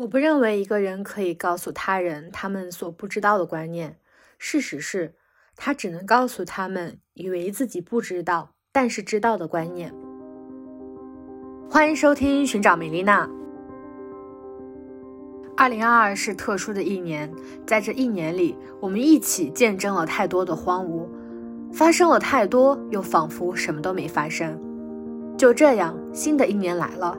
我不认为一个人可以告诉他人他们所不知道的观念。事实是，他只能告诉他们以为自己不知道，但是知道的观念。欢迎收听寻找美丽娜。二零二二是特殊的一年，在这一年里，我们一起见证了太多的荒芜，发生了太多，又仿佛什么都没发生。就这样，新的一年来了。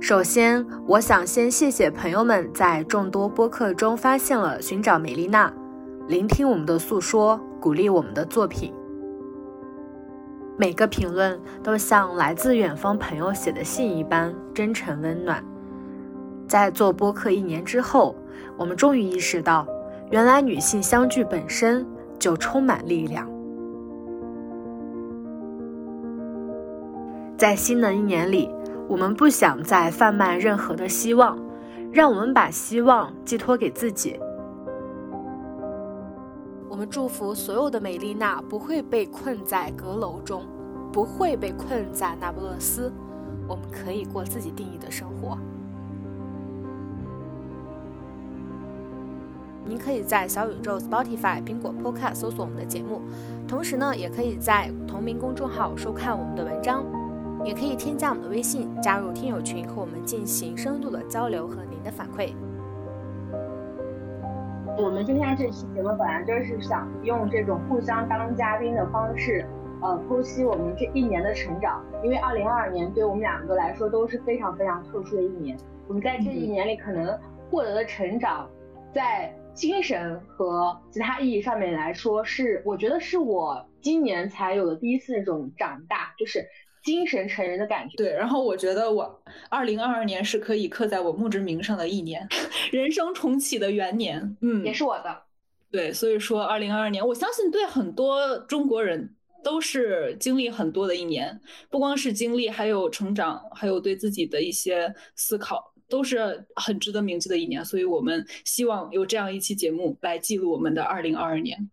首先，我想先谢谢朋友们在众多播客中发现了寻找美丽娜，聆听我们的诉说，鼓励我们的作品。每个评论都像来自远方朋友写的信一般真诚温暖。在做播客一年之后，我们终于意识到，原来女性相聚本身就充满力量。在新的一年里。我们不想再贩卖任何的希望，让我们把希望寄托给自己。我们祝福所有的美丽娜不会被困在阁楼中，不会被困在那不勒斯。我们可以过自己定义的生活。您可以在小宇宙、Spotify、苹果 Podcast 搜索我们的节目，同时呢，也可以在同名公众号收看我们的文章。也可以添加我们的微信，加入听友群，和我们进行深度的交流和您的反馈。我们今天这期节目本来就是想用这种互相当嘉宾的方式，呃，剖析我们这一年的成长。因为二零二二年对我们两个来说都是非常非常特殊的一年。我们在这一年里可能获得的成长，在精神和其他意义上面来说，是我觉得是我今年才有的第一次那种长大，就是。精神成人的感觉。对，然后我觉得我二零二二年是可以刻在我墓志铭上的一年，人生重启的元年。嗯，也是我的。对，所以说二零二二年，我相信对很多中国人都是经历很多的一年，不光是经历，还有成长，还有对自己的一些思考，都是很值得铭记的一年。所以我们希望有这样一期节目来记录我们的二零二二年。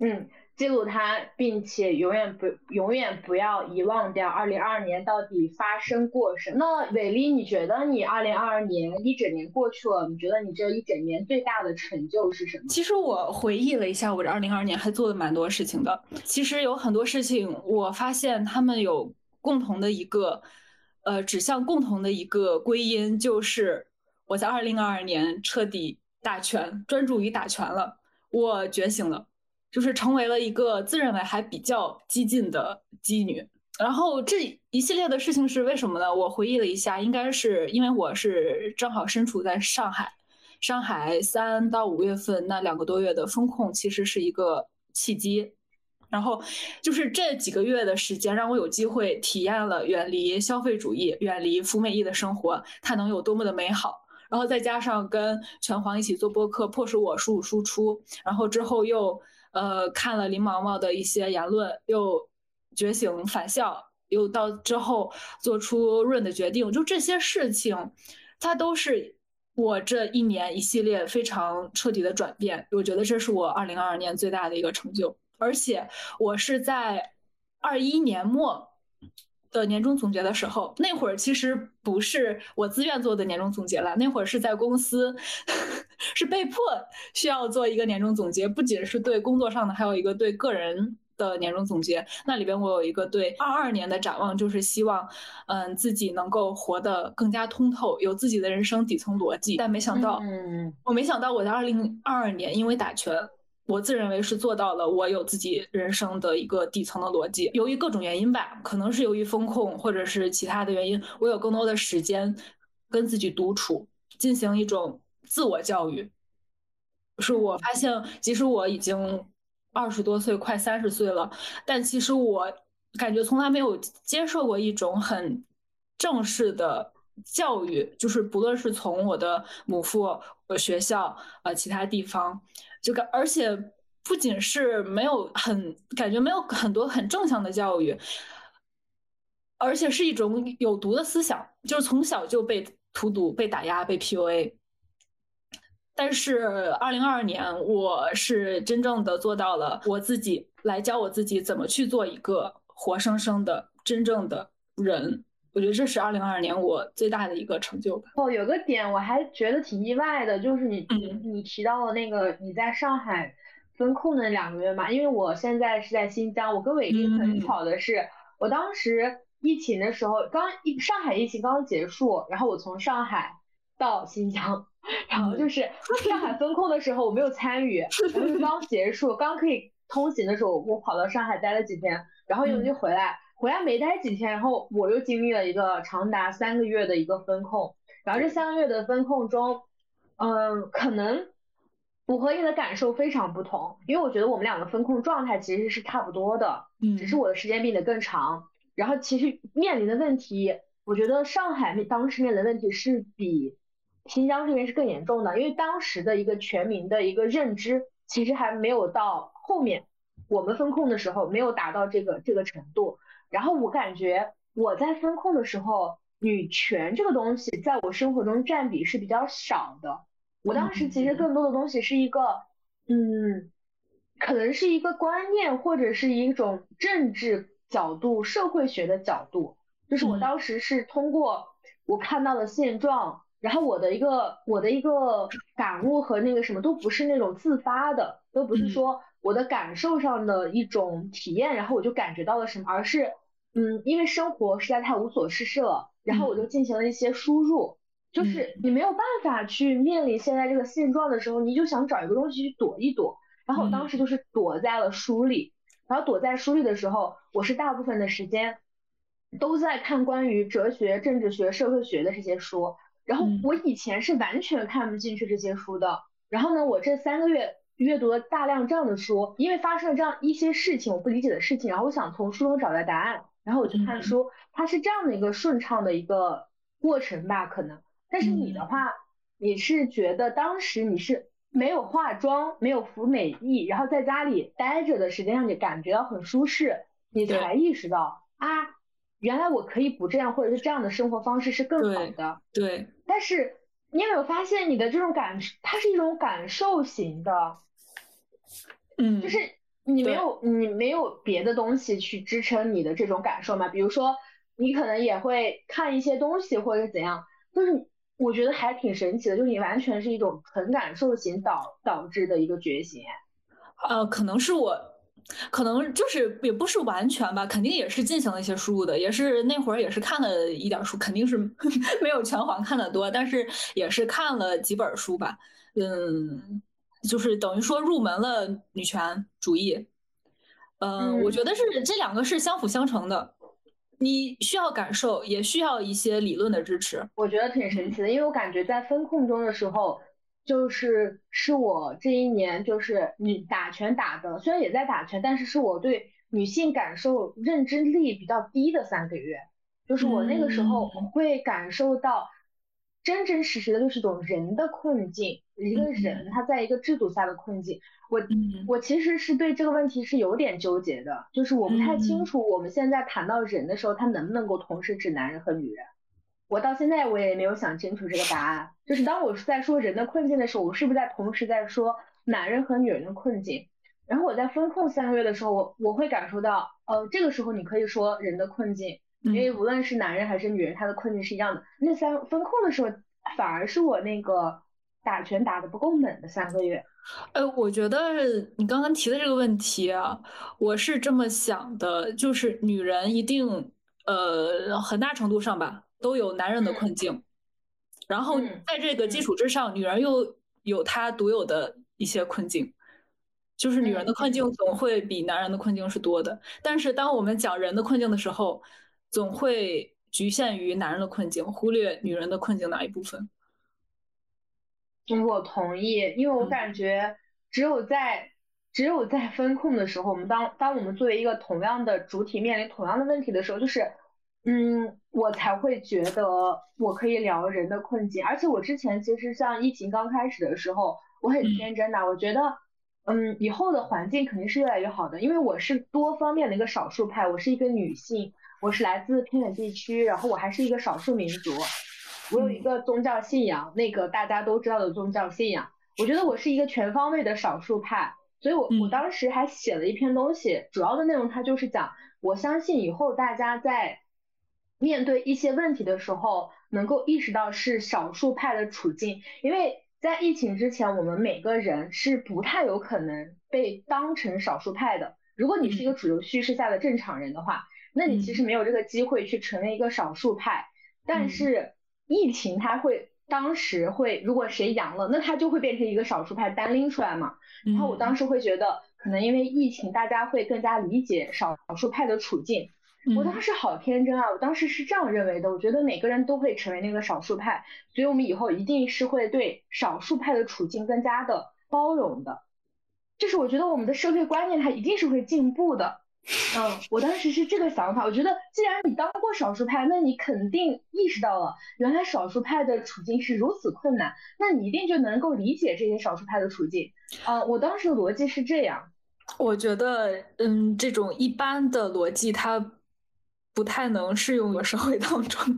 嗯。记录它，并且永远不永远不要遗忘掉二零二二年到底发生过什么。那伟丽，你觉得你二零二二年一整年过去了，你觉得你这一整年最大的成就是什么？其实我回忆了一下，我这二零二二年还做了蛮多事情的。其实有很多事情，我发现他们有共同的一个，呃，指向共同的一个归因，就是我在二零二二年彻底打拳，专注于打拳了，我觉醒了。就是成为了一个自认为还比较激进的妓女，然后这一系列的事情是为什么呢？我回忆了一下，应该是因为我是正好身处在上海，上海三到五月份那两个多月的风控其实是一个契机，然后就是这几个月的时间让我有机会体验了远离消费主义、远离服美役的生活，它能有多么的美好。然后再加上跟拳皇一起做播客，迫使我输入输出，然后之后又。呃，看了林毛毛的一些言论，又觉醒返校，又到之后做出润的决定，就这些事情，它都是我这一年一系列非常彻底的转变。我觉得这是我二零二二年最大的一个成就，而且我是在二一年末。的年终总结的时候，那会儿其实不是我自愿做的年终总结了，那会儿是在公司 是被迫需要做一个年终总结，不仅是对工作上的，还有一个对个人的年终总结。那里边我有一个对二二年的展望，就是希望嗯自己能够活得更加通透，有自己的人生底层逻辑。但没想到，嗯，我没想到我在二零二二年因为打拳。我自认为是做到了，我有自己人生的一个底层的逻辑。由于各种原因吧，可能是由于风控或者是其他的原因，我有更多的时间跟自己独处，进行一种自我教育。是我发现，即使我已经二十多岁，快三十岁了，但其实我感觉从来没有接受过一种很正式的教育，就是不论是从我的母父、学校呃其他地方。就感，而且不仅是没有很感觉没有很多很正向的教育，而且是一种有毒的思想，就是从小就被荼毒、被打压、被 PUA。但是二零二二年，我是真正的做到了我自己来教我自己怎么去做一个活生生的真正的人。我觉得这是二零二二年我最大的一个成就吧。哦，有个点我还觉得挺意外的，就是你你你提到了那个你在上海封控的两个月嘛，因为我现在是在新疆，我跟伟丽很巧的是，我当时疫情的时候刚一上海疫情刚结束，然后我从上海到新疆，然后就是上海封控的时候我没有参与，然后刚结束刚可以通行的时候，我跑到上海待了几天，然后又就回来。回来没待几天，然后我又经历了一个长达三个月的一个风控，然后这三个月的风控中，嗯，可能我和你的感受非常不同，因为我觉得我们两个风控状态其实是差不多的，嗯，只是我的时间比你的更长，然后其实面临的问题，我觉得上海当时面临的问题是比新疆这边是更严重的，因为当时的一个全民的一个认知其实还没有到后面我们风控的时候没有达到这个这个程度。然后我感觉我在风控的时候，女权这个东西在我生活中占比是比较少的。我当时其实更多的东西是一个，嗯，可能是一个观念或者是一种政治角度、社会学的角度。就是我当时是通过我看到的现状，然后我的一个我的一个感悟和那个什么都不是那种自发的，都不是说。我的感受上的一种体验，然后我就感觉到了什么，而是，嗯，因为生活实在太无所事事了，然后我就进行了一些输入，就是你没有办法去面临现在这个现状的时候，你就想找一个东西去躲一躲，然后我当时就是躲在了书里，然后躲在书里的时候，我是大部分的时间都在看关于哲学、政治学、社会学的这些书，然后我以前是完全看不进去这些书的，然后呢，我这三个月。阅读了大量这样的书，因为发生了这样一些事情，我不理解的事情，然后我想从书中找到答案，然后我去看书，它是这样的一个顺畅的一个过程吧，可能。但是你的话，你是觉得当时你是没有化妆，没有服美役，然后在家里待着的时间让你感觉到很舒适，你才意识到啊，原来我可以不这样，或者是这样的生活方式是更好的。对。但是你有没有发现，你的这种感，它是一种感受型的。嗯，就是你没有你没有别的东西去支撑你的这种感受嘛？比如说你可能也会看一些东西或者怎样，就是我觉得还挺神奇的，就是你完全是一种纯感受型导导致的一个觉醒。呃，可能是我，可能就是也不是完全吧，肯定也是进行了一些输入的，也是那会儿也是看了一点书，肯定是 没有全黄看的多，但是也是看了几本书吧，嗯。就是等于说入门了女权主义，嗯，我觉得是这两个是相辅相成的，你需要感受，也需要一些理论的支持。我觉得挺神奇的，因为我感觉在风控中的时候，就是是我这一年就是你打拳打的，虽然也在打拳，但是是我对女性感受认知力比较低的三个月，就是我那个时候会感受到。真真实实的就是一种人的困境，一个人他在一个制度下的困境。我我其实是对这个问题是有点纠结的，就是我不太清楚我们现在谈到人的时候，他能不能够同时指男人和女人。我到现在我也没有想清楚这个答案。就是当我在说人的困境的时候，我是不是在同时在说男人和女人的困境？然后我在风控三个月的时候，我我会感受到，呃，这个时候你可以说人的困境。因为无论是男人还是女人，他的困境是一样的。那三分控的时候，反而是我那个打拳打的不够猛的三个月。呃，我觉得你刚刚提的这个问题啊，我是这么想的，就是女人一定呃很大程度上吧都有男人的困境，然后在这个基础之上，女人又有她独有的一些困境，就是女人的困境总会比男人的困境是多的。但是当我们讲人的困境的时候，总会局限于男人的困境，忽略女人的困境哪一部分？我同意，因为我感觉只有在只有在风控的时候，我们当当我们作为一个同样的主体面临同样的问题的时候，就是嗯，我才会觉得我可以聊人的困境。而且我之前其实像疫情刚开始的时候，我很天真的，我觉得嗯，以后的环境肯定是越来越好的，因为我是多方面的一个少数派，我是一个女性。我是来自偏远地区，然后我还是一个少数民族，我有一个宗教信仰，那个大家都知道的宗教信仰。我觉得我是一个全方位的少数派，所以我我当时还写了一篇东西，主要的内容它就是讲，我相信以后大家在面对一些问题的时候，能够意识到是少数派的处境，因为在疫情之前，我们每个人是不太有可能被当成少数派的。如果你是一个主流叙事下的正常人的话，那你其实没有这个机会去成为一个少数派。但是疫情它会当时会，如果谁阳了，那他就会变成一个少数派单拎出来嘛。然后我当时会觉得，可能因为疫情，大家会更加理解少数派的处境。我当时好天真啊！我当时是这样认为的，我觉得每个人都会成为那个少数派，所以我们以后一定是会对少数派的处境更加的包容的。就是我觉得我们的社会观念它一定是会进步的。嗯，我当时是这个想法。我觉得既然你当过少数派，那你肯定意识到了原来少数派的处境是如此困难，那你一定就能够理解这些少数派的处境。啊，我当时的逻辑是这样。我觉得，嗯，这种一般的逻辑它。不太能适用于社会当中。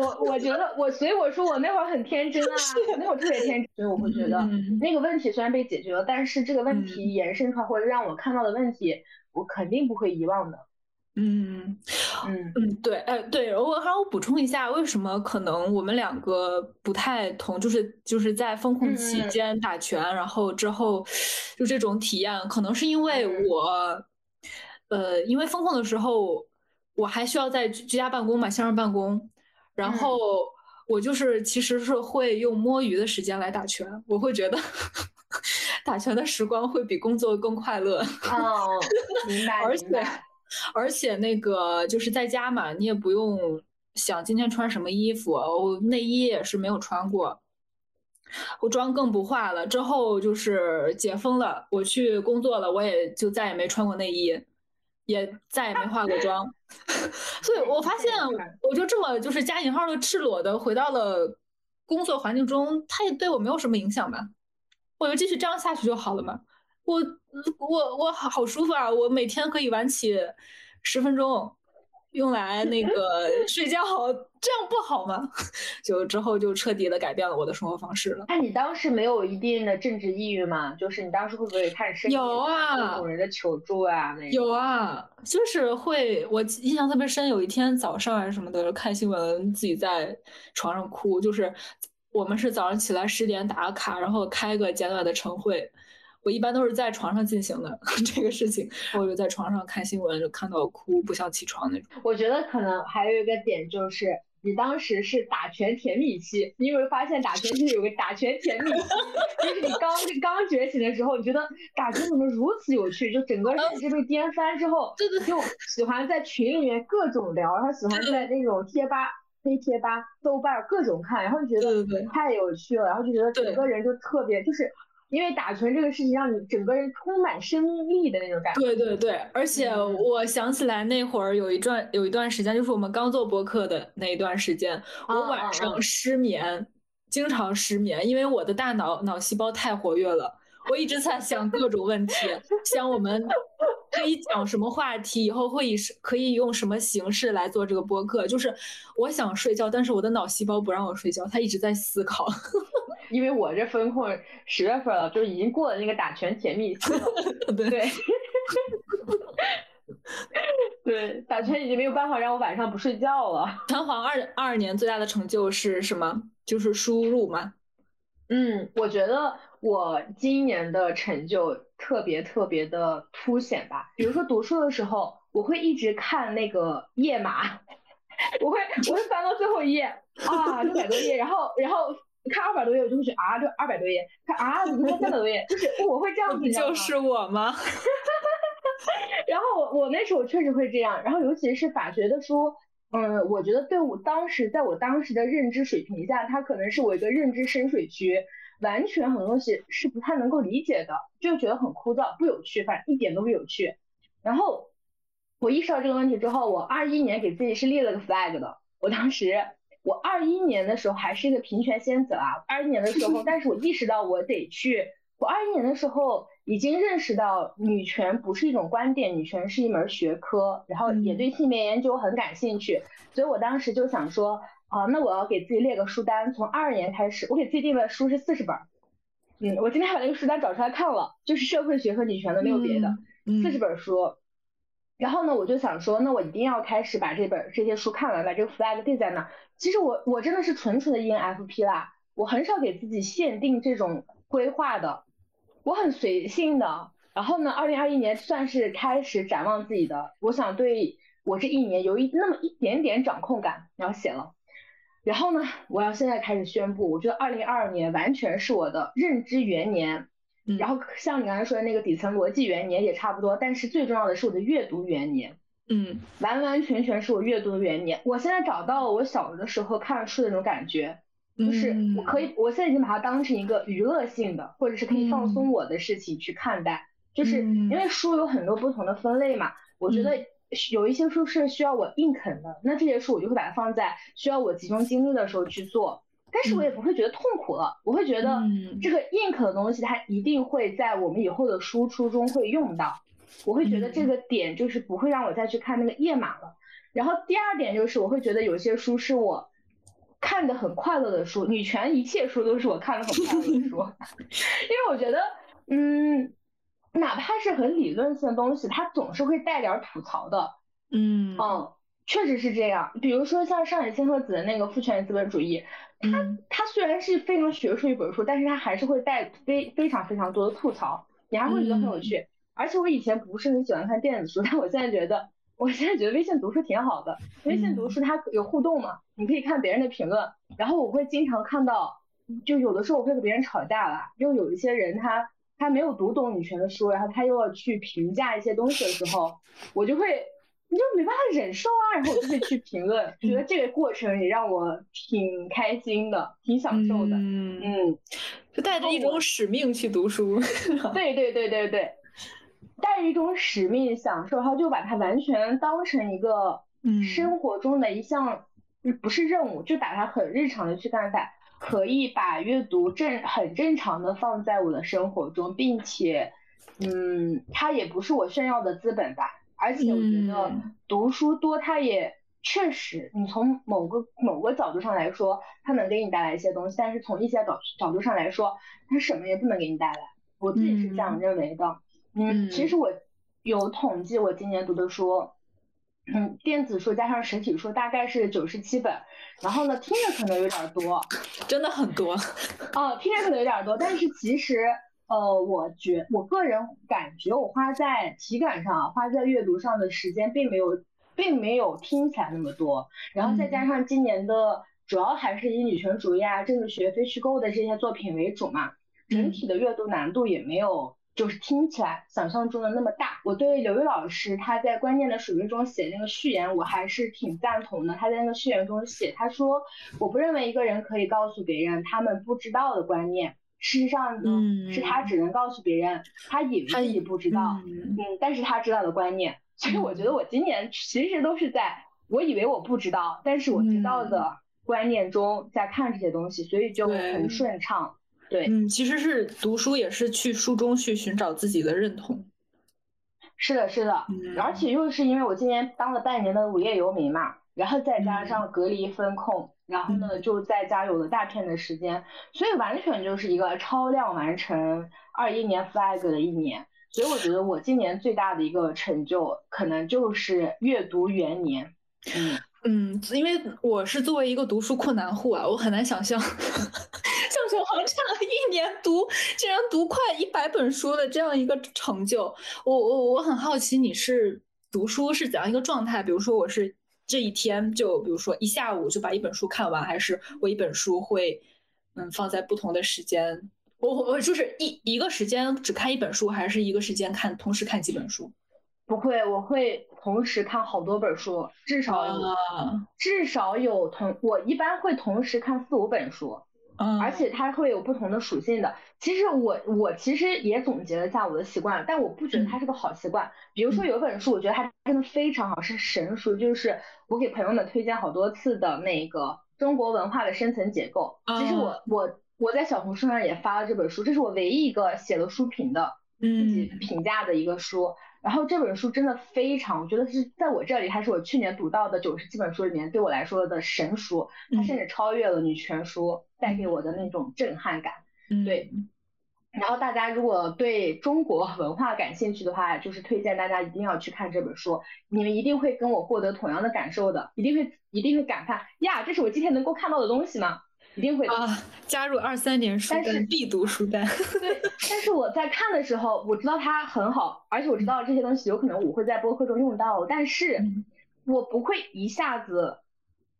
我我觉得我，所以我说我那会儿很天真啊，那会儿特别天真，所以我会觉得那个问题虽然被解决了，但是这个问题延伸出来或者让我看到的问题，我肯定不会遗忘的。嗯嗯嗯，对，哎对，我还要补充一下，为什么可能我们两个不太同，就是就是在风控期间打拳，然后之后就这种体验，可能是因为我。呃，因为风控的时候，我还需要在居家办公嘛，线上办公，然后我就是其实是会用摸鱼的时间来打拳，我会觉得 打拳的时光会比工作更快乐。哦，明 白，而且而且那个就是在家嘛，你也不用想今天穿什么衣服，我内衣也是没有穿过，我妆更不化了。之后就是解封了，我去工作了，我也就再也没穿过内衣。也再也没化过妆，所以我发现，我就这么就是加引号的赤裸的回到了工作环境中，它也对我没有什么影响吧？我就继续这样下去就好了嘛。我我我好好舒服啊！我每天可以晚起十分钟。用来那个睡觉，这样不好吗？就之后就彻底的改变了我的生活方式了。那你当时没有一定的政治抑郁吗？就是你当时会不会看深有啊，各种人的求助啊？那有啊，就是会。我印象特别深，有一天早上还是什么的，看新闻自己在床上哭。就是我们是早上起来十点打个卡，然后开个简短的晨会。我一般都是在床上进行的 这个事情，我就在床上看新闻，就看到哭，不想起床那种。我觉得可能还有一个点就是，你当时是打拳甜蜜期，你有没有发现打拳就是有个打拳甜蜜期？就是你刚刚觉醒的时候，你觉得打拳怎么如此有趣？就整个认知被颠翻之后，就喜欢在群里面各种聊，然后喜欢在那种贴吧、黑贴吧、豆瓣各种看，然后觉得太有趣了，然后就觉得整个人就特别就是。因为打拳这个事情让你整个人充满生命力的那种感觉。对对对，而且我想起来那会儿有一段有一段时间，就是我们刚做播客的那一段时间，我晚上失眠，经常失眠，因为我的大脑脑细胞太活跃了，我一直在想各种问题，想我们可以讲什么话题，以后会以可以用什么形式来做这个播客。就是我想睡觉，但是我的脑细胞不让我睡觉，它一直在思考。因为我这风控十月份了，就已经过了那个打拳甜蜜期了。对，对，打拳已经没有办法让我晚上不睡觉了。拳皇二二年最大的成就是什么？就是输入吗？嗯，我觉得我今年的成就特别特别的凸显吧。比如说读书的时候，我会一直看那个页码，我会我会翻到最后一页啊，六百多页，然后然后。看二百多页，我就会觉得啊，这二百多页，看啊，怎么才三百多页？就是我会这样子，就是 我吗？然后我我那时候确实会这样，然后尤其是法学的书，嗯，我觉得对我当时在我当时的认知水平下，它可能是我一个认知深水区，完全很多东西是不太能够理解的，就觉得很枯燥、不有趣，反正一点都不有趣。然后我意识到这个问题之后，我二一年给自己是立了个 flag 的，我当时。我二一年的时候还是一个平权仙子啊，二一年的时候，但是我意识到我得去，我二一年的时候已经认识到女权不是一种观点，女权是一门学科，然后也对性别研究很感兴趣，所以我当时就想说，啊，那我要给自己列个书单，从二二年开始，我给自己定的书是四十本，嗯，我今天还把那个书单找出来看了，就是社会学和女权的，没有别的，四十本书，然后呢，我就想说，那我一定要开始把这本这些书看完，把这个 flag 定在那。其实我我真的是纯纯的 ENFP 啦，我很少给自己限定这种规划的，我很随性的。然后呢，二零二一年算是开始展望自己的，我想对我这一年有一那么一点点掌控感，然后写了。然后呢，我要现在开始宣布，我觉得二零二二年完全是我的认知元年。然后像你刚才说的那个底层逻辑元年也差不多，但是最重要的是我的阅读元年。嗯，完完全全是我阅读的元年。我现在找到了我小的时候看书的那种感觉，就是我可以，我现在已经把它当成一个娱乐性的，或者是可以放松我的事情去看待。就是因为书有很多不同的分类嘛，我觉得有一些书是需要我硬啃的，那这些书我就会把它放在需要我集中精力的时候去做。但是我也不会觉得痛苦了，我会觉得这个 ink 的东西它一定会在我们以后的输出中会用到，我会觉得这个点就是不会让我再去看那个页码了。然后第二点就是我会觉得有些书是我看的很快乐的书，女权一切书都是我看的很快乐的书，因为我觉得嗯，哪怕是很理论性的东西，它总是会带点吐槽的，嗯嗯，确实是这样。比如说像上野千鹤子的那个父权资本主义。它它虽然是非常学术一本书，但是它还是会带非非常非常多的吐槽，你还会觉得很有趣。而且我以前不是很喜欢看电子书，但我现在觉得，我现在觉得微信读书挺好的。微信读书它有互动嘛，你可以看别人的评论，然后我会经常看到，就有的时候我会和别人吵架了，就有一些人他他没有读懂女权的书，然后他又要去评价一些东西的时候，我就会。你就没办法忍受啊，然后我就会去评论，觉得这个过程也让我挺开心的，挺享受的。嗯嗯，就带着一种使命去读书。对对对对对，带着一种使命享受，然后就把它完全当成一个生活中的一项，不是任务，就把它很日常的去看待，可以把阅读正很正常的放在我的生活中，并且，嗯，它也不是我炫耀的资本吧。而且我觉得读书多，它也确实，你从某个某个角度上来说，它能给你带来一些东西，但是从一些角角度上来说，它什么也不能给你带来。我自己是这样认为的。嗯，其实我有统计，我今年读的书，嗯，电子书加上实体书大概是九十七本，然后呢，听着可能有点多，真的很多。哦，听着可能有点多，但是其实。呃，我觉我个人感觉，我花在体感上，花在阅读上的时间，并没有，并没有听起来那么多。然后再加上今年的主要还是以女权主义啊、政治学、非虚构的这些作品为主嘛，整体的阅读难度也没有，就是听起来想象中的那么大。我对刘瑜老师他在关键的水位中写那个序言，我还是挺赞同的。他在那个序言中写，他说，我不认为一个人可以告诉别人他们不知道的观念。事实上呢，是他只能告诉别人他以为自己不知道，嗯，但是他知道的观念。所以我觉得我今年其实都是在我以为我不知道，但是我知道的观念中在看这些东西，所以就很顺畅。对，嗯，其实是读书也是去书中去寻找自己的认同。是的，是的，而且又是因为我今年当了半年的无业游民嘛，然后再加上隔离风控。然后呢，就在家有了大片的时间，所以完全就是一个超量完成二一年 flag 的一年。所以我觉得我今年最大的一个成就，可能就是阅读元年。嗯嗯，因为我是作为一个读书困难户啊，我很难想象，像小航这样一年读竟然读快一百本书的这样一个成就。我我我很好奇，你是读书是怎样一个状态？比如说我是。这一天就比如说一下午就把一本书看完，还是我一本书会嗯放在不同的时间？我我就是一一个时间只看一本书，还是一个时间看同时看几本书？不会，我会同时看好多本书，至少至少有同我一般会同时看四五本书。嗯，而且它会有不同的属性的。其实我我其实也总结了一下我的习惯，但我不觉得它是个好习惯。比如说有本书，我觉得它真的非常好，是神书，就是我给朋友们推荐好多次的那个中国文化的深层结构。其实我我我在小红书上也发了这本书，这是我唯一一个写了书评的，自己评价的一个书。然后这本书真的非常，我觉得是在我这里，还是我去年读到的九十几本书里面对我来说的神书，它甚至超越了女权书带给我的那种震撼感。对，然后大家如果对中国文化感兴趣的话，就是推荐大家一定要去看这本书，你们一定会跟我获得同样的感受的，一定会一定会感叹呀，这是我今天能够看到的东西吗？一定会啊！加入二三年书单必读书单。对，但是我在看的时候，我知道它很好，而且我知道这些东西有可能我会在播客中用到，但是我不会一下子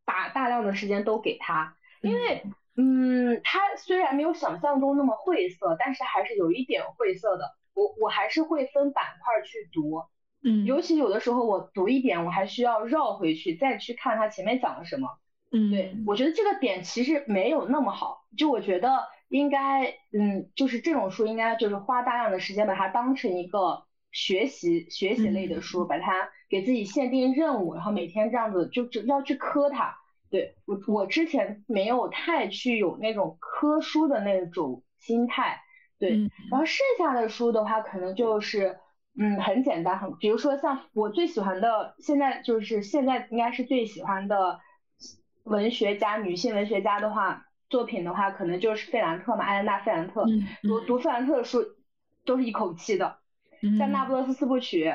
把大量的时间都给它，因为嗯，它虽然没有想象中那么晦涩，但是还是有一点晦涩的。我我还是会分板块去读，嗯，尤其有的时候我读一点，我还需要绕回去再去看它前面讲了什么。嗯，对，我觉得这个点其实没有那么好，就我觉得应该，嗯，就是这种书应该就是花大量的时间把它当成一个学习学习类的书，把它给自己限定任务，然后每天这样子就就要去磕它。对我我之前没有太去有那种科书的那种心态，对，然后剩下的书的话可能就是，嗯，很简单，很，比如说像我最喜欢的，现在就是现在应该是最喜欢的。文学家，女性文学家的话，作品的话，可能就是费兰特嘛，艾琳娜·费兰特。读读费兰特的书都是一口气的，像《那不勒斯四部曲》。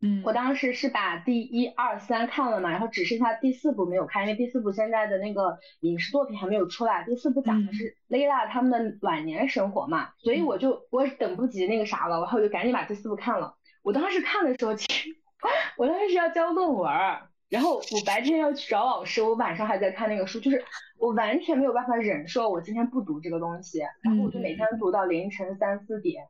嗯。我当时是把第一、二、三看了嘛，然后只剩下第四部没有看，因为第四部现在的那个影视作品还没有出来。第四部讲的是蕾拉他们的晚年生活嘛，所以我就我等不及那个啥了，然后我就赶紧把第四部看了。我当时看的时候，其实我当时是要交论文。然后我白天要去找老师，我晚上还在看那个书，就是我完全没有办法忍受我今天不读这个东西，然后我就每天读到凌晨三四点，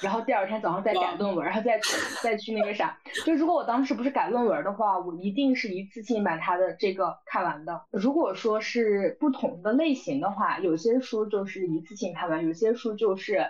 然后第二天早上再改论文，然后再再去那个啥。就如果我当时不是改论文的话，我一定是一次性把它的这个看完的。如果说是不同的类型的话，有些书就是一次性看完，有些书就是，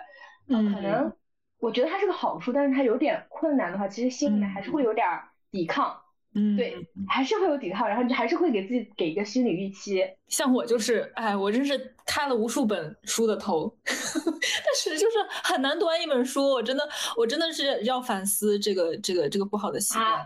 嗯，可能我觉得它是个好书，但是它有点困难的话，其实心里面还是会有点抵抗。嗯，对，还是会有抵抗，然后就还是会给自己给一个心理预期。像我就是，哎，我真是开了无数本书的头，但是就是很难读完一本书。我真的，我真的是要反思这个这个这个不好的习惯。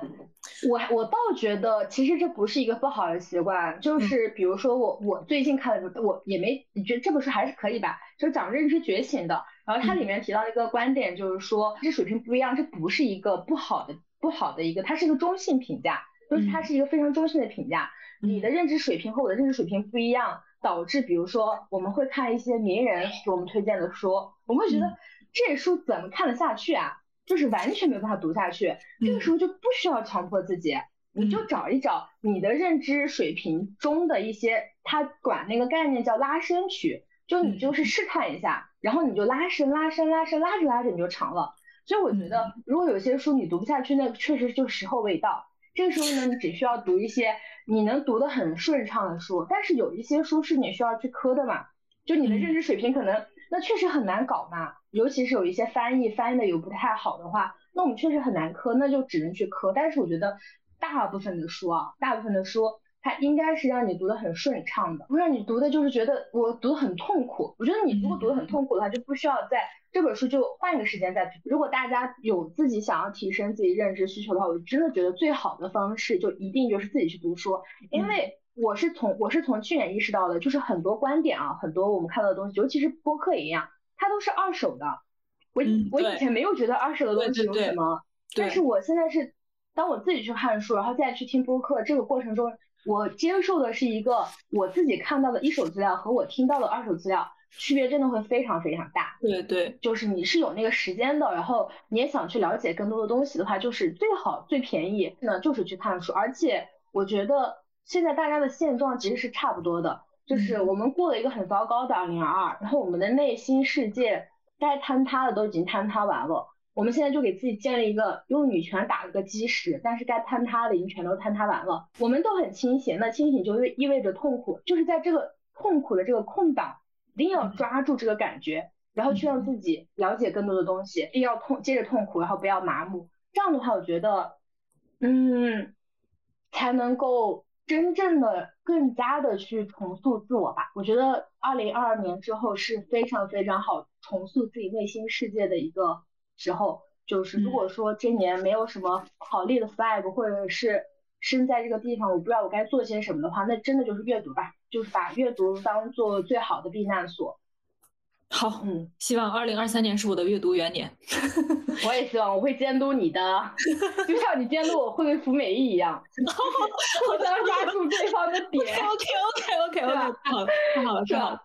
我我倒觉得，其实这不是一个不好的习惯，就是比如说我我最近看的，我也没你觉得这本书还是可以吧？就讲认知觉醒的，然后它里面提到一个观点，就是说这水平不一样，这不是一个不好的。不好的一个，它是一个中性评价，就是它是一个非常中性的评价。你的认知水平和我的认知水平不一样，导致比如说我们会看一些名人给我们推荐的书，我们会觉得这书怎么看得下去啊？就是完全没有办法读下去。这个时候就不需要强迫自己，你就找一找你的认知水平中的一些，他管那个概念叫拉伸区，就你就是试探一下，然后你就拉伸拉伸拉伸，拉着拉着你就长了。所以我觉得，如果有些书你读不下去，那确实就时候未到。这个时候呢，你只需要读一些你能读得很顺畅的书。但是有一些书是你需要去磕的嘛，就你的认知水平可能那确实很难搞嘛。尤其是有一些翻译翻译的又不太好的话，那我们确实很难磕，那就只能去磕。但是我觉得大部分的书啊，大部分的书。它应该是让你读得很顺畅的，不让你读的就是觉得我读得很痛苦。我觉得你如果读得很痛苦的话，就不需要在这本书就换一个时间再读。如果大家有自己想要提升自己认知需求的话，我真的觉得最好的方式就一定就是自己去读书。因为我是从我是从去年意识到的，就是很多观点啊，很多我们看到的东西，尤其是播客也一样，它都是二手的。我我以前没有觉得二手的东西有什么，但是我现在是当我自己去看书，然后再去听播客，这个过程中。我接受的是一个我自己看到的一手资料和我听到的二手资料区别真的会非常非常大。对对，就是你是有那个时间的，然后你也想去了解更多的东西的话，就是最好最便宜那就是去看书。而且我觉得现在大家的现状其实是差不多的，就是我们过了一个很糟糕的二零二二，然后我们的内心世界该坍塌的都已经坍塌完了。我们现在就给自己建立一个用女权打了个基石，但是该坍塌的已经全都坍塌完了。我们都很清醒，那清醒就意意味着痛苦，就是在这个痛苦的这个空档，一定要抓住这个感觉，然后去让自己了解更多的东西，一定要痛接着痛苦，然后不要麻木。这样的话，我觉得，嗯，才能够真正的更加的去重塑自我吧。我觉得二零二二年之后是非常非常好重塑自己内心世界的一个。时候就是，如果说今年没有什么好立的 flag，或者是身在这个地方，我不知道我该做些什么的话，那真的就是阅读吧，就是把阅读当做最好的避难所。好，嗯，希望二零二三年是我的阅读元年。我也希望我会监督你的，就像你监督我会不会服美役一样，互相抓住对方的点。OK OK OK OK，太好了，太好了，太好了。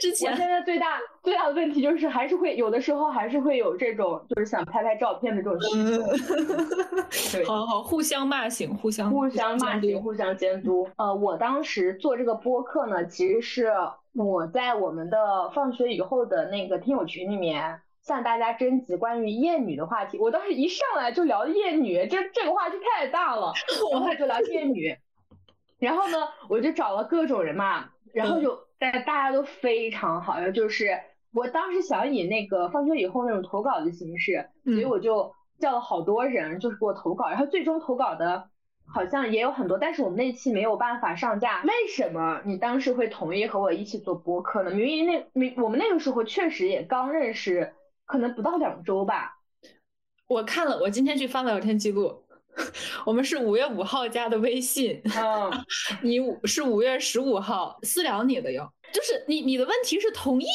之我前现在最大最大的问题就是，还是会有的时候还是会有这种，就是想拍拍照片的这种需求。对，好好互相骂醒，互相互相骂醒，互相监督。呃，我当时做这个播客呢，其实是我在我们的放学以后的那个听友群里面。向大家征集关于厌女的话题，我当时一上来就聊厌女，这这个话题太大了，然后就聊厌女，然后呢，我就找了各种人嘛，然后就大大家都非常好，然后就是我当时想以那个放学以后那种投稿的形式，所以我就叫了好多人，就是给我投稿，然后最终投稿的好像也有很多，但是我们那期没有办法上架。为什么你当时会同意和我一起做播客呢？明明那明我们那个时候确实也刚认识。可能不到两周吧。我看了，我今天去翻了聊天记录，我们是五月五号加的微信。嗯，你是五月十五号私聊你的哟，就是你你的问题是同意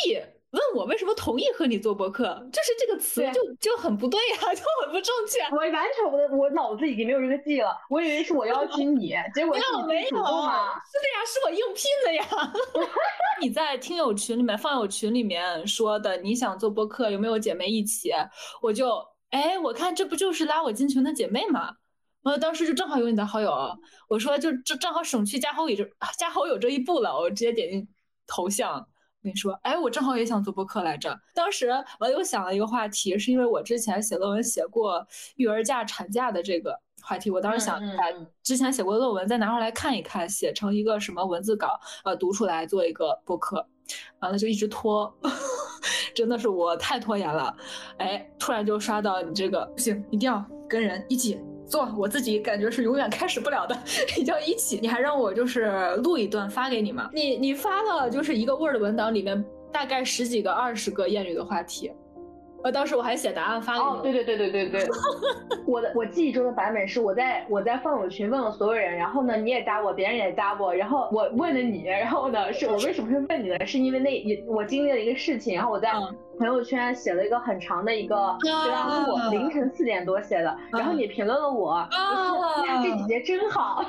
问我为什么同意和你做播客，就是这个词就就很不对呀、啊，就很不正确。我完全我的我脑子已经没有这个记了，我以为是我邀请你，结果是没有主动吗？是的呀，是我应聘的呀。你在听友群里面、放友群里面说的，你想做播客，有没有姐妹一起？我就哎，我看这不就是拉我进群的姐妹吗？我当时就正好有你的好友，我说就正正好省去加好友这加好友这一步了，我直接点进头像。跟你说，哎，我正好也想做播客来着。当时我又想了一个话题，是因为我之前写论文写过育儿假、产假的这个话题，我当时想把之前写过的论文再拿出来看一看，写成一个什么文字稿，呃，读出来做一个播客。完了就一直拖，真的是我太拖延了。哎，突然就刷到你这个，不行，一定要跟人一起。做我自己感觉是永远开始不了的，比较一起。你还让我就是录一段发给你吗？你你发了就是一个 Word 文档，里面大概十几个、二十个谚语的话题。呃，当时我还写答案发给你。哦，对对对对对对。我的我记忆中的版本是我在我在放友群问了所有人，然后呢你也加我，别人也加我，然后我问了你，然后呢是我为什么会问你呢？是因为那也我经历了一个事情，然后我在朋友圈写了一个很长的一个对啊，我凌晨四点多写的，然后你评论了我，啊，这姐姐真好。哦，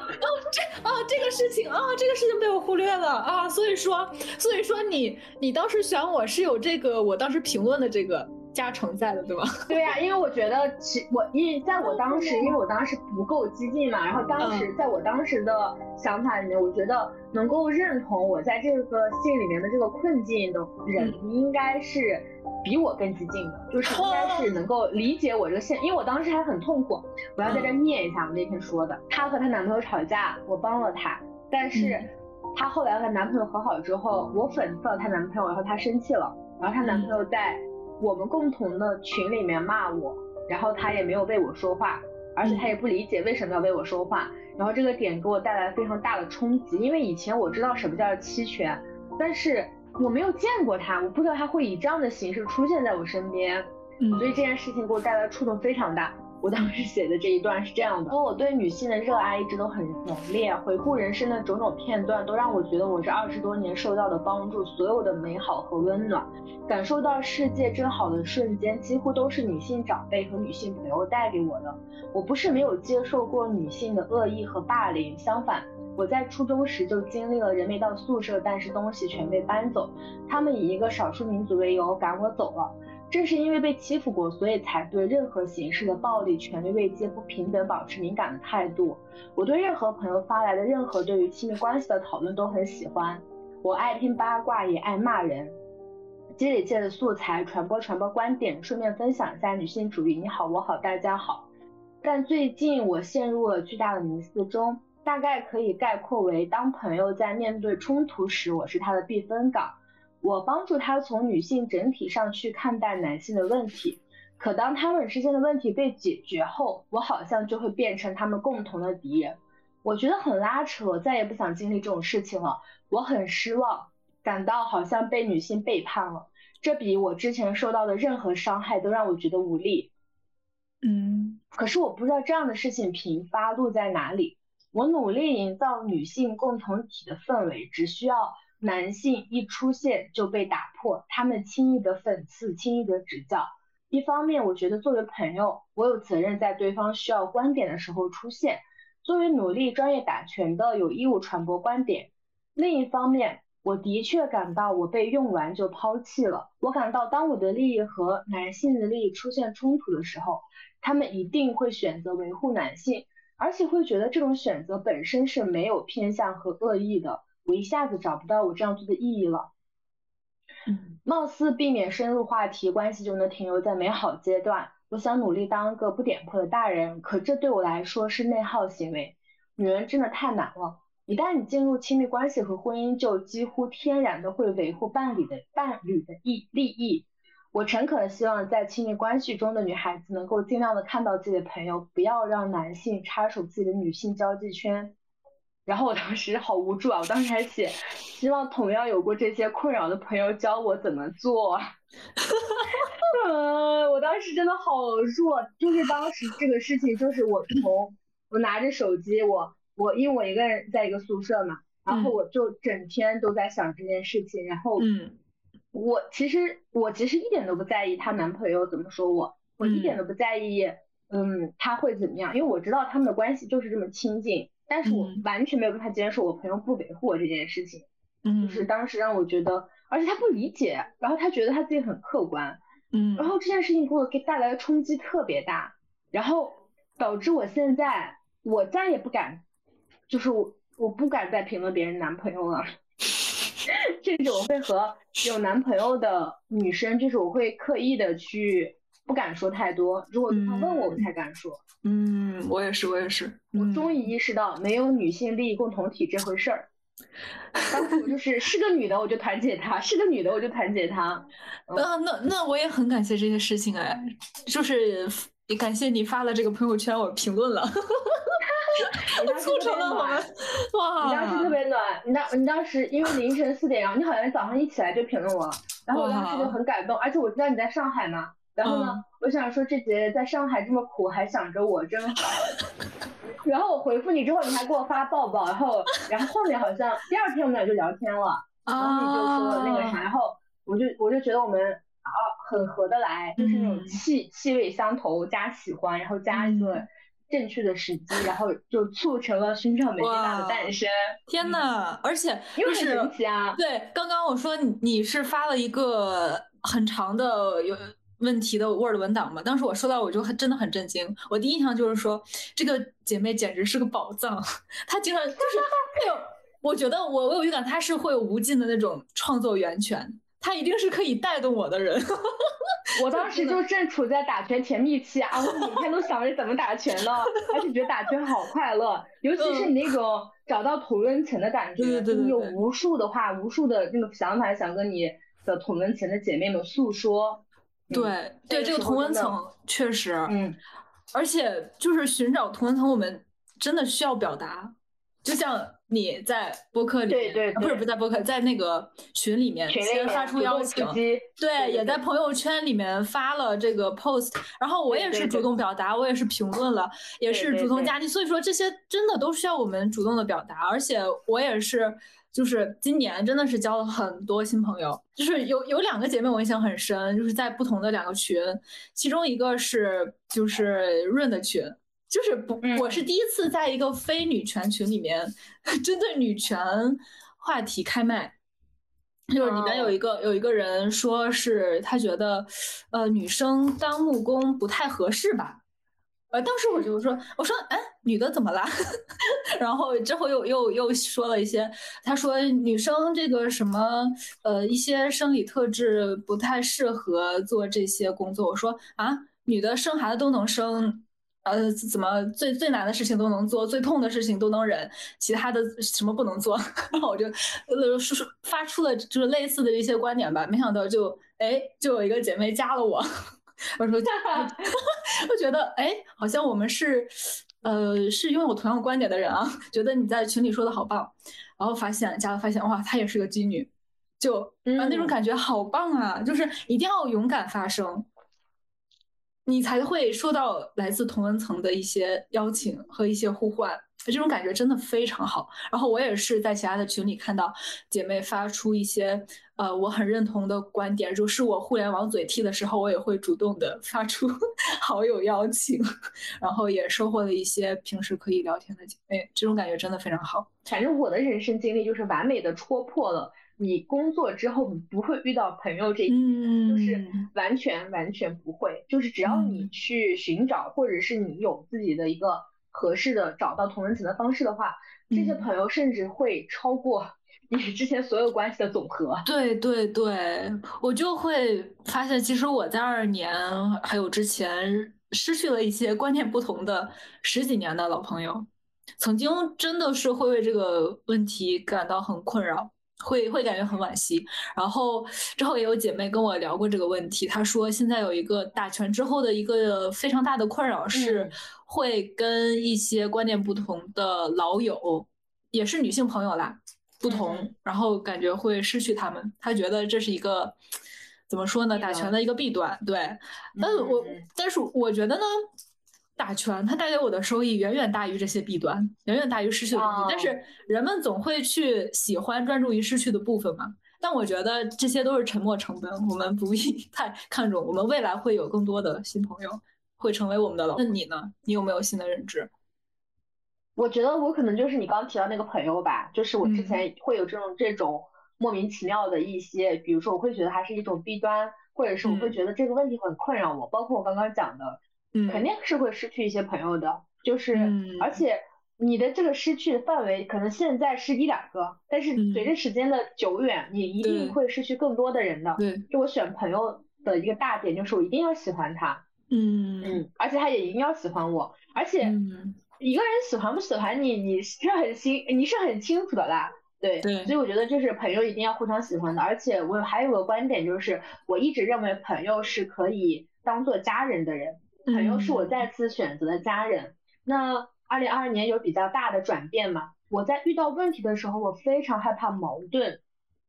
这啊这个事情啊这个事情被我忽略了啊，所以说所以说你你当时选我是有这个我当时评论的这个。加成在的，对吧？对呀、啊，因为我觉得其我因为在我当时，因为我当时不够激进嘛，然后当时在我当时的想法里面，我觉得能够认同我在这个戏里面的这个困境的人，应该是比我更激进的，就是应该是能够理解我这个现，因为我当时还很痛苦。我要在这念一下我那天说的，她和她男朋友吵架，我帮了她，但是她后来和男朋友和好之后，我粉刺了她男朋友，然后她生气了，然后她男朋友在。我们共同的群里面骂我，然后他也没有为我说话，而且他也不理解为什么要为我说话，然后这个点给我带来非常大的冲击，因为以前我知道什么叫期权，但是我没有见过他，我不知道他会以这样的形式出现在我身边，嗯，所以这件事情给我带来触动非常大。我当时写的这一段是这样的：说我对女性的热爱一直都很浓烈，回顾人生的种种片段，都让我觉得我这二十多年受到的帮助，所有的美好和温暖，感受到世界真好的瞬间，几乎都是女性长辈和女性朋友带给我的。我不是没有接受过女性的恶意和霸凌，相反，我在初中时就经历了人没到宿舍，但是东西全被搬走，他们以一个少数民族为由赶我走了。正是因为被欺负过，所以才对任何形式的暴力、权力位阶、不平等保持敏感的态度。我对任何朋友发来的任何对于亲密关系的讨论都很喜欢。我爱听八卦，也爱骂人，积累界的素材，传播传播观点，顺便分享一下女性主义。你好，我好，大家好。但最近我陷入了巨大的迷思中，大概可以概括为：当朋友在面对冲突时，我是他的避风港。我帮助他从女性整体上去看待男性的问题，可当他们之间的问题被解决后，我好像就会变成他们共同的敌人。我觉得很拉扯，我再也不想经历这种事情了。我很失望，感到好像被女性背叛了。这比我之前受到的任何伤害都让我觉得无力。嗯，可是我不知道这样的事情频发路在哪里。我努力营造女性共同体的氛围，只需要。男性一出现就被打破，他们轻易的讽刺，轻易的指教。一方面，我觉得作为朋友，我有责任在对方需要观点的时候出现；作为努力专业打拳的，有义务传播观点。另一方面，我的确感到我被用完就抛弃了。我感到当我的利益和男性的利益出现冲突的时候，他们一定会选择维护男性，而且会觉得这种选择本身是没有偏向和恶意的。我一下子找不到我这样做的意义了。貌似避免深入话题，关系就能停留在美好阶段。我想努力当个不点破的大人，可这对我来说是内耗行为。女人真的太难了，一旦你进入亲密关系和婚姻，就几乎天然的会维护伴侣的伴侣的益利益。我诚恳的希望在亲密关系中的女孩子能够尽量的看到自己的朋友，不要让男性插手自己的女性交际圈。然后我当时好无助啊！我当时还写，希望同样有过这些困扰的朋友教我怎么做。嗯，我当时真的好弱，就是当时这个事情，就是我从我拿着手机，我我因为我一个人在一个宿舍嘛，然后我就整天都在想这件事情。然后，嗯，我其实我其实一点都不在意她男朋友怎么说我，我一点都不在意，嗯，他会怎么样，因为我知道他们的关系就是这么亲近。但是我完全没有办法接受我朋友不维护我这件事情，嗯，就是当时让我觉得，而且他不理解，然后他觉得他自己很客观，嗯，然后这件事情给我给带来的冲击特别大，然后导致我现在我再也不敢，就是我我不敢再评论别人男朋友了，甚至我会和有男朋友的女生，就是我会刻意的去。不敢说太多，如果他问我，我才敢说。嗯，我也是，我也是。我终于意识到没有女性利益共同体这回事儿。当时我就是是个女的，我就团结她；是个女的，我就团结她。啊，那那我也很感谢这些事情哎，就是也感谢你发了这个朋友圈，我评论了，促成了我们哇！你当时特别暖，你当你当时因为凌晨四点，然后你好像早上一起来就评论我，然后我当时就很感动，而且我知道你在上海嘛。然后呢，我想说这节在上海这么苦，还想着我真好。然后我回复你之后，你还给我发抱抱，然后然后后面好像第二天我们俩就聊天了，然后你就说那个啥，然后我就我就觉得我们啊很合得来，就是那种气气味相投加喜欢，然后加一个正确的时机，然后就促成了寻找玫瑰大的诞生。天呐，而且又是神奇啊！对，刚刚我说你是发了一个很长的有。问题的 Word 文档嘛，当时我收到我就很真的很震惊。我第一印象就是说，这个姐妹简直是个宝藏。她经常就是会有，我觉得我我有预感，她是会有无尽的那种创作源泉。她一定是可以带动我的人。我当时就正处在打拳甜蜜期啊，我每天都想着怎么打拳呢，而且觉得打拳好快乐，尤其是你那种找到同温层的感觉，你有无数的话、无数的那个想法想跟你的同温层的姐妹们诉说。对对，这个同温层确实，嗯，而且就是寻找同温层，我们真的需要表达。就像你在播客里，对对，不是不在播客，在那个群里面先发出邀请，对，也在朋友圈里面发了这个 post，然后我也是主动表达，我也是评论了，也是主动加你，所以说这些真的都需要我们主动的表达，而且我也是。就是今年真的是交了很多新朋友，就是有有两个姐妹我印象很深，就是在不同的两个群，其中一个是就是润的群，就是不我是第一次在一个非女权群里面 针对女权话题开麦，就是里面有一个有一个人说是他觉得呃女生当木工不太合适吧。呃，当时我就说，我说，哎，女的怎么啦？然后之后又又又说了一些，他说女生这个什么，呃，一些生理特质不太适合做这些工作。我说啊，女的生孩子都能生，呃，怎么最最难的事情都能做，最痛的事情都能忍，其他的什么不能做？然后我就呃发出了就是类似的一些观点吧，没想到就哎就有一个姐妹加了我。我说 我觉得，哎，好像我们是，呃，是拥有同样观点的人啊。觉得你在群里说的好棒，然后发现加了，发现哇，她也是个妓女，就啊那种感觉好棒啊！就是一定要勇敢发声，你才会收到来自同文层的一些邀请和一些呼唤。这种感觉真的非常好。然后我也是在其他的群里看到姐妹发出一些呃我很认同的观点，就是我互联网嘴替的时候，我也会主动的发出 好友邀请，然后也收获了一些平时可以聊天的姐妹，这种感觉真的非常好。反正我的人生经历就是完美的戳破了。你工作之后，你不会遇到朋友这一点，就是完全完全不会。就是只要你去寻找，或者是你有自己的一个合适的找到同人情的方式的话，这些朋友甚至会超过 你之前所有关系的总和。对对对，我就会发现，其实我在二年还有之前失去了一些观念不同的十几年的老朋友，曾经真的是会为这个问题感到很困扰。会会感觉很惋惜，然后之后也有姐妹跟我聊过这个问题，她说现在有一个打拳之后的一个非常大的困扰是，会跟一些观念不同的老友，也是女性朋友啦，不同，然后感觉会失去他们，她觉得这是一个怎么说呢，打拳的一个弊端，对，但是我但是我觉得呢。打拳，它带给我的收益远远大于这些弊端，远远大于失去的东西。但是人们总会去喜欢专注于失去的部分嘛？但我觉得这些都是沉没成本，我们不必 太看重。我们未来会有更多的新朋友，会成为我们的老。那你呢？你有没有新的认知？我觉得我可能就是你刚提到那个朋友吧，就是我之前会有这种这种莫名其妙的一些，比如说我会觉得它是一种弊端，或者是我会觉得这个问题很困扰我，包括我刚刚讲的。肯定是会失去一些朋友的，就是，而且你的这个失去的范围可能现在是一两个，但是随着时间的久远，你一定会失去更多的人的。对，就我选朋友的一个大点就是我一定要喜欢他，嗯。嗯，而且他也一定要喜欢我，而且一个人喜欢不喜欢你，你是很清，你是很清楚的啦。对，对，所以我觉得就是朋友一定要互相喜欢的，而且我还有个观点就是，我一直认为朋友是可以当做家人的人。朋友是我再次选择的家人。那二零二二年有比较大的转变嘛？我在遇到问题的时候，我非常害怕矛盾，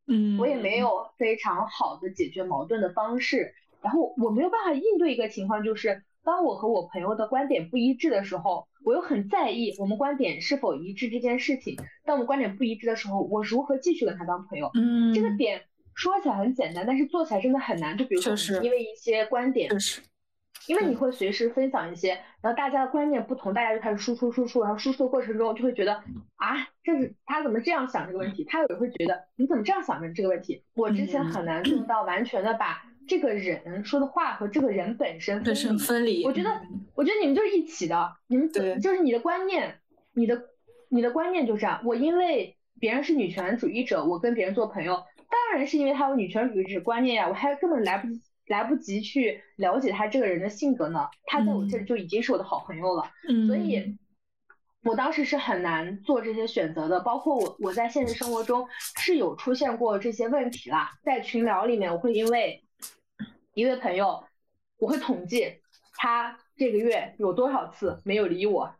嗯，我也没有非常好的解决矛盾的方式。然后我没有办法应对一个情况，就是当我和我朋友的观点不一致的时候，我又很在意我们观点是否一致这件事情。当我们观点不一致的时候，我如何继续跟他当朋友？嗯，这个点说起来很简单，但是做起来真的很难。就比如说，因为一些观点。因为你会随时分享一些，然后大家的观念不同，大家就开始输出输出，然后输出的过程中就会觉得啊，这是他怎么这样想这个问题，他也会觉得你怎么这样想的这个问题。我之前很难做到完全的把这个人说的话和这个人本身分离。我觉得，我觉得你们就是一起的，你们就是你的观念，你的你的观念就这样。我因为别人是女权主义者，我跟别人做朋友，当然是因为他有女权主义者观念呀，我还根本来不及。来不及去了解他这个人的性格呢，他在我这里就已经是我的好朋友了。嗯，所以，我当时是很难做这些选择的。包括我，我在现实生活中是有出现过这些问题啦。在群聊里面，我会因为一位朋友，我会统计他这个月有多少次没有理我。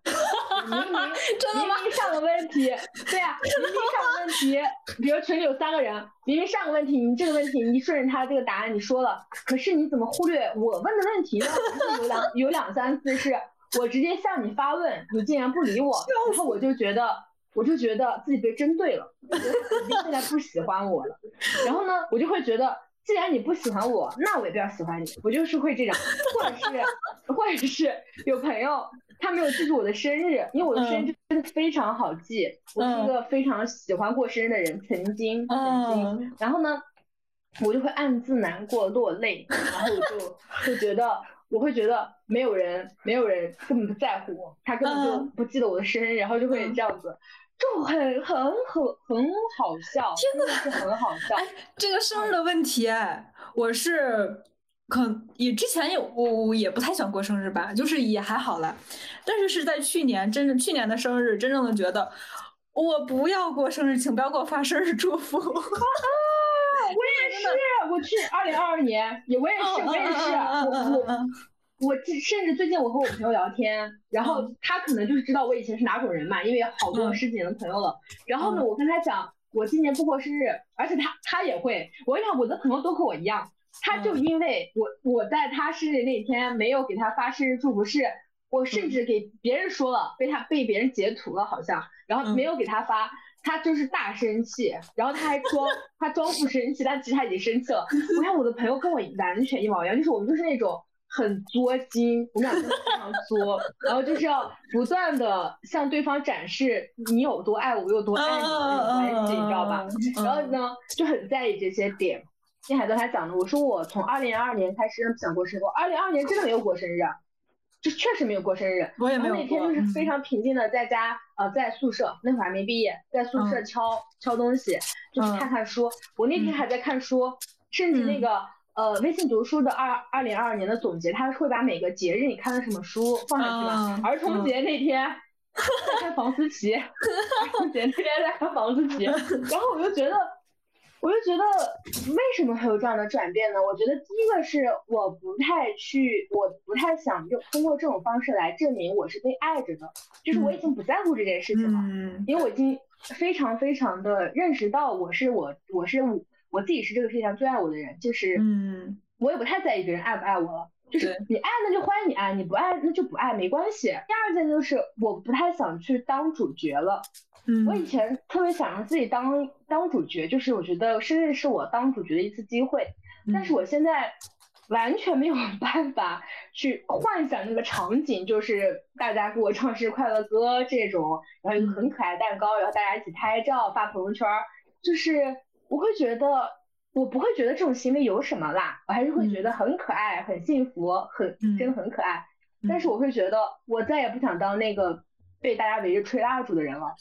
明明明明上个问题，对呀，明明上个问题，比如群里有三个人，明明上个问题，你这个问题你顺着他这个答案你说了，可是你怎么忽略我问的问题呢？有两有两三次是我直接向你发问，你竟然不理我，然后我就觉得我就觉得自己被针对了，你现在不喜欢我了，然后呢，我就会觉得既然你不喜欢我，那我也不要喜欢你，我就是会这样，或者是或者是有朋友。他没有记住我的生日，因为我的生日真的非常好记。我是一个非常喜欢过生日的人，曾经曾经。然后呢，我就会暗自难过落泪，然后我就会觉得，我会觉得没有人，没有人根本不在乎我，他根本就不记得我的生日，然后就会这样子，就很很很很好笑，真的是很好笑。哎，这个生日的问题，我是。可也之前也我我也不太想过生日吧，就是也还好了，但是是在去年真正去年的生日，真正的觉得我不要过生日，请不要给我发生日祝福。我也是，我去二零二二年也我也是我也是我我我甚至最近我和我朋友聊天，然后他可能就是知道我以前是哪种人嘛，因为好多十几年的朋友了。然后呢，我跟他讲我今年不过生日，而且他他也会，我跟你讲我的朋友都和我一样。他就因为我我在他生日那天没有给他发生日祝福，是我甚至给别人说了，被他被别人截图了好像，然后没有给他发，他就是大生气，然后他还装他装不生气，但其实他已经生气了。我看我的朋友跟我完全一模一样，就是我们就是那种。很作精，我们俩真的非常作，然后就是要不断的向对方展示你有多爱我，我有多爱你的关系，你知道吧？然后呢，就很在意这些点。金海跟他讲呢，我说我从二零二二年开始不想过生日，二零二二年真的没有过生日，就确实没有过生日。我也没有那天就是非常平静的在家，呃，在宿舍，那会儿还没毕业，在宿舍敲敲东西，就是看看书。我那天还在看书，甚至那个。呃，微信读书的二二零二二年的总结，他会把每个节日你看的什么书放上去嘛？儿童节那天在看房思琪，儿童节那天在看房思琪，然后我就觉得，我就觉得为什么会有这样的转变呢？我觉得第一个是我不太去，我不太想用通过这种方式来证明我是被爱着的，就是我已经不在乎这件事情了，因为我已经非常非常的认识到我是我我是我。我自己是这个世界上最爱我的人，就是，嗯，我也不太在意别人爱不爱我了，就是你爱那就欢迎你爱，你不爱那就不爱，没关系。第二件就是我不太想去当主角了，嗯，我以前特别想让自己当当主角，就是我觉得生日是我当主角的一次机会，但是我现在完全没有办法去幻想那个场景，就是大家给我唱生日快乐歌这种，然后一个很可爱蛋糕，然后大家一起拍照发朋友圈，就是。我会觉得，我不会觉得这种行为有什么啦，我还是会觉得很可爱、很幸福、很真的很可爱。但是我会觉得，我再也不想当那个被大家围着吹蜡烛的人了。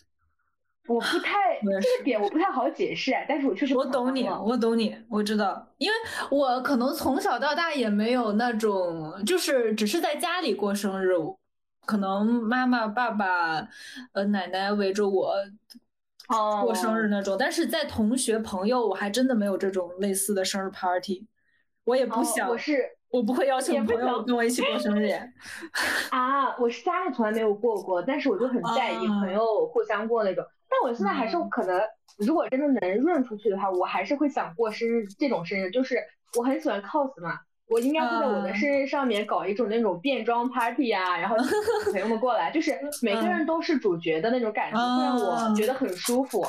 我不太这个点我不太好解释，但是我确实我懂你，我懂你，我知道，因为我可能从小到大也没有那种，就是只是在家里过生日，可能妈妈、爸爸、呃奶奶围着我。过生日那种，但是在同学朋友，我还真的没有这种类似的生日 party，我也不想，我是我不会邀请朋友跟我一起过生日。啊，我是家里从来没有过过，但是我就很在意朋友互相过那种。但我现在还是可能，如果真的能润出去的话，我还是会想过生日这种生日，就是我很喜欢 cos 嘛。我应该会在我的生日上面搞一种那种变装 party 啊，然后朋友们过来，就是 每个人都是主角的那种感觉，会让我觉得很舒服。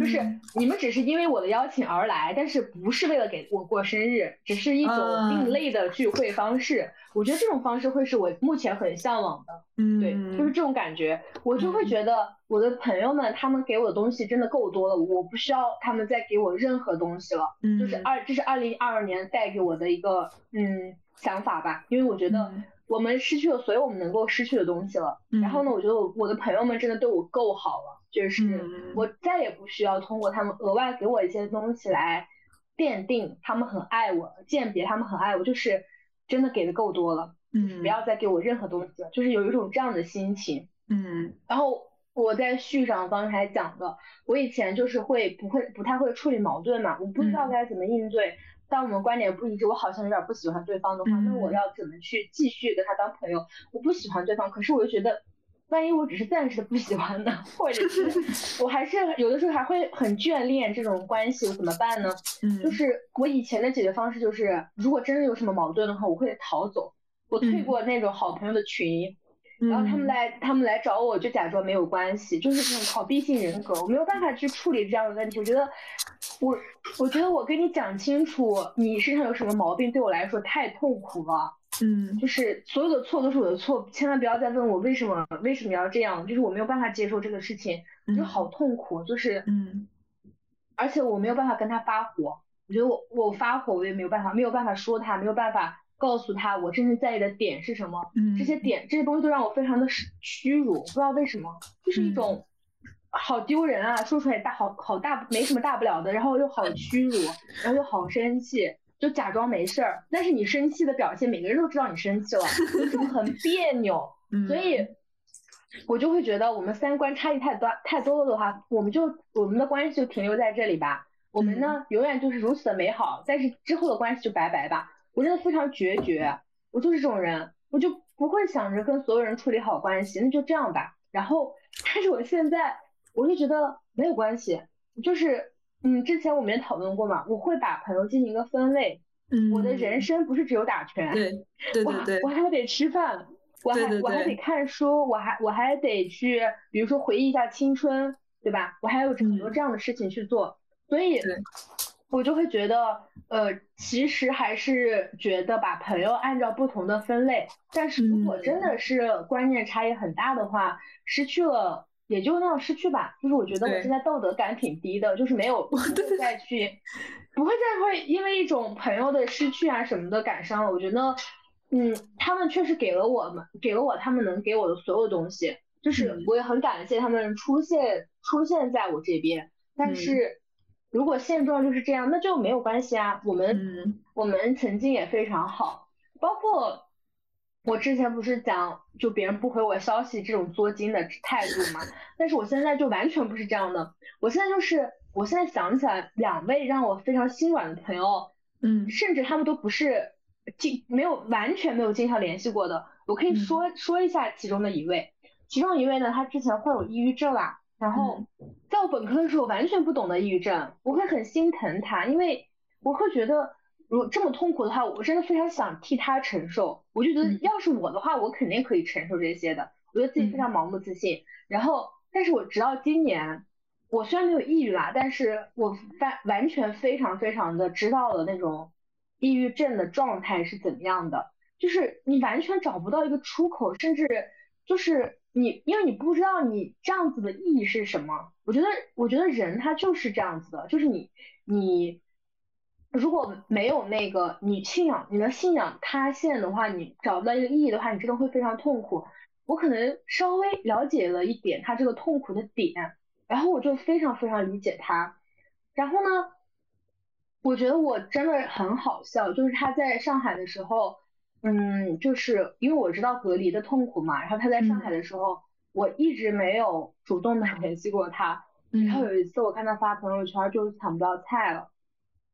就是你们只是因为我的邀请而来，但是不是为了给我过生日，只是一种另类的聚会方式。我觉得这种方式会是我目前很向往的。嗯，对，就是这种感觉，我就会觉得我的朋友们他们给我的东西真的够多了，我不需要他们再给我任何东西了。嗯，就是二，这是二零二二年带给我的一个嗯想法吧，因为我觉得我们失去了所有我们能够失去的东西了。然后呢，我觉得我我的朋友们真的对我够好了。就是我再也不需要通过他们额外给我一些东西来奠定他们很爱我，鉴别他们很爱我，就是真的给的够多了，嗯，不要再给我任何东西了，就是有一种这样的心情，嗯。然后我在序上刚才讲的，我以前就是会不会不太会处理矛盾嘛，我不知道该怎么应对。当我们观点不一致，我好像有点不喜欢对方的话，那我要怎么去继续跟他当朋友？我不喜欢对方，可是我又觉得。万一我只是暂时的不喜欢呢，或者是 我还是有的时候还会很眷恋这种关系，我怎么办呢？嗯，就是我以前的解决方式就是，如果真的有什么矛盾的话，我会逃走，我退过那种好朋友的群，然后他们来他们来找我就假装没有关系，就是这种逃避性人格，我没有办法去处理这样的问题。我觉得我我觉得我跟你讲清楚你身上有什么毛病，对我来说太痛苦了。嗯，就是所有的错都是我的错，千万不要再问我为什么为什么要这样，就是我没有办法接受这个事情，就好痛苦，就是嗯，而且我没有办法跟他发火，我觉得我我发火我也没有办法，没有办法说他，没有办法告诉他我真正在意的点是什么，嗯，这些点这些东西都让我非常的屈辱，不知道为什么，就是一种好丢人啊，说出来大好好大没什么大不了的，然后又好屈辱，然后又好生气。就假装没事儿，但是你生气的表现，每个人都知道你生气了，就很别扭。所以，我就会觉得我们三观差异太多太多了的话，我们就我们的关系就停留在这里吧。我们呢，永远就是如此的美好，但是之后的关系就拜拜吧。我真的非常决绝，我就是这种人，我就不会想着跟所有人处理好关系，那就这样吧。然后，但是我现在我就觉得没有关系，就是。嗯，之前我们也讨论过嘛，我会把朋友进行一个分类。嗯，我的人生不是只有打拳，对对对对，我还得吃饭，我还我还得看书，我还我还得去，比如说回忆一下青春，对吧？我还有很多嗯这样的事情去做，所以对我就会觉得，呃，其实还是觉得把朋友按照不同的分类，但是如果真嗯的是观念差异很大的话，失去了。也就那样失去吧，就是我觉得我现在道德感挺低的，就是没有不会再去，不会再会因为一种朋友的失去啊什么的感伤了。我觉得，嗯，他们确实给了我们，给了我他们能给我的所有东西，就是嗯我也很感谢他们出现出现在我这边。但嗯是如果现状就是这样，那就没有关系啊。我们嗯我们曾经也非常好，包括我之前不是讲就别人不回我消息这种作精的态度嘛，但是我现在就完全不是这样的。我现在就是，我现在想起来两位让我非常心软的朋友，嗯甚至他们都不是经没有完全没有经常联系过的。我可以嗯说、说一下其中的一位，其中一位呢，他之前患有抑郁症啊，然后在我本科的时候完全不懂得抑郁症，我会很心疼他，因为我会觉得如果这么痛苦的话，我真的非常想替他承受。我就觉得嗯要是我的话，我肯定可以承受这些的。我觉得自己非常盲目自信，然后但是我直到今年。我虽然没有抑郁啦，但是我完完全非常非常的知道了那种抑郁症的状态是怎么样的，就是你完全找不到一个出口，甚至就是你因为你不知道你这样子的意义是什么。我觉得，我觉得人他就是这样子的，就是你你如果没有那个你信仰你的信仰塌陷的话，你找不到一个意义的话，你真的会非常痛苦。我可能稍微了解了一点他这个痛苦的点。然后我就非常非常理解他，然后呢，我觉得我真的很好笑，就是他在上海的时候，嗯，就是因为我知道隔离的痛苦嘛，然后他在上海的时候，我一直没有主动的 联系过他，然后有一次我看他发朋友圈，就是抢不到菜了，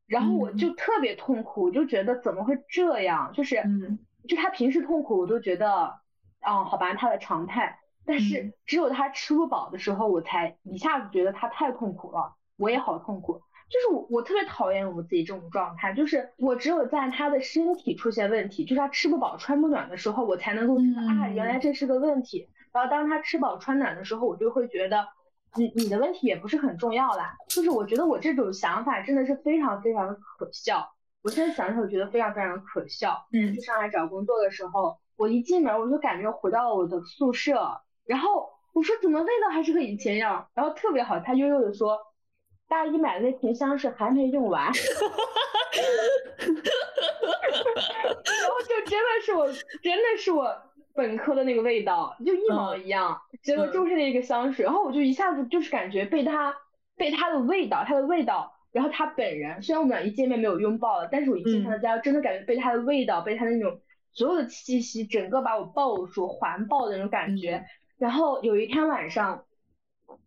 然后我就特别痛苦，我就觉得怎么会这样，就是，嗯，就他平时痛苦，我都觉得，嗯，好吧，他的常态。但是只有他吃不饱的时候，我才一下子觉得他太痛苦了，我也好痛苦。就是我，我特别讨厌我自己这种状态，就是我只有在他的身体出现问题，就是他吃不饱穿不暖的时候，我才能够知道、啊，原来这是个问题。然后当他吃饱穿暖的时候，我就会觉得你你的问题也不是很重要啦。就是我觉得我这种想法真的是非常非常的可笑。我现在想想，我觉得非常非常可笑。嗯，去上海找工作的时候，我一进门我就感觉回到了我的宿舍。然后我说怎么味道还是和以前一样，然后特别好，他悠悠的说，大一买的那瓶香水还没用完，然后就真的是我，真的是我本科的那个味道，就一毛一样，结果就是那个香水，然后我就一下子就是感觉被他被他的味道，他的味道，然后他本人，虽然我们俩一见面没有拥抱了，但是我一进他的家，真的感觉被他的味道，被他那种所有的气息，整个把我抱住，环抱的那种感觉。然后有一天晚上，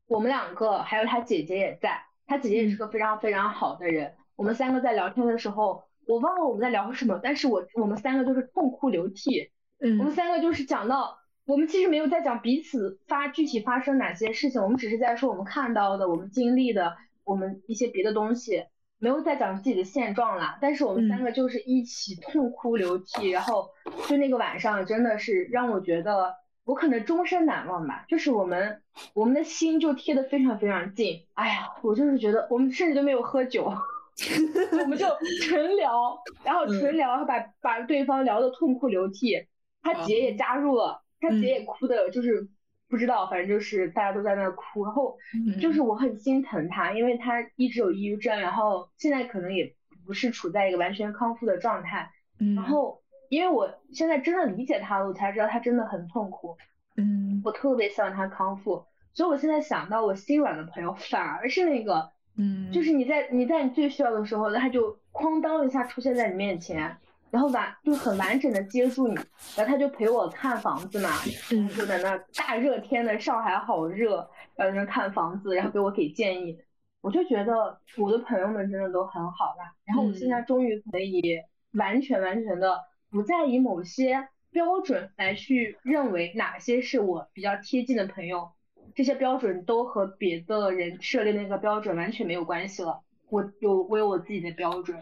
我们两个还有他姐姐也在，他姐姐也是个非常非常好的人。我们三个在聊天的时候，我忘了我们在聊什么，但是我我们三个就是痛哭流涕。嗯，我们三个就是讲到，我们其实没有在讲彼此发具体发生哪些事情，我们只是在说我们看到的、我们经历的、我们一些别的东西，没有在讲自己的现状啦。但是我们三个就是一起痛哭流涕，然后就那个晚上真的是让我觉得。我可能终身难忘吧，就是我们我们的心就贴得非常非常近。哎呀，我就是觉得我们甚至都没有喝酒，我们就 纯聊，然后纯聊，然后把把对方聊得痛哭流涕。他姐也加入了，他姐也哭的，就是不知道，反正就是大家都在那哭。然后就是我很心疼他，因为他一直有抑郁症，然后现在可能也不是处在一个完全康复的状态。然后。因为我现在真的理解他了，我才知道他真的很痛苦。嗯，我特别希望他康复，所以我现在想到我心软的朋友，反而是那个，嗯，就是你在你在你最需要的时候，他就哐当一下出现在你面前，然后完就很完整的接住你，然后他就陪我看房子嘛，嗯，就在那大热天的上海好热，然后在那看房子，然后给我给建议，我就觉得我的朋友们真的都很好啦。然后我现在终于可以完全完全的。不再以某些标准来去认为哪些是我比较贴近的朋友，这些标准都和别的人设立那个标准完全没有关系了。我有我有我自己的标准。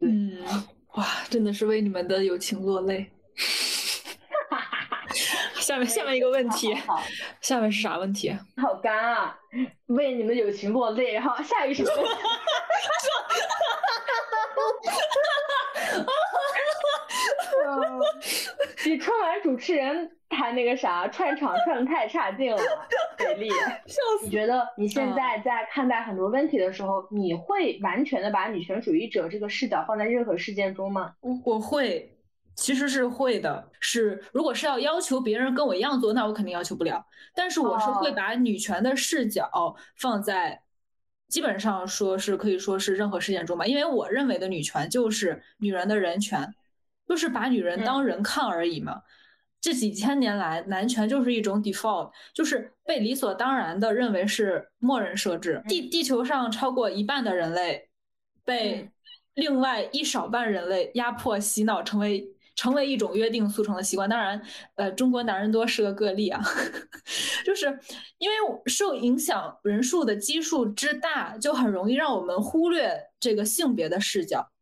嗯，哇，真的是为你们的友情落泪。下面下面一个问题，好，下面是啥问题？好干啊！为你们友情落泪。然后下一个 什么？比春晚主持人还那个啥，串场串的太差劲了，给力。笑死！你觉得你现在在看待很多问题的时候，你会完全的把女权主义者这个视角放在任何事件中吗？我我会，其实是会的。是如果是要要求别人跟我一样做，那我肯定要求不了。但是我是会把女权的视角放在，基本上说是可以说是任何事件中吧，因为我认为的女权就是女人的人权。就是把女人当人看而已嘛。这几千年来，男权就是一种 default，就是被理所当然的认为是默认设置。地地球上超过一半的人类被另外一少半人类压迫洗脑，成为成为一种约定俗成的习惯。当然，呃，中国男人多是个个例啊，就是因为受影响人数的基数之大，就很容易让我们忽略这个性别的视角。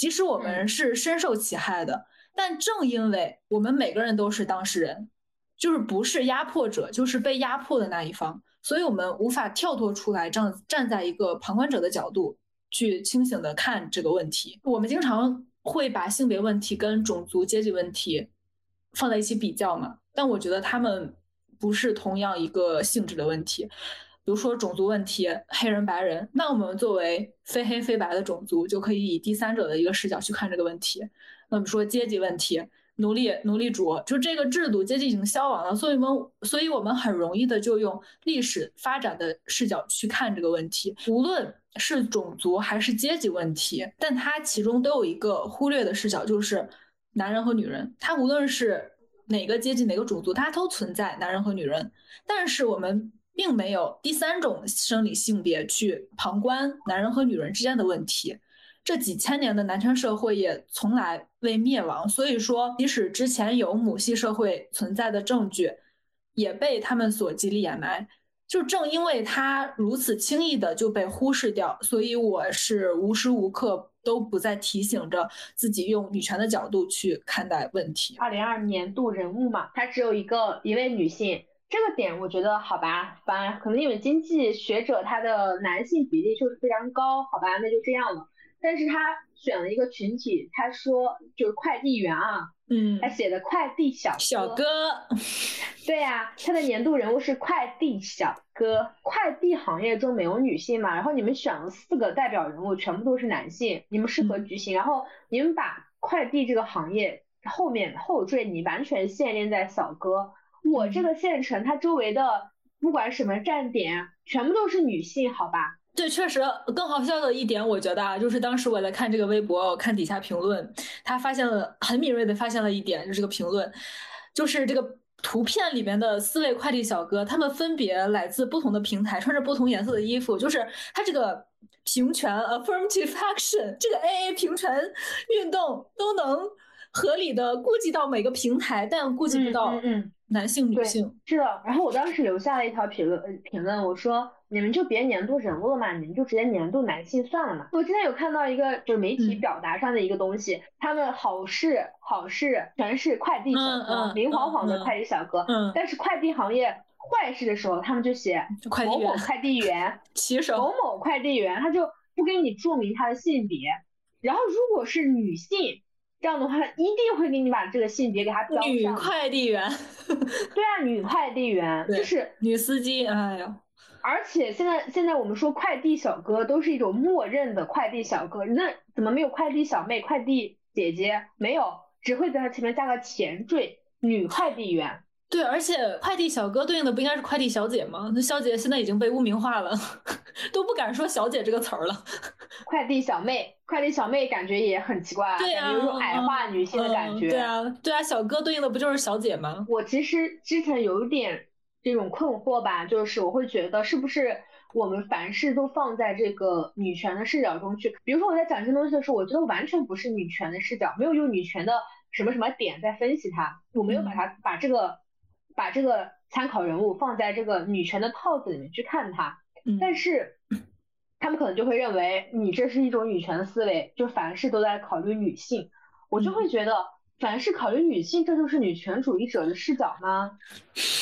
即使我们是深受其害的，但正因为我们每个人都是当事人，就是不是压迫者，就是被压迫的那一方，所以我们无法跳脱出来，站站在一个旁观者的角度去清醒的看这个问题。我们经常会把性别问题跟种族、阶级问题放在一起比较嘛，但我觉得他们不是同样一个性质的问题。比如说种族问题，黑人、白人，那我们作为非黑非白的种族，就可以以第三者的一个视角去看这个问题。那么说阶级问题，奴隶、奴隶主，就这个制度，阶级已经消亡了，所以我们，所以我们很容易的就用历史发展的视角去看这个问题。无论是种族还是阶级问题，但它其中都有一个忽略的视角，就是男人和女人。它无论是哪个阶级、哪个种族，它都存在男人和女人。但是我们。并没有第三种生理性别去旁观男人和女人之间的问题，这几千年的男权社会也从来未灭亡。所以说，即使之前有母系社会存在的证据，也被他们所极力掩埋。就正因为他如此轻易的就被忽视掉，所以我是无时无刻都不在提醒着自己用女权的角度去看待问题。二零二年度人物嘛，她只有一个一位女性。这个点我觉得好吧，反正可能因为经济学者他的男性比例就是非常高，好吧，那就这样了。但是他选了一个群体，他说就是快递员啊，嗯，他写的快递小小哥，对呀，他的年度人物是快递小哥。快递行业中没有女性嘛，然后你们选了四个代表人物，全部都是男性，你们适合局行。然后你们把快递这个行业后面后缀你完全限定在小哥。我这个县城，它周围的不管什么站点，全部都是女性，好吧？对，确实更好笑的一点，我觉得啊，就是当时我在看这个微博，我看底下评论，他发现了很敏锐的发现了一点，就是这个评论，就是这个图片里面的四位快递小哥，他们分别来自不同的平台，穿着不同颜色的衣服，就是他这个平权 affirmative action，这个 AA 平权运动都能合理的顾及到每个平台，但顾及不到嗯。男性、女性是的，然后我当时留下了一条评论，评论我说你们就别年度人物了嘛，你们就直接年度男性算了嘛。我今天有看到一个就是媒体表达上的一个东西，他们好事好事全是快递小哥，明晃晃的快递小哥，但是快递行业坏事的时候，他们就写某某快递员，骑手某某快递员，他就不给你注明他的性别，然后如果是女性。这样的话，一定会给你把这个性别给他标上。女快递员，对啊，女快递员 就是女司机，哎呦。而且现在现在我们说快递小哥都是一种默认的快递小哥，那怎么没有快递小妹、快递姐姐？没有，只会在它前面加个前缀“女快递员”。对，而且快递小哥对应的不应该是快递小姐吗？那小姐现在已经被污名化了，都不敢说小姐这个词儿了。快递小妹，快递小妹感觉也很奇怪，对啊，有种矮化女性的感觉。对啊，对啊，小哥对应的不就是小姐吗？我其实之前有一点这种困惑吧，就是我会觉得是不是我们凡事都放在这个女权的视角中去？比如说我在讲这东西的时候，我觉得完全不是女权的视角，没有用女权的什么什么点在分析它，我没有把它把这个。把这个参考人物放在这个女权的套子里面去看他，但是他们可能就会认为你这是一种女权的思维，就凡事都在考虑女性。我就会觉得凡事考虑女性，这就是女权主义者的视角吗？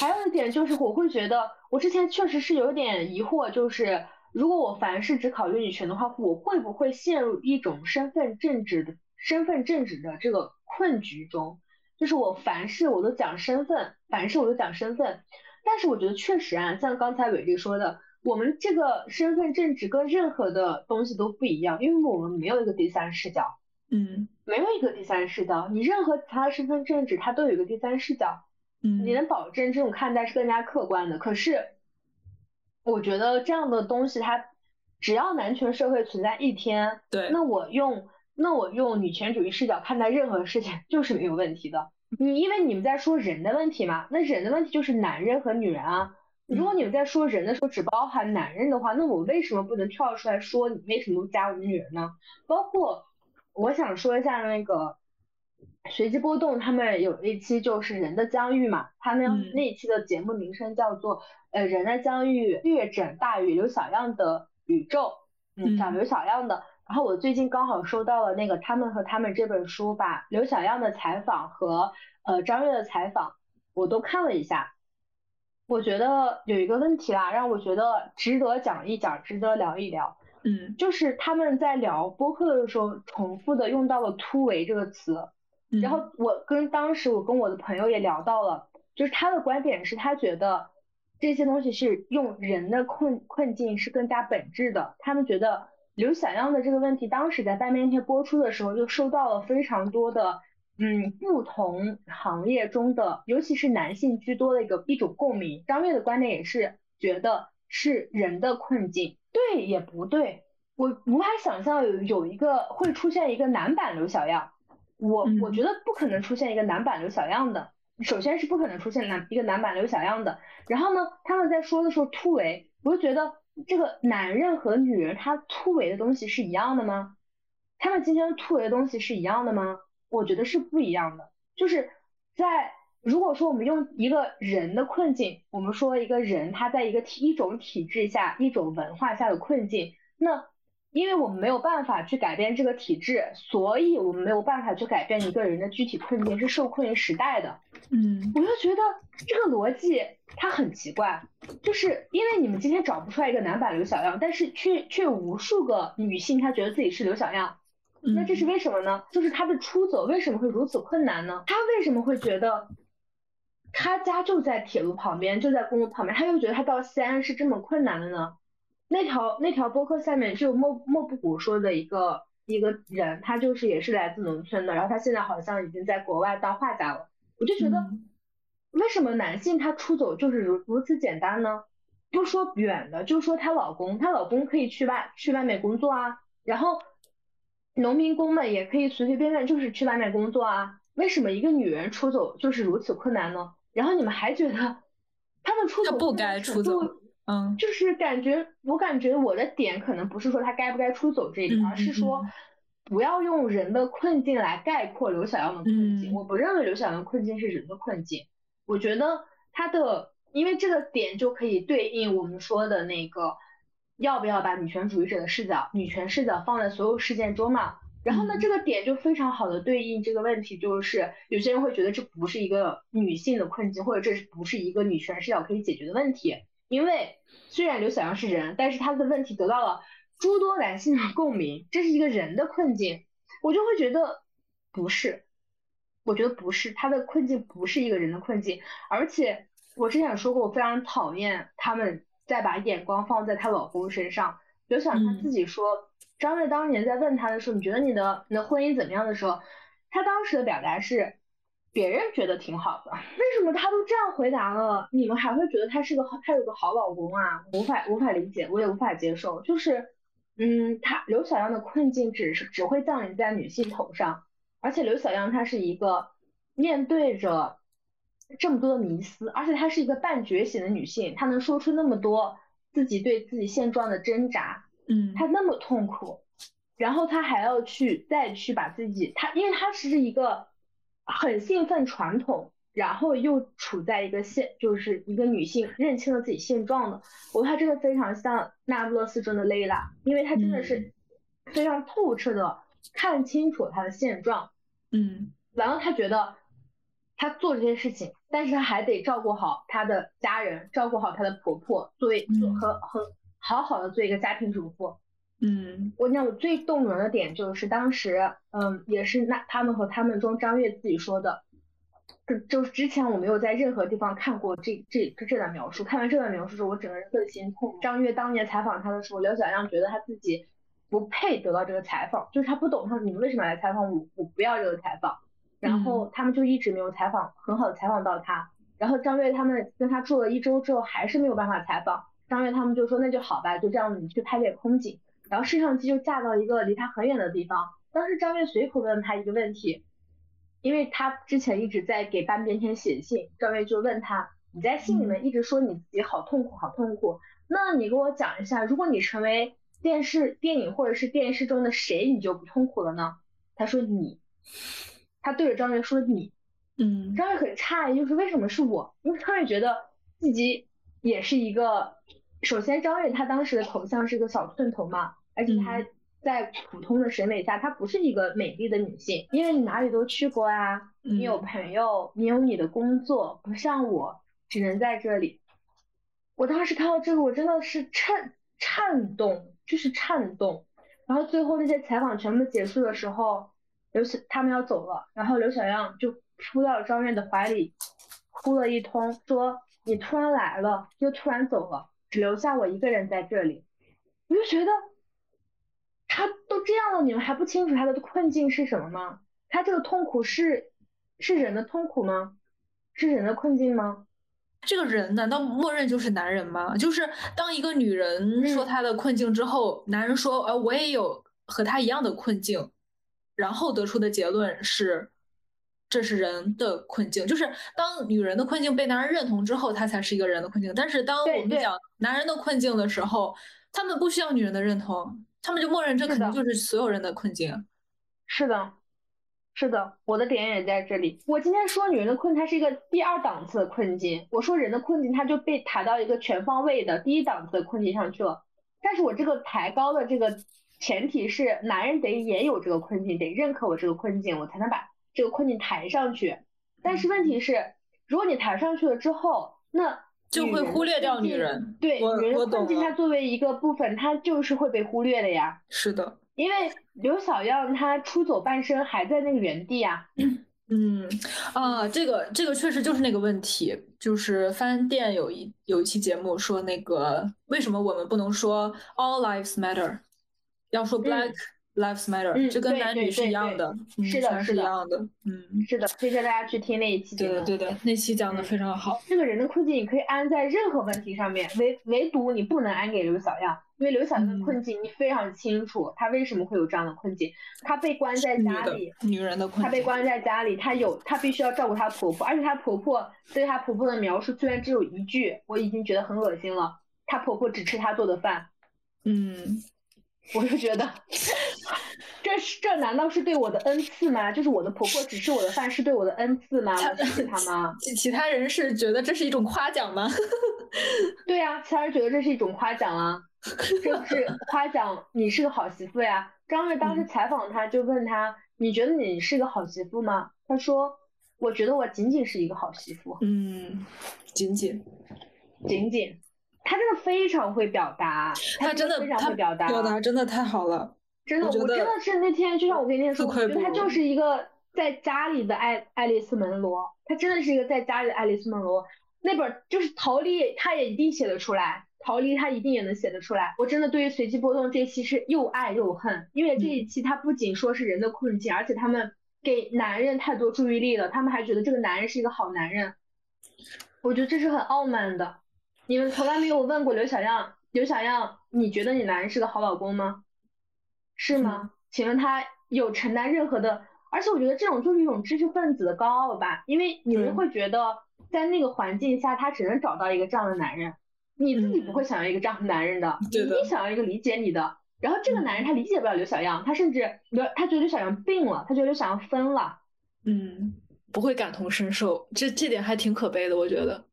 还有一点就是，我会觉得，我之前确实是有点疑惑，就是如果我凡事只考虑女权的话，我会不会陷入一种身份政治的身份政治的这个困局中？就是我凡事我都讲身份，凡事我都讲身份。但是我觉得确实啊，像刚才伟丽说的，我们这个身份政治跟任何的东西都不一样，因为我们没有一个第三视角。嗯，没有一个第三视角，你任何其他身份政治，它都有一个第三视角，嗯，你能保证这种看待是更加客观的。可是，我觉得这样的东西，它只要男权社会存在一天，对，那我用那我用女权主义视角看待任何事情 就是没有问题的。你因为你们在说人的问题嘛，那人的问题就是男人和女人啊。如果你们在说人的时候只包含男人的话，那我为什么不能跳出来说你为什么加我们女人呢？包括。我想说一下那个随机波动，他们有一期就是人的疆域嘛，他们那一期的节目名称叫做呃人的疆域略整大于刘小样的宇宙，嗯，讲刘小样的。然后我最近刚好收到了那个他们和他们这本书，把刘小样的采访和呃张悦的采访我都看了一下，我觉得有一个问题啦，让我觉得值得讲一讲，值得聊一聊。嗯，就是他们在聊播客的时候，重复的用到了“突围”这个词，然后我跟当时我跟我的朋友也聊到了，就是他的观点是他觉得这些东西是用人的困困境是更加本质的。他们觉得刘小样的这个问题，当时在半边天播出的时候，就受到了非常多的嗯不同行业中的，尤其是男性居多的一个一种共鸣。张悦的观点也是觉得是人的困境。对也不对，我无法想象有有一个会出现一个男版刘小样，我我觉得不可能出现一个男版刘小样的，首先是不可能出现男一个男版刘小样的，然后呢，他们在说的时候突围，我就觉得这个男人和女人他突围的东西是一样的吗？他们今天突围的东西是一样的吗？我觉得是不一样的，就是在。如果说我们用一个人的困境，我们说一个人他在一个体一种体制下、一种文化下的困境，那因为我们没有办法去改变这个体制，所以我们没有办法去改变一个人的具体困境，是受困于时代的。嗯，我就觉得这个逻辑它很奇怪，就是因为你们今天找不出来一个男版刘小样，但是却却有无数个女性她觉得自己是刘小样，那这是为什么呢？就是她的出走为什么会如此困难呢？她为什么会觉得？他家就在铁路旁边，就在公路旁边，他又觉得他到西安是这么困难的呢？那条那条播客下面就莫莫布谷说的一个一个人，他就是也是来自农村的，然后他现在好像已经在国外当画家了。我就觉得，为什么男性他出走就是如如此简单呢？不说远的，就说她老公，她老公可以去外去外面工作啊，然后农民工们也可以随随便便就是去外面工作啊，为什么一个女人出走就是如此困难呢？然后你们还觉得他们出走不该出走，嗯，就是感觉我感觉我的点可能不是说他该不该出走这一点，而是说不要用人的困境来概括刘小阳的困境。我不认为刘小阳的困境是人的困境，我觉得他的因为这个点就可以对应我们说的那个要不要把女权主义者的视角、女权视角放在所有事件中嘛。然后呢，这个点就非常好的对应这个问题，就是有些人会觉得这不是一个女性的困境，或者这是不是一个女权视角可以解决的问题？因为虽然刘小阳是人，但是他的问题得到了诸多男性的共鸣，这是一个人的困境，我就会觉得不是，我觉得不是，他的困境不是一个人的困境，而且我之前说过，我非常讨厌他们在把眼光放在她老公身上，刘小他自己说。张瑞当年在问他的时候，你觉得你的你的婚姻怎么样的时候，他当时的表达是，别人觉得挺好的。为什么他都这样回答了，你们还会觉得他是个好，他有个好老公啊？无法无法理解，我也无法接受。就是，嗯，他刘小样的困境只是只会降临在女性头上，而且刘小样她是一个面对着这么多的迷思，而且她是一个半觉醒的女性，她能说出那么多自己对自己现状的挣扎。嗯，她那么痛苦，然后他还要去再去把自己，他因为他是一个很兴奋传统，然后又处在一个现就是一个女性认清了自己现状的，我她真的非常像那不勒斯中的蕾拉，因为她真的是非常透彻的看清楚她的现状，嗯，然后她觉得她做这些事情，但是她还得照顾好她的家人，照顾好她的婆婆，作为和和好好的做一个家庭主妇。嗯，我讲我最动容的点就是当时，嗯，也是那他们和他们中张悦自己说的，就就是之前我没有在任何地方看过这这这这段描述，看完这段描述之后，我整个人更心痛。张悦当年采访他的时候，刘小亮觉得他自己不配得到这个采访，就是他不懂他你们为什么来采访我，我不要这个采访，然后他们就一直没有采访，很好的采访到他，然后张悦他们跟他住了一周之后，还是没有办法采访，张悦他们就说那就好吧，就这样你去拍点空景。然后摄像机就架到一个离他很远的地方。当时张悦随口问他一个问题，因为他之前一直在给半边天写信，张悦就问他：“你在信里面一直说你自己好痛苦，好痛苦，那你给我讲一下，如果你成为电视、电影或者是电视中的谁，你就不痛苦了呢？”他说：“你。”他对着张悦说：“你。”嗯。张悦很诧异，就是为什么是我？因为张悦觉得自己也是一个，首先张悦他当时的头像是个小寸头嘛。而且她在普通的审美下，她不是一个美丽的女性，因为你哪里都去过啊，你有朋友，你有你的工作，不像我只能在这里。我当时看到这个，我真的是颤颤动，就是颤动。然后最后那些采访全部结束的时候，刘小他们要走了，然后刘小样就扑到张悦的怀里，哭了一通，说你突然来了，又突然走了，只留下我一个人在这里。我就觉得。他都这样了，你们还不清楚他的困境是什么吗？他这个痛苦是是人的痛苦吗？是人的困境吗？这个人难道默认就是男人吗？就是当一个女人说她的困境之后，男人说，呃，我也有和他一样的困境，然后得出的结论是，这是人的困境。就是当女人的困境被男人认同之后，她才是一个人的困境。但是当我们讲男人的困境的时候，他们不需要女人的认同。他们就默认这肯定就是所有人的困境。是的，是的，我的点也在这里。我今天说女人的困，它是一个第二档次的困境；我说人的困境，它就被抬到一个全方位的第一档次的困境上去了。但是我这个抬高的这个前提是，男人得也有这个困境，得认可我这个困境，我才能把这个困境抬上去。但是问题是，如果你抬上去了之后，那就会忽略掉女人，对，女人的困境它作为一个部分，它就是会被忽略的呀。是的，因为刘小样她出走半生还在那个原地啊。嗯啊，这个这个确实就是那个问题，就是饭店有一有一期节目说那个为什么我们不能说 all lives matter，要说 black。Lives matter，这跟男女是一样的，是的，是一样的，嗯，是的，推荐大家去听那一期。对的，对的，那期讲的非常好。这个人的困境你可以安在任何问题上面，唯唯独你不能安给刘小样，因为刘小样的困境你非常清楚，他为什么会有这样的困境？他被关在家里，女人的困境。他被关在家里，她有，她必须要照顾她婆婆，而且她婆婆对她婆婆的描述虽然只有一句，我已经觉得很恶心了。她婆婆只吃她做的饭，嗯。我就觉得，这是这难道是对我的恩赐吗？就是我的婆婆只吃我的饭是对我的恩赐吗？我谢谢他吗？其他人是觉得这是一种夸奖吗？对呀，其他人觉得这是一种夸奖啊，这是夸奖你是个好媳妇呀。张悦当时采访他，就问他，你觉得你是个好媳妇吗？他说，我觉得我仅仅是一个好媳妇。嗯，仅仅，仅仅。他真的非常会表达，他真的非常会表达，表达真的太好了。真的，我真的是那天，就像我跟你说，我觉得他就是一个在家里的爱爱丽丝门罗，他真的是一个在家里的爱丽丝门罗。那本就是逃离，他也一定写得出来，逃离他一定也能写得出来。我真的对于随机波动这一期是又爱又恨，因为这一期他不仅说是人的困境，而且他们给男人太多注意力了，他们还觉得这个男人是一个好男人，我觉得这是很傲慢的。你们从来没有问过刘小样，刘小样，你觉得你男人是个好老公吗？是吗？请问他有承担任何的？而且我觉得这种就是一种知识分子的高傲吧，因为你们会觉得在那个环境下，他只能找到一个这样的男人，你自己不会想要一个这样的男人的，你一定想要一个理解你的。然后这个男人他理解不了刘小样，他甚至刘他觉得刘小样病了，他觉得刘小样疯了，嗯，不会感同身受，这这点还挺可悲的，我觉得。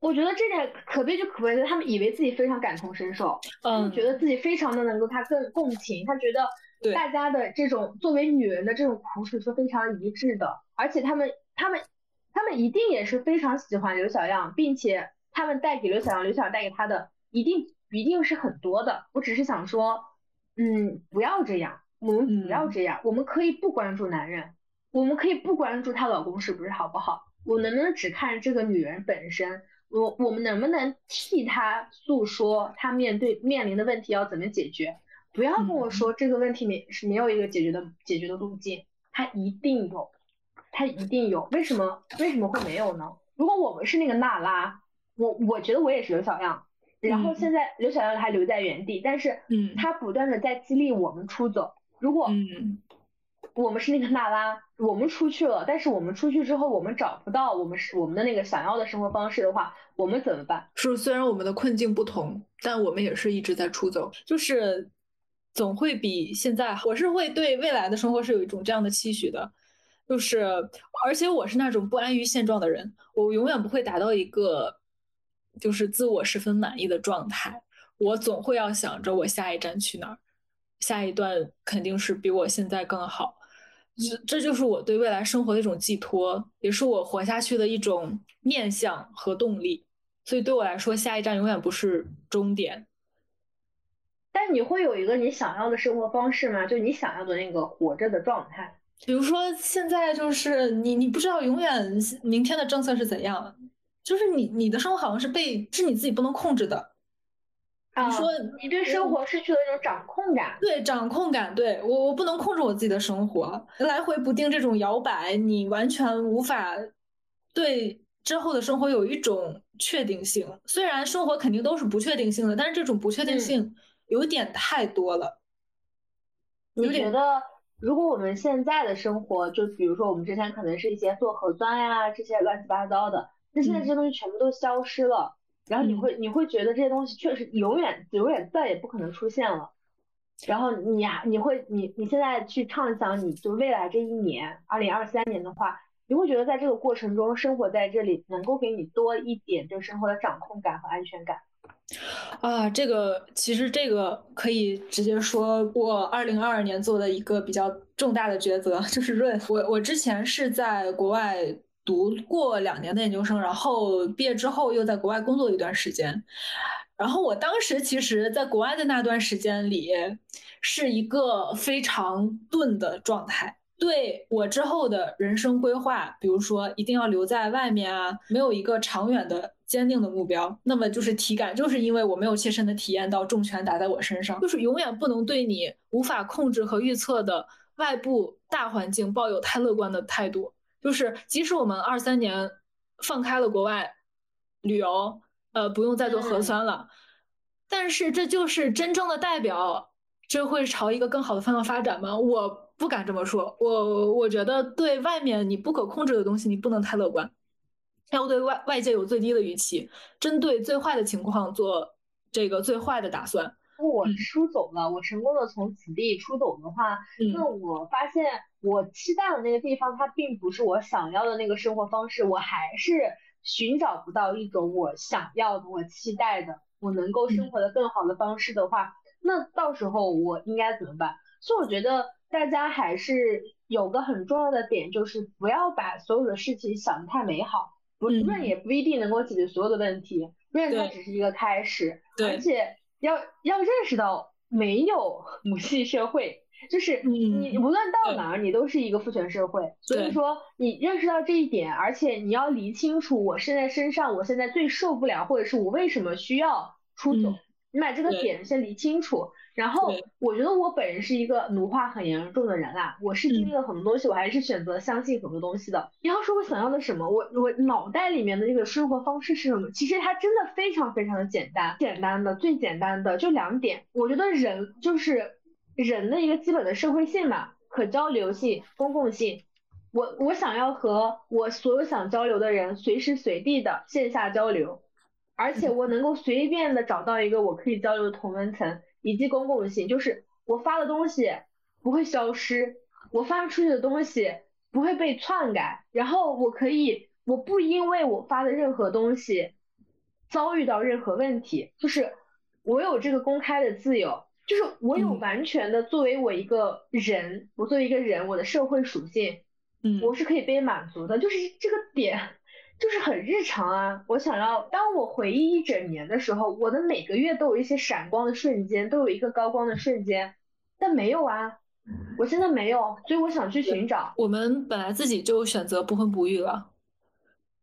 我觉得这点可悲就可悲在他们以为自己非常感同身受，嗯，觉得自己非常的能够他更共情，他觉得大家的这种作为女人的这种苦楚是非常一致的，而且他们他们他们一定也是非常喜欢刘小样，并且他们带给刘小样，刘小样带给他的一定一定是很多的。我只是想说，嗯，不要这样，我们不要这样，我们可以不关注男人，我们可以不关注她老公是不是好不好，我能不能只看这个女人本身？我我们能不能替他诉说他面对面临的问题要怎么解决？不要跟我说这个问题没是没有一个解决的解决的路径，他一定有，他一定有。为什么为什么会没有呢？如果我们是那个娜拉，我我觉得我也是刘小样，然后现在刘小样还留在原地，但是嗯他不断的在激励我们出走。如果嗯我们是那个娜拉，我们出去了，但是我们出去之后，我们找不到我们是我们的那个想要的生活方式的话，我们怎么办？是虽然我们的困境不同，但我们也是一直在出走。就是总会比现在，我是会对未来的生活是有一种这样的期许的，就是而且我是那种不安于现状的人，我永远不会达到一个就是自我十分满意的状态，我总会要想着我下一站去哪儿，下一段肯定是比我现在更好。这这就是我对未来生活的一种寄托，也是我活下去的一种面向和动力。所以对我来说，下一站永远不是终点。但你会有一个你想要的生活方式吗？就你想要的那个活着的状态。比如说，现在就是你，你不知道永远明天的政策是怎样，就是你你的生活好像是被是你自己不能控制的。啊你说你对生活失去了一种掌控感。对掌控感，对我我不能控制我自己的生活，来回不定这种摇摆，你完全无法对之后的生活有一种确定性。虽然生活肯定都是不确定性的，但是这种不确定嗯性有点太多了。你觉得，如果我们现在的生活，就比如说我们之前可能是一些做核酸呀这些乱七八糟的，那现在这些东西全部都消失了，然后你嗯会你会觉得这些东西确实永远永远再也不可能出现了。然后你还你会你你现在去畅想，你就未来这一年，二零二三年的话，你会觉得在这个过程中生活在这里，能够给你多一点对生活的掌控感和安全感。啊，这个其实这个可以直接说，我二零二二年做的一个比较重大的抉择就是润。我我之前是在国外读过两年的研究生，然后毕业之后又在国外工作了一段时间。然后我当时其实在国外的那段时间里，是一个非常钝的状态。对我之后的人生规划，比如说一定要留在外面啊，没有一个长远的坚定的目标，那么就是体感，就是因为我没有切身的体验到重拳打在我身上，就是永远不能对你无法控制和预测的外部大环境抱有太乐观的态度。就是即使我们二三年放开了国外旅游，呃，不用再做核酸了，但是这就是真正的代表这会朝一个更好的方向发展吗？我不敢这么说。我我觉得对外面你不可控制的东西，你不能太乐观，要对外外界有最低的预期，针对最坏的情况做这个最坏的打算。如果我嗯。出走了，我成功的从此地出走的话，那嗯。我发现我期待的那个地方，它并不是我想要的那个生活方式，我还是寻找不到一种我想要的、我期待的、我能够生活的更好的方式的话，那到时候我应该怎么办？所以我觉得大家还是有个很重要的点，就是不要把所有的事情想得太美好，不嗯。润也不一定能够解决所有的问题，润它只是一个开始，而且要要认识到没有 母系社会，就是你嗯无论到哪儿，你都是一个父权社会。所以说，你认识到这一点，而且你要理清楚我现在身上，我现在最受不了，或者是我为什么需要出走嗯。你把这个点先理清楚，然后我觉得我本人是一个奴化很严重的人啊，我是经历了很多东西，我还是选择相信很多东西的。你要说我想要的什么，我我脑袋里面的这个生活方式是什么？其实它真的非常非常的简单，简单的最简单的就两点，我觉得人就是人的一个基本的社会性嘛，可交流性、公共性。我我想要和我所有想交流的人随时随地的线下交流，而且我能够随便的找到一个我可以交流的同温层，以及公共性，就是我发的东西不会消失，我发出去的东西不会被篡改，然后我可以，我不因为我发的任何东西遭遇到任何问题，就是我有这个公开的自由，就是我有完全的作为我一个人，我作为一个人，我的社会属性，嗯，我是可以被满足的，就是这个点，就是很日常啊。我想要，当我回忆一整年的时候，我的每个月都有一些闪光的瞬间，都有一个高光的瞬间，但没有啊，我现在没有，所以我想去寻找。我们本来自己就选择不婚不育了，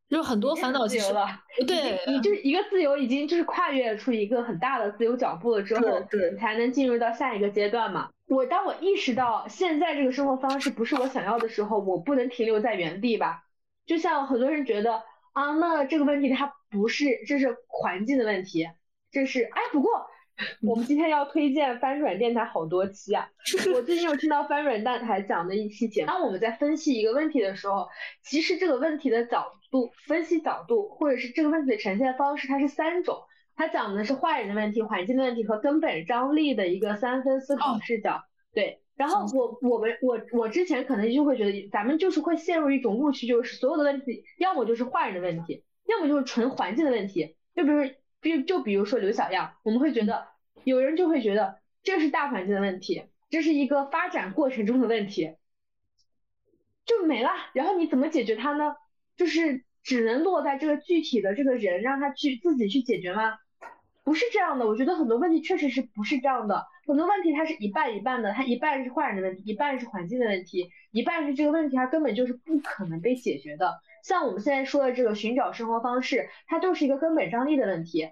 就很多烦恼其实了，对，你就是一个自由，已经就是跨越出一个很大的自由脚步了之后，你才能进入到下一个阶段嘛。我当我意识到现在这个生活方式不是我想要的时候，我不能停留在原地吧。就像很多人觉得啊，那这个问题它不是，这是环境的问题，这是哎，不过。我们今天要推荐翻转电台好多期啊！我最近有听到翻转电台讲的一期节目，当我们在分析一个问题的时候，其实这个问题的角度、分析角度，或者是这个问题的呈现方式，它是三种。它讲的是坏人的问题、环境的问题和根本张力的一个三分思考视角。对，然后我我们我我之前可能就会觉得，咱们就是会陷入一种误区，就是所有的问题要么就是坏人的问题，要么就是纯环境的问题。就比如。比就比如说刘小样，我们会觉得有人就会觉得这是大环境的问题，这是一个发展过程中的问题，就没了。然后你怎么解决它呢？就是只能落在这个具体的这个人让他去自己去解决吗？不是这样的。我觉得很多问题确实是不是这样的。很多问题它是一半一半的，它一半是坏人的问题，一半是环境的问题，一半是这个问题它根本就是不可能被解决的。像我们现在说的这个寻找生活方式，它就是一个根本张力的问题，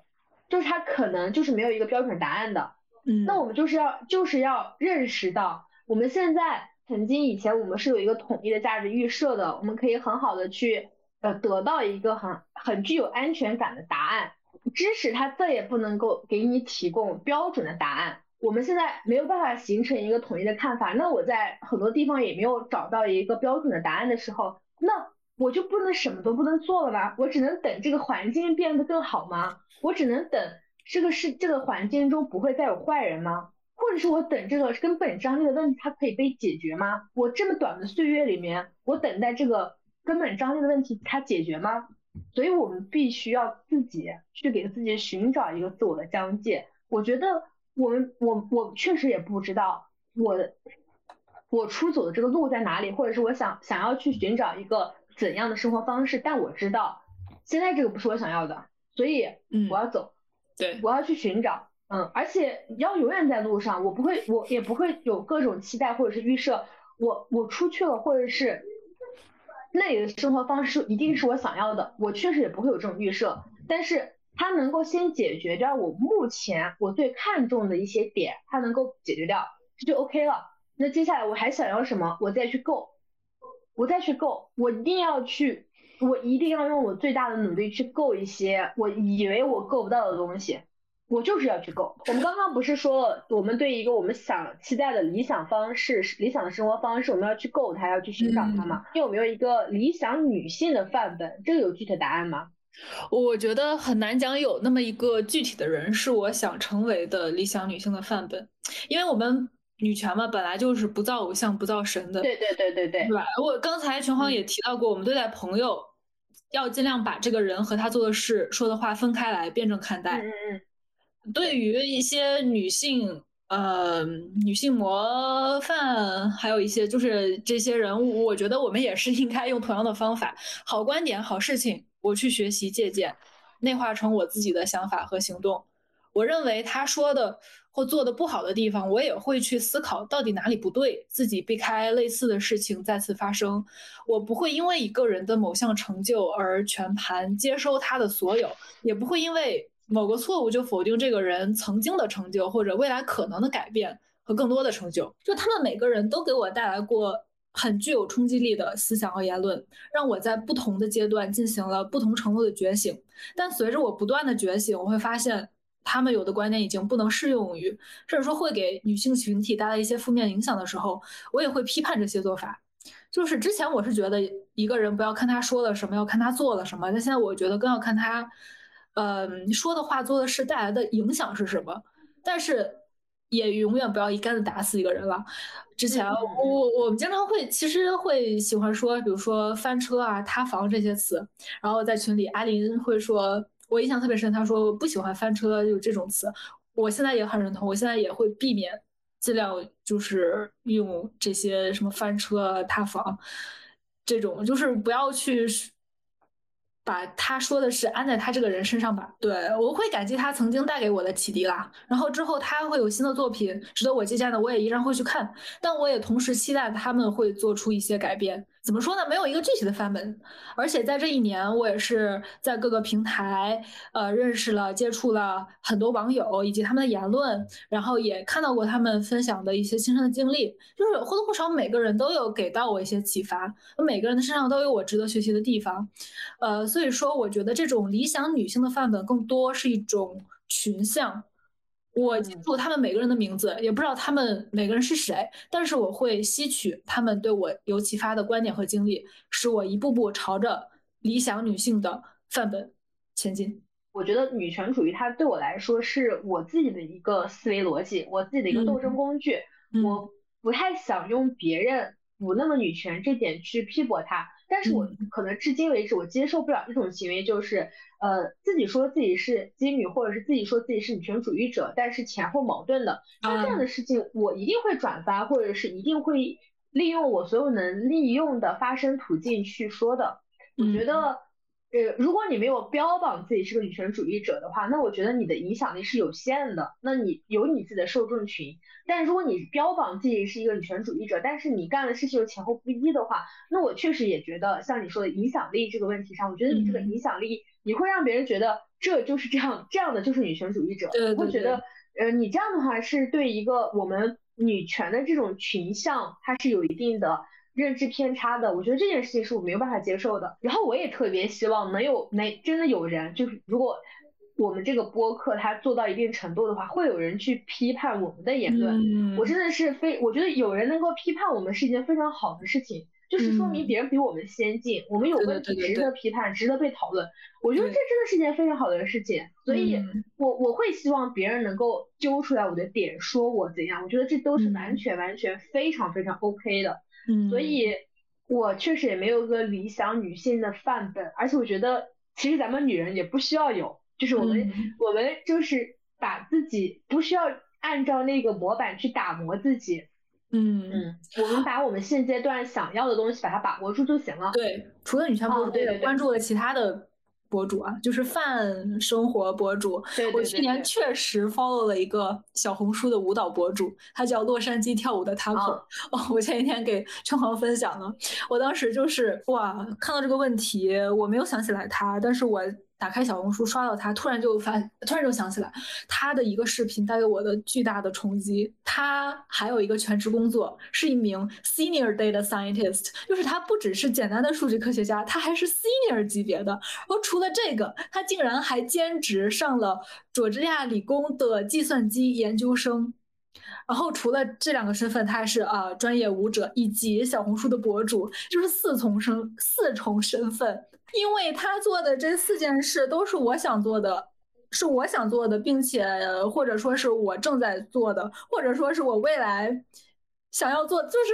就是它可能就是没有一个标准答案的。嗯，那我们就是要就是要认识到，我们现在曾经以前我们是有一个统一的价值预设的，我们可以很好的去呃得到一个很很具有安全感的答案。知识它再也不能够给你提供标准的答案，我们现在没有办法形成一个统一的看法。那我在很多地方也没有找到一个标准的答案的时候，那。我就不能什么都不能做了吗？我只能等这个环境变得更好吗？我只能等这个是这个环境中不会再有坏人吗？或者是我等这个根本张力的问题它可以被解决吗？我这么短的岁月里面，我等待这个根本张力的问题它解决吗？所以我们必须要自己去给自己寻找一个自我的疆界。我觉得我们我我确实也不知道我我出走的这个路在哪里，或者是我想想要去寻找一个。怎样的生活方式？但我知道，现在这个不是我想要的，所以我要走，对，我要去寻找，嗯，而且要永远在路上，我不会，我也不会有各种期待或者是预设，我我出去了，或者是那里的生活方式一定是我想要的，我确实也不会有这种预设，但是它能够先解决掉我目前我最看重的一些点，它能够解决掉，这就 OK 了。那接下来我还想要什么，我再去够。我再去够，我一定要去，我一定要用我最大的努力去够一些我以为我够不到的东西，我就是要去够。我们刚刚不是说了，我们对一个我们想期待的理想方式、理想的生活方式，我们要去够它，要去寻找它吗？你有没有一个理想女性的范本？这个有具体答案吗？我觉得很难讲有那么一个具体的人是我想成为的理想女性的范本，因为我们。女权嘛，本来就是不造偶像不造神的。对对对对对，对吧？我刚才全黄也提到过，我们对待朋友要尽量把这个人和他做的事、说的话分开来辩证看待。嗯嗯。对于一些女性，呃，女性模范，还有一些就是这些人物，我觉得我们也是应该用同样的方法，好观点、好事情，我去学习借鉴，内化成我自己的想法和行动。我认为他说的。或做的不好的地方，我也会去思考到底哪里不对，自己避开类似的事情再次发生。我不会因为一个人的某项成就而全盘接收他的所有，也不会因为某个错误就否定这个人曾经的成就或者未来可能的改变和更多的成就。就他们每个人都给我带来过很具有冲击力的思想和言论，让我在不同的阶段进行了不同程度的觉醒。但随着我不断的觉醒，我会发现。他们有的观点已经不能适用于，甚至说会给女性群体带来一些负面影响的时候，我也会批判这些做法。就是之前我是觉得一个人不要看他说了什么，要看他做了什么。但现在我觉得更要看他，呃，说的话、做的事带来的影响是什么。但是也永远不要一竿子打死一个人了。之前我我们经常会其实会喜欢说，比如说翻车啊、塌房这些词，然后在群里阿林会说。我印象特别深，他说不喜欢翻车，就这种词，我现在也很认同，我现在也会避免尽量就是用这些什么翻车、塌房这种，就是不要去。把他说的是安在他这个人身上吧，对我会感激他曾经带给我的启迪啦。然后之后他会有新的作品值得我借鉴的，我也依然会去看。但我也同时期待他们会做出一些改变。怎么说呢？没有一个具体的范本。而且在这一年，我也是在各个平台，呃，认识了、接触了很多网友以及他们的言论，然后也看到过他们分享的一些亲身的经历，就是或多或少每个人都有给到我一些启发。每个人的身上都有我值得学习的地方，呃。所以说，我觉得这种理想女性的范本更多是一种群像。我记住他们每个人的名字，也不知道他们每个人是谁，但是我会吸取他们对我有启发的观点和经历，使我一步步朝着理想女性的范本前进。我觉得女权主义它对我来说是我自己的一个思维逻辑，我自己的一个斗争工具。我不太想用别人不那么女权这点去批驳他。但是我可能至今为止我接受不了这种行为，就是呃自己说自己是基女，或者是自己说自己是女权主义者，但是前后矛盾的，像这样的事情我一定会转发，或者是一定会利用我所有能利用的发声途径去说的。我觉得。呃，如果你没有标榜自己是个女权主义者的话，那我觉得你的影响力是有限的。那你有你自己的受众群，但如果你标榜自己是一个女权主义者，但是你干的事情又前后不一的话，那我确实也觉得像你说的影响力这个问题上，我觉得你这个影响力，你会让别人觉得这就是这样，这样的就是女权主义者。我会觉得，呃，你这样的话是对一个我们女权的这种群像，它是有一定的。认知偏差的，我觉得这件事情是我没有办法接受的。然后我也特别希望能有没真的有人，就是如果我们这个播客它做到一定程度的话，会有人去批判我们的言论。我真的是非，我觉得有人能够批判我们是一件非常好的事情，就是说明别人比我们先进，我们有问题值得批判，值得被讨论。我觉得这真的是件非常好的事情，所以我我会希望别人能够揪出来我的点，说我怎样。我觉得这都是完全完全非常非常 OK 的。嗯，所以，我确实也没有个理想女性的范本，而且我觉得，其实咱们女人也不需要有，就是我们，我们就是把自己不需要按照那个模板去打磨自己，嗯嗯，我们把我们现阶段想要的东西把它把握住就行了。对，除了女权博主，对关注了其他的。博主啊，就是泛生活博主。我去年确实 follow 了一个小红书的舞蹈博主，他叫洛杉矶跳舞的 taco。哦，我前几天给陈航分享了，我当时就是哇，看到这个问题，我没有想起来他，但是我。打开小红书刷到他，突然就发，突然就想起来他的一个视频带给我的巨大的冲击。他还有一个全职工作，是一名 senior data scientist，就是他不只是简单的数据科学家，他还是 senior 级别的。然后除了这个，他竟然还兼职上了佐治亚理工的计算机研究生。然后除了这两个身份，他还是啊专业舞者以及小红书的博主，就是四重身四重身份。因为他做的这四件事都是我想做的，是我想做的，并且或者说是我正在做的，或者说是我未来想要做。就是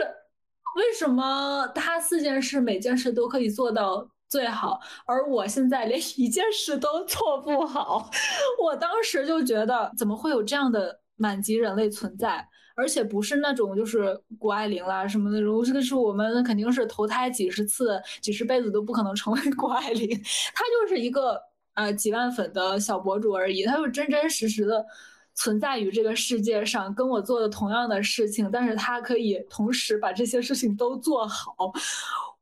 为什么他四件事每件事都可以做到最好，而我现在连一件事都做不好？我当时就觉得，怎么会有这样的满级人类存在？而且不是那种就是谷爱凌啦什么那种，这个是我们肯定是投胎几十次、几十辈子都不可能成为谷爱凌。她就是一个呃几万粉的小博主而已，她就真真实实的存在于这个世界上，跟我做的同样的事情，但是她可以同时把这些事情都做好。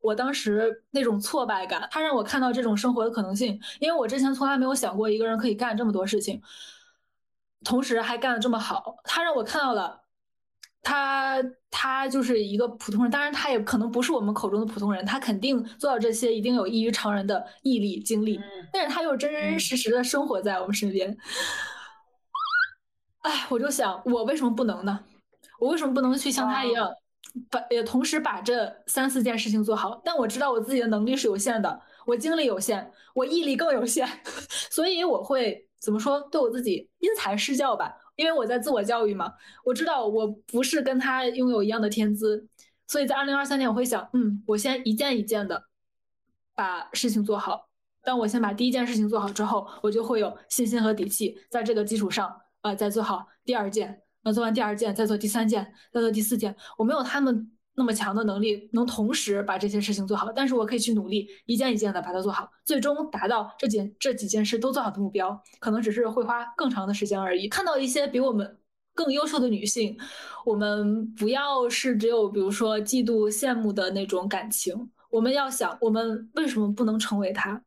我当时那种挫败感，她让我看到这种生活的可能性，因为我之前从来没有想过一个人可以干这么多事情，同时还干的这么好。她让我看到了。他他就是一个普通人，当然他也可能不是我们口中的普通人，他肯定做到这些一定有异于常人的毅力精力，但是他又真真实实的生活在我们身边。哎，我就想，我为什么不能呢？我为什么不能去像他一样，把也同时把这三四件事情做好？但我知道我自己的能力是有限的，我精力有限，我毅力更有限，所以我会怎么说？对我自己因材施教吧。因为我在自我教育嘛，我知道我不是跟他拥有一样的天资，所以在二零二三年我会想，嗯，我先一件一件的把事情做好。当我先把第一件事情做好之后，我就会有信心和底气，在这个基础上呃，再做好第二件，那做完第二件，再做第三件，再做第四件。我没有他们那么强的能力，能同时把这些事情做好，但是我可以去努力，一件一件的把它做好，最终达到这件这几件事都做好的目标，可能只是会花更长的时间而已。看到一些比我们更优秀的女性，我们不要是只有比如说嫉妒、羡慕的那种感情，我们要想，我们为什么不能成为她？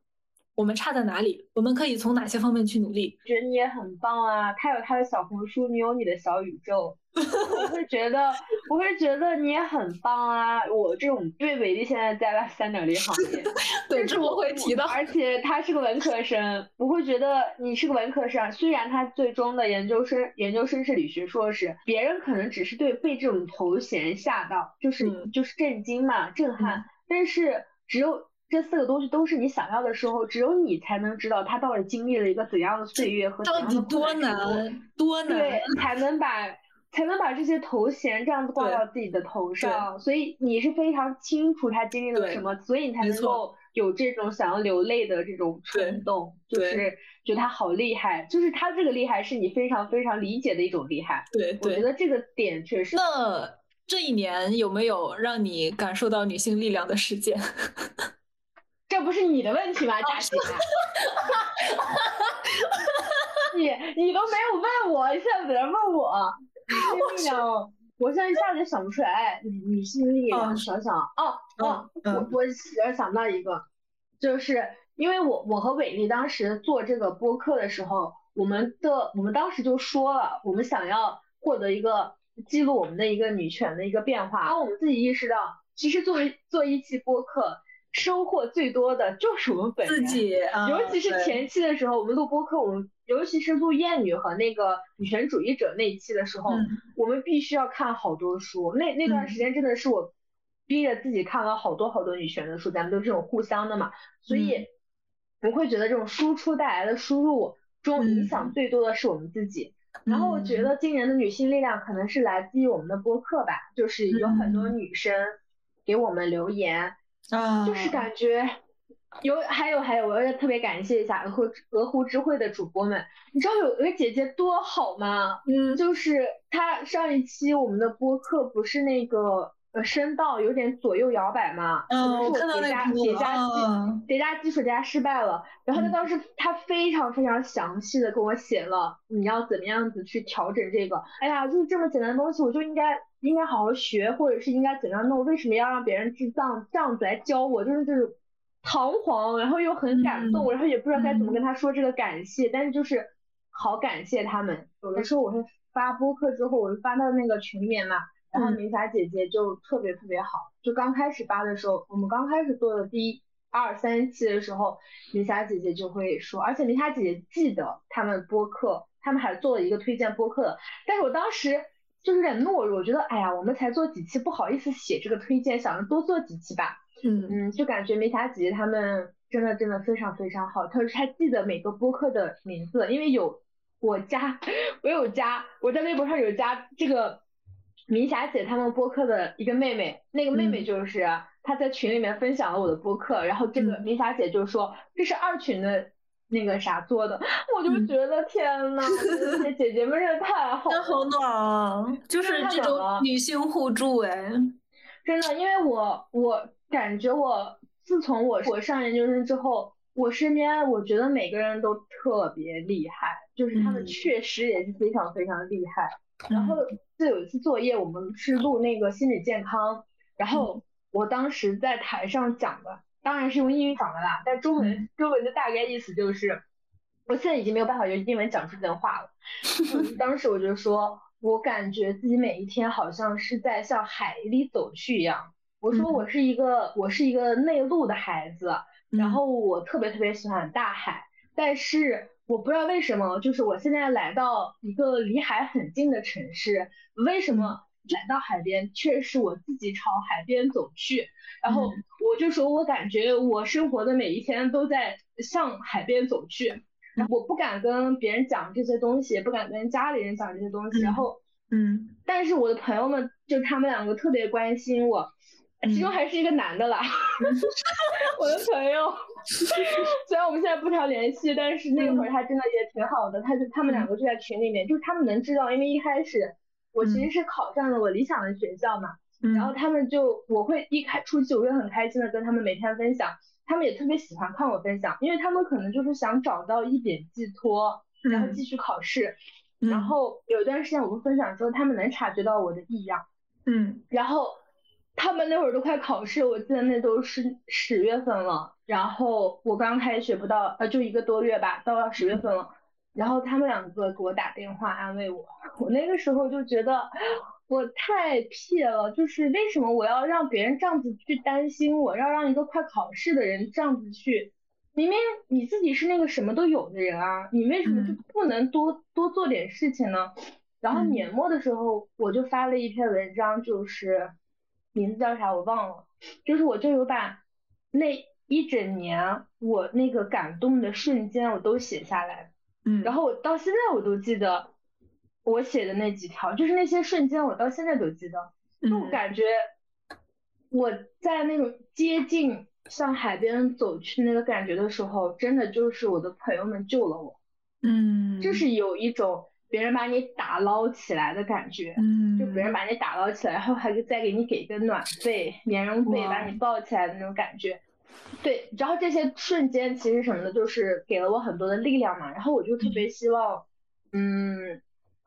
我们差在哪里？我们可以从哪些方面去努力？觉得你也很棒啊！他有他的小红书，你有你的小宇宙。我会觉得，我会觉得你也很棒啊！我这种因为伟丽现在在三点零行业，对，这我会提到。而且他是个文科生，我会觉得你是个文科生。虽然他最终的研究生研究生是理学硕士，别人可能只是对被这种头衔吓到，就是就是震惊嘛，震撼。但是只有。这四个东西都是你想要的时候，只有你才能知道他到底经历了一个怎样的岁月和到底多难多难，对，才能把才能把这些头衔这样子挂到自己的头上。所以你是非常清楚他经历了什么，所以你才能够有这种想要流泪的这种冲动，就是觉得他好厉害，就是他这个厉害是你非常非常理解的一种厉害。对，我觉得这个点确实。那这一年有没有让你感受到女性力量的事件？这不是你的问题吗？你你都没有问我，现在在这问我。我现在一下子想不出来。女女性力量，想想哦哦，我我我想到一个，就是因为我我和伟丽当时做这个播客的时候，我们的我们当时就说了，我们想要获得一个记录我们的一个女权的一个变化。然后我们自己意识到，其实作为做一期播客。收获最多的就是我们本人，尤其是前期的时候，我们录播客，我们尤其是录艳女和那个女权主义者那一期的时候，我们必须要看好多书。那那段时间真的是我逼着自己看了好多好多女权的书，咱们都是这种互相的嘛，所以不会觉得这种输出带来的输入中影响最多的是我们自己。然后我觉得今年的女性力量可能是来自于我们的播客吧，就是有很多女生给我们留言。啊，就是感觉有，还有还有，我要特别感谢一下鹅湖鹅湖知会的主播们。你知道有一个姐姐多好吗？嗯，就是她上一期我们的播客不是那个呃声道有点左右摇摆吗？嗯，我看到叠加叠加基叠加基础加失败了。然后她当时她非常非常详细的跟我写了你要怎么样子去调整这个。哎呀，就是这么简单的东西，我就应该。应该好好学，或者是应该怎样弄？为什么要让别人这样这样子来教我？就是这种彷徨，然后又很感动，然后也不知道该怎么跟他说这个感谢，但是就是好感谢他们。有的时候我会发播客之后，我就发到那个群里面嘛，然后明霞姐姐就特别特别好。就刚开始发的时候，我们刚开始做的第一二三期的时候，明霞姐姐就会说，而且明霞姐姐记得他们播客，他们还做了一个推荐播客，但是我当时。就是有点懦弱，我觉得，哎呀，我们才做几期，不好意思写这个推荐，想着多做几期吧。嗯嗯，就感觉梅霞姐姐他们真的真的非常非常好，她她记得每个播客的名字，因为有我加，我有加，我在微博上有加这个明霞姐他们播客的一个妹妹，那个妹妹就是她在群里面分享了我的播客，然后这个明霞姐就说这是二群的。那个啥做的，我就觉得天呐，这些姐姐们真的太好，真好暖啊！就是这种女性互助哎，真的，因为我我感觉我自从我我上研究生之后，我身边我觉得每个人都特别厉害，就是他们确实也是非常非常厉害。然后就有一次作业，我们是录那个心理健康，然后我当时在台上讲的。当然是用英语讲的啦，但中文中文的大概意思就是，我现在已经没有办法用英文讲出这段话了。当时我就说，我感觉自己每一天好像是在向海里走去一样。我说我是一个我是一个内陆的孩子，然后我特别特别喜欢大海，但是我不知道为什么，就是我现在来到一个离海很近的城市，为什么？来到海边，却是我自己朝海边走去。然后我就说，我感觉我生活的每一天都在向海边走去。然后我不敢跟别人讲这些东西，不敢跟家里人讲这些东西。然后，嗯，但是我的朋友们就他们两个特别关心我，其中还是一个男的啦。我的朋友，虽然我们现在不常联系，但是那会儿他真的也挺好的。他就他们两个就在群里面，就是他们能知道，因为一开始我其实是考上了我理想的学校嘛，然后他们就我会一开初期我会很开心的跟他们每天分享，他们也特别喜欢看我分享，因为他们可能就是想找到一点寄托，然后继续考试。然后有一段时间我不分享之后，他们能察觉到我的异样。嗯，然后他们那会儿都快考试，我记得那都是十月份了。然后我刚开学不到，呃，就一个多月吧，到要十月份了。然后他们两个给我打电话安慰我，我那个时候就觉得我太屁了，就是为什么我要让别人这样子去担心我，要让一个快考试的人这样子去，明明你自己是那个什么都有的人啊，你为什么就不能多多做点事情呢？然后年末的时候，我就发了一篇文章，就是名字叫啥我忘了，就是我就有把那一整年我那个感动的瞬间我都写下来，嗯，然后我到现在我都记得我写的那几条，就是那些瞬间我到现在都记得，就感觉我在那种接近向海边走去那个感觉的时候，真的就是我的朋友们救了我，嗯，就是有一种。别人把你打捞起来的感觉，嗯，就别人把你打捞起来，然后还再给你给一个暖被、棉绒被，把你抱起来的那种感觉。对，然后这些瞬间其实什么的，就是给了我很多的力量嘛。然后我就特别希望，嗯，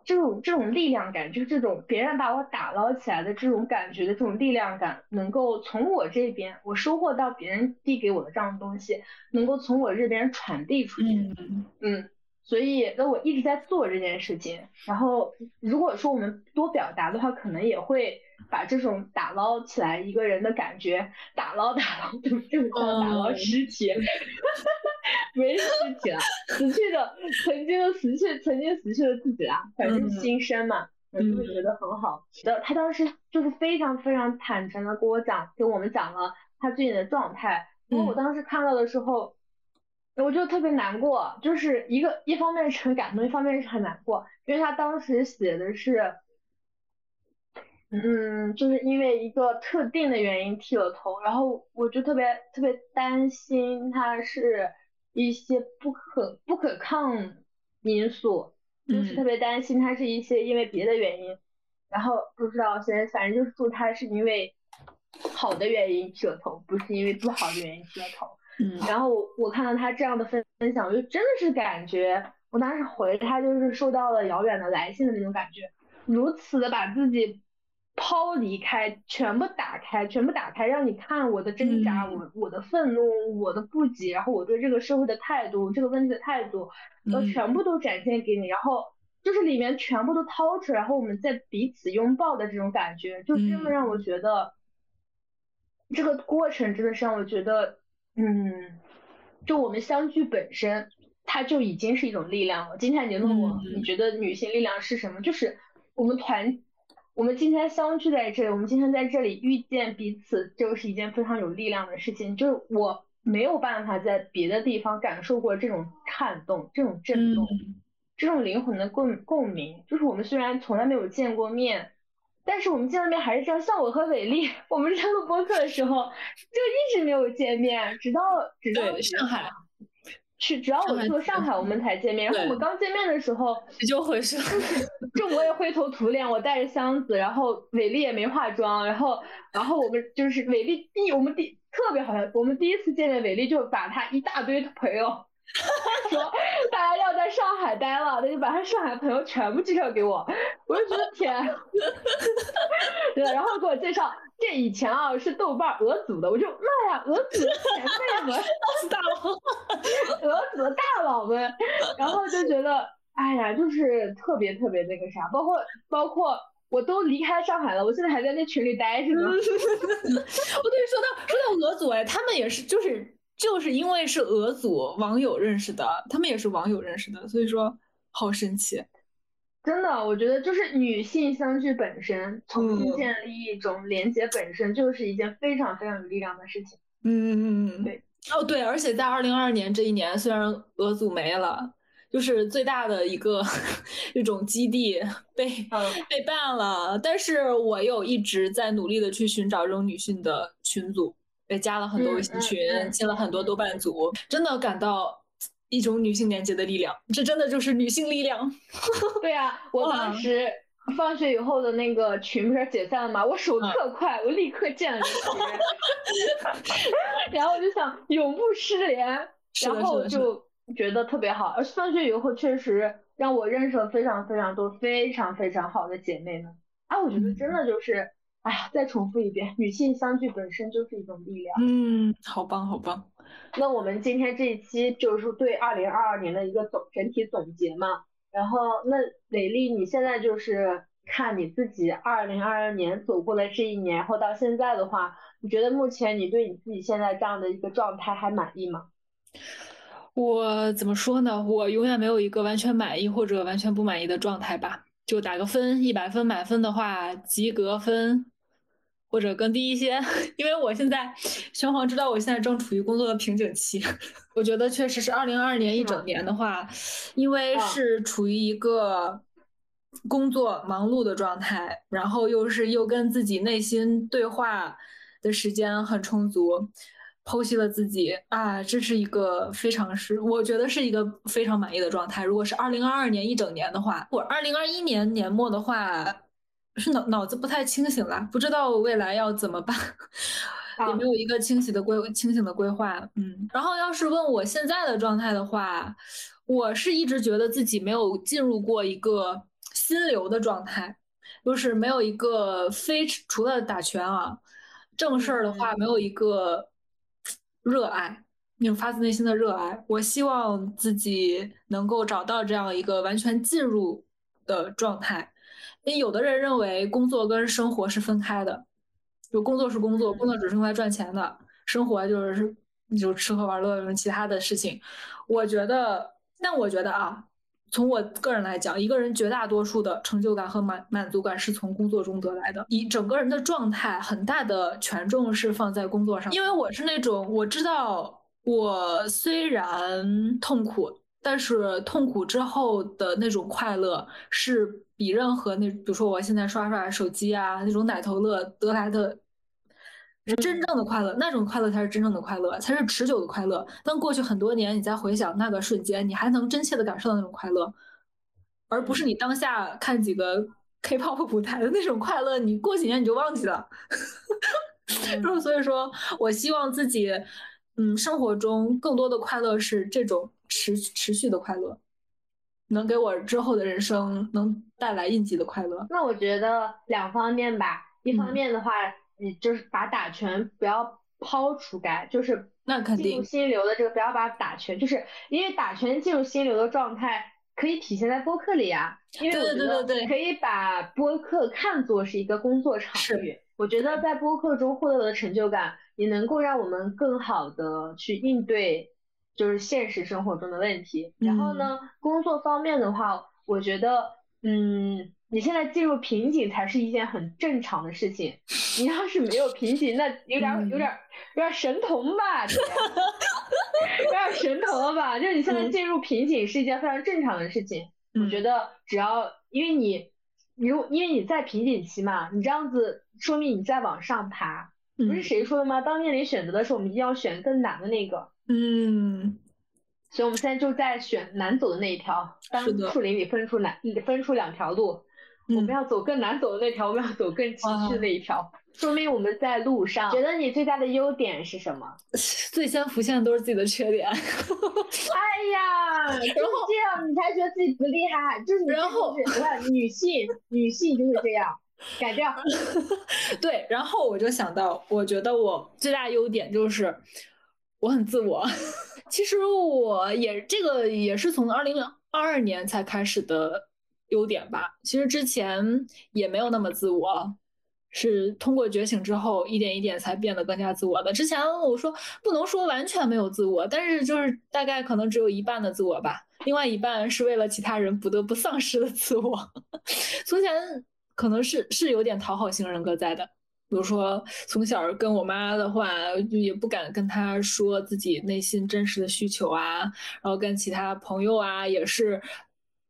这种这种力量感，就是这种别人把我打捞起来的这种感觉的这种力量感，能够从我这边我收获到别人递给我的这样的东西，能够从我这边传递出去。嗯嗯。所以，那我一直在做这件事情。然后，如果说我们多表达的话，可能也会把这种打捞起来一个人的感觉，打捞打捞，就这么叫打捞尸体，没尸体了，死去的曾经的死去，曾经死去的自己啦，反正新生嘛，我就会觉得很好。的，他当时就是非常非常坦诚的跟我讲，跟我们讲了他最近的状态。因为我当时看到的时候。我就特别难过，就是一个一方面是很感动，一方面是很难过，因为他当时写的是，嗯，就是因为一个特定的原因剃了头，然后我就特别特别担心他是一些不可不可抗因素，就是特别担心他是一些因为别的原因，然后不知道现在反正就是祝他是因为好的原因剃了头，不是因为不好的原因剃了头。嗯，然后我我看到他这样的分分享，我就真的是感觉，我当时回他就是收到了遥远的来信的那种感觉，如此的把自己抛离开，全部打开，全部打开，让你看我的挣扎，我我的愤怒，我的不解，然后我对这个社会的态度，这个问题的态度，都全部都展现给你，然后就是里面全部都掏出来，然后我们在彼此拥抱的这种感觉，就真的让我觉得，这个过程真的是让我觉得。嗯，就我们相聚本身，它就已经是一种力量了。今天你问我，你觉得女性力量是什么？就是我们团，我们今天相聚在这里，我们今天在这里遇见彼此，就是一件非常有力量的事情。就是我没有办法在别的地方感受过这种颤动、这种震动、这种灵魂的共共鸣。就是我们虽然从来没有见过面。但是我们见了面还是这样，像我和伟丽，我们在录播客的时候就一直没有见面，直到直到上海是，只要我去了上海，我们才见面。然后我们刚见面的时候，就回事，就我也灰头土脸，我带着箱子，然后伟丽也没化妆，然后然后我们就是伟丽第我们第特别好像，我们第一次见面，伟丽就把他一大堆朋友。说大家要在上海待了，他就把他上海朋友全部介绍给我，我就觉得天，对，然后给我介绍，这以前啊是豆瓣俄组的，我就妈呀，俄组的前辈们，大佬，俄组的大佬们，然后就觉得，哎呀，就是特别特别那个啥，包括包括我都离开上海了，我现在还在那群里待着呢。我跟你说到说到俄组，哎，他们也是就是。就是因为是俄组网友认识的，他们也是网友认识的，所以说好神奇。真的，我觉得就是女性相聚本身，重新建立一种连接本身，就是一件非常非常有力量的事情。嗯嗯嗯嗯，对。哦对，而且在二零二二年这一年，虽然俄组没了，就是最大的一个 一种基地被被办了，但是我有一直在努力的去寻找这种女性的群组。也加了很多微信群，进了很多豆瓣组，真的感到一种女性连接的力量。这真的就是女性力量。对啊，我当时放学以后的那个群不是解散了吗？我手特快，我立刻建了个群 然后我就想永不失联，然后就觉得特别好。而放学以后确实让我认识了非常非常多非常非常好的姐妹们。啊，我觉得真的就是。哎呀，再重复一遍，女性相聚本身就是一种力量。嗯，好棒，好棒。那我们今天这一期就是对二零二二年的一个总整体总结嘛。然后，那磊丽，你现在就是看你自己二零二二年走过了这一年，然后到现在的话，你觉得目前你对你自己现在这样的一个状态还满意吗？我怎么说呢？我永远没有一个完全满意或者完全不满意的状态吧。就打个分，一百分满分的话，及格分。或者更低一些，因为我现在玄黄知道我现在正处于工作的瓶颈期。我觉得确实是二零二二年一整年的话，因为是处于一个工作忙碌的状态，然后又是又跟自己内心对话的时间很充足，剖析了自己啊，这是一个非常是我觉得是一个非常满意的状态。如果是二零二二年一整年的话，我二零二一年年末的话。是脑脑子不太清醒了，不知道未来要怎么办，也没有一个清晰的规清醒的规划。嗯，然后要是问我现在的状态的话，我是一直觉得自己没有进入过一个心流的状态，就是没有一个非除了打拳啊正事儿的话，没有一个热爱，那种发自内心的热爱。我希望自己能够找到这样一个完全进入的状态。因有的人认为工作跟生活是分开的，就工作是工作，工作只是用来赚钱的，生活就是就吃喝玩乐其他的事情。我觉得，但我觉得啊，从我个人来讲，一个人绝大多数的成就感和满满足感是从工作中得来的。你整个人的状态很大的权重是放在工作上，因为我是那种我知道我虽然痛苦。但是痛苦之后的那种快乐，是比任何那，比如说我现在刷刷手机啊，那种奶头乐得来的，是真正的快乐。那种快乐才是真正的快乐，才是持久的快乐。当过去很多年，你再回想那个瞬间，你还能真切的感受到那种快乐，而不是你当下看几个 K-pop 舞台的那种快乐，你过几年你就忘记了。所以说，我希望自己，嗯，生活中更多的快乐是这种。持持续的快乐，能给我之后的人生能带来印记的快乐。那我觉得两方面吧，一方面的话，你就是把打拳不要抛除开，就是那肯定进入心流的这个不要把打拳，就是因为打拳进入心流的状态可以体现在播客里啊。因为我觉得可以把播客看作是一个工作场域。我觉得在播客中获得的成就感，也能够让我们更好的去应对。就是现实生活中的问题，然后呢，工作方面的话，我觉得，嗯，你现在进入瓶颈才是一件很正常的事情。你要是没有瓶颈，那有点有点有点神童吧，有点神童了吧？就是你现在进入瓶颈是一件非常正常的事情。我觉得只要因为你，如因为你在瓶颈期嘛，你这样子说明你在往上爬。不是谁说的吗？当面临选择的时候，我们一定要选更难的那个。嗯，所以我们现在就在选难走的那一条。当树林里分出难，分出两条路，我们要走更难走的那条，我们要走更崎岖的那一条。说明我们在路上。觉得你最大的优点是什么？最先浮现的都是自己的缺点。哎呀，然后这样你才觉得自己不厉害，就是然后你看女性，女性就是这样。改掉。对，然后我就想到，我觉得我最大优点就是我很自我。其实我也这个也是从二零二二年才开始的优点吧。其实之前也没有那么自我，是通过觉醒之后一点一点才变得更加自我的。之前我说不能说完全没有自我，但是就是大概可能只有一半的自我吧，另外一半是为了其他人不得不丧失的自我。从前。可能是是有点讨好型人格在的，比如说从小跟我妈的话，就也不敢跟她说自己内心真实的需求啊，然后跟其他朋友啊也是，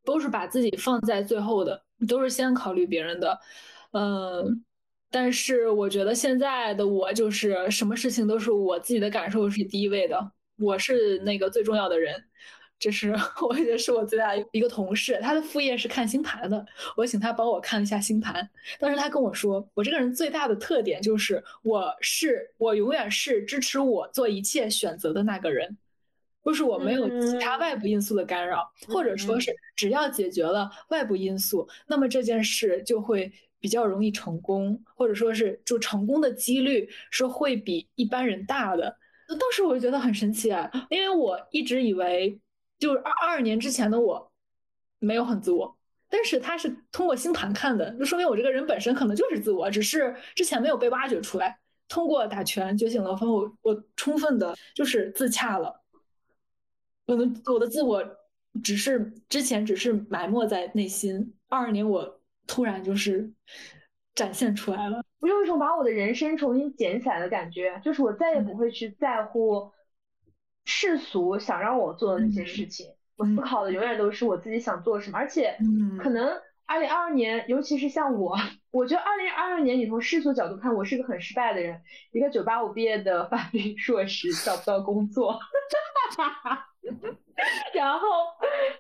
都是把自己放在最后的，都是先考虑别人的，嗯。但是我觉得现在的我就是什么事情都是我自己的感受是第一位的，我是那个最重要的人。这是 我也是我最大一个同事，他的副业是看星盘的，我请他帮我看了一下星盘。当时他跟我说，我这个人最大的特点就是我是我永远是支持我做一切选择的那个人。就是我没有其他外部因素的干扰，或者说是只要解决了外部因素，那么这件事就会比较容易成功，或者说是就成功的几率是会比一般人大的。当时我就觉得很神奇啊，因为我一直以为就是二二年之前的我没有很自我，但是他是通过星盘看的，就说明我这个人本身可能就是自我，只是之前没有被挖掘出来。通过打拳觉醒了后，我我充分的就是自洽了。我的我的自我只是之前只是埋没在内心，二二年我突然就是展现出来了。我有一种把我的人生重新捡起来的感觉，就是我再也不会去在乎世俗想让我做的那些事情，我思考的永远都是我自己想做什么。而且，可能二零二二年，尤其是像我，我觉得二零二二年你从世俗角度看，我是个很失败的人，一个九八五毕业的法律硕士找不到工作。然后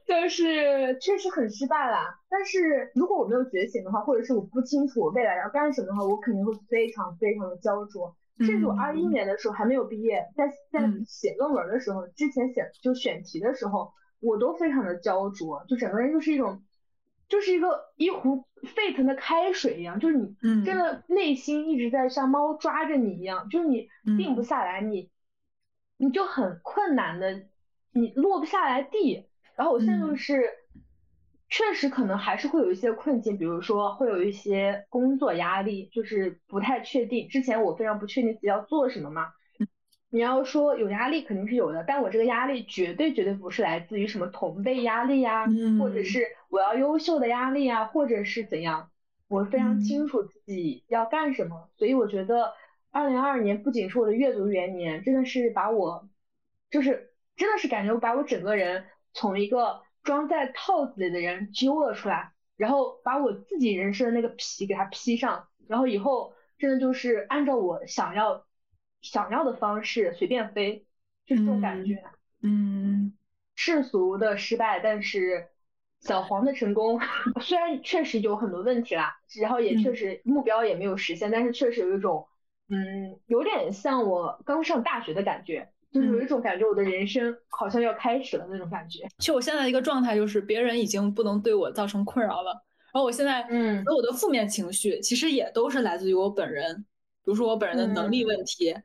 就是确实很失败啦。但是如果我没有觉醒的话，或者是我不清楚我未来要干什么的话，我肯定会非常非常的焦灼。甚至我二一年的时候还没有毕业，在在写论文的时候，之前写就选题的时候，我都非常的焦灼，就整个人就是一种，就是一个一壶沸腾的开水一样，就是你真的内心一直在像猫抓着你一样，就是你定不下来，你你就很困难的。你落不下来地，然后我现在就是，确实可能还是会有一些困境，比如说会有一些工作压力，就是不太确定。之前我非常不确定自己要做什么嘛。你要说有压力肯定是有的，但我这个压力绝对绝对不是来自于什么同辈压力呀，或者是我要优秀的压力啊，或者是怎样。我非常清楚自己要干什么，所以我觉得二零二二年不仅是我的阅读元年，真的是把我就是。真的是感觉我把我整个人从一个装在套子里的人揪了出来，然后把我自己人生的那个皮给它披上，然后以后真的就是按照我想要想要的方式随便飞，就是这种感觉。嗯，世俗的失败，但是小黄的成功，虽然确实有很多问题啦，然后也确实目标也没有实现，但是确实有一种，嗯，有点像我刚上大学的感觉。就是有一种感觉，我的人生好像要开始了那种感觉。就我现在的一个状态，就是别人已经不能对我造成困扰了。然后我现在，嗯，所有的负面情绪其实也都是来自于我本人，比如说我本人的能力问题，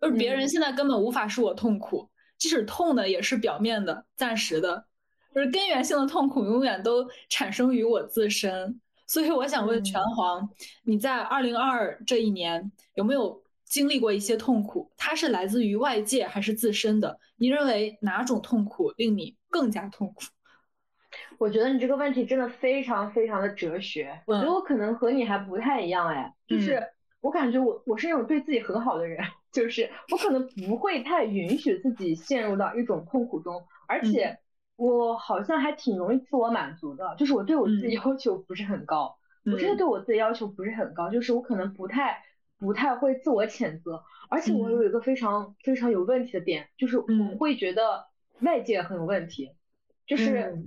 就是别人现在根本无法使我痛苦，即使痛的也是表面的、暂时的，就是根源性的痛苦永远都产生于我自身。所以我想问拳皇，你在二零二这一年有没有？经历过一些痛苦，它是来自于外界还是自身的？你认为哪种痛苦令你更加痛苦？我觉得你这个问题真的非常非常的哲学。我觉得我可能和你还不太一样，哎，就是我感觉我我是那种对自己很好的人，就是我可能不会太允许自己陷入到一种痛苦中，而且我好像还挺容易自我满足的，就是我对我自己要求不是很高，我真的对我自己要求不是很高，就是我可能不太。不太会自我谴责，而且我有一个非常非常有问题的点，就是我会觉得外界很有问题，就是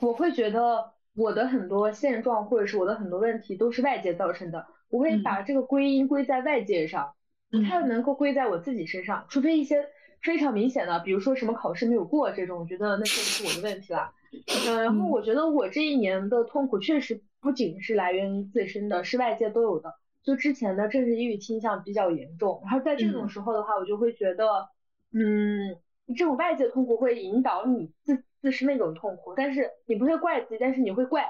我会觉得我的很多现状或者是我的很多问题都是外界造成的，我会把这个归因归在外界上，不太能够归在我自己身上，除非一些非常明显的，比如说什么考试没有过这种，我觉得那就是我的问题了。嗯，然后我觉得我这一年的痛苦确实不仅是来源于自身的，是外界都有的。就之前的政治抑郁倾向比较严重，然后在这种时候的话，我就会觉得，嗯，这种外界痛苦会引导你自自身那种痛苦，但是你不会怪自己，但是你会怪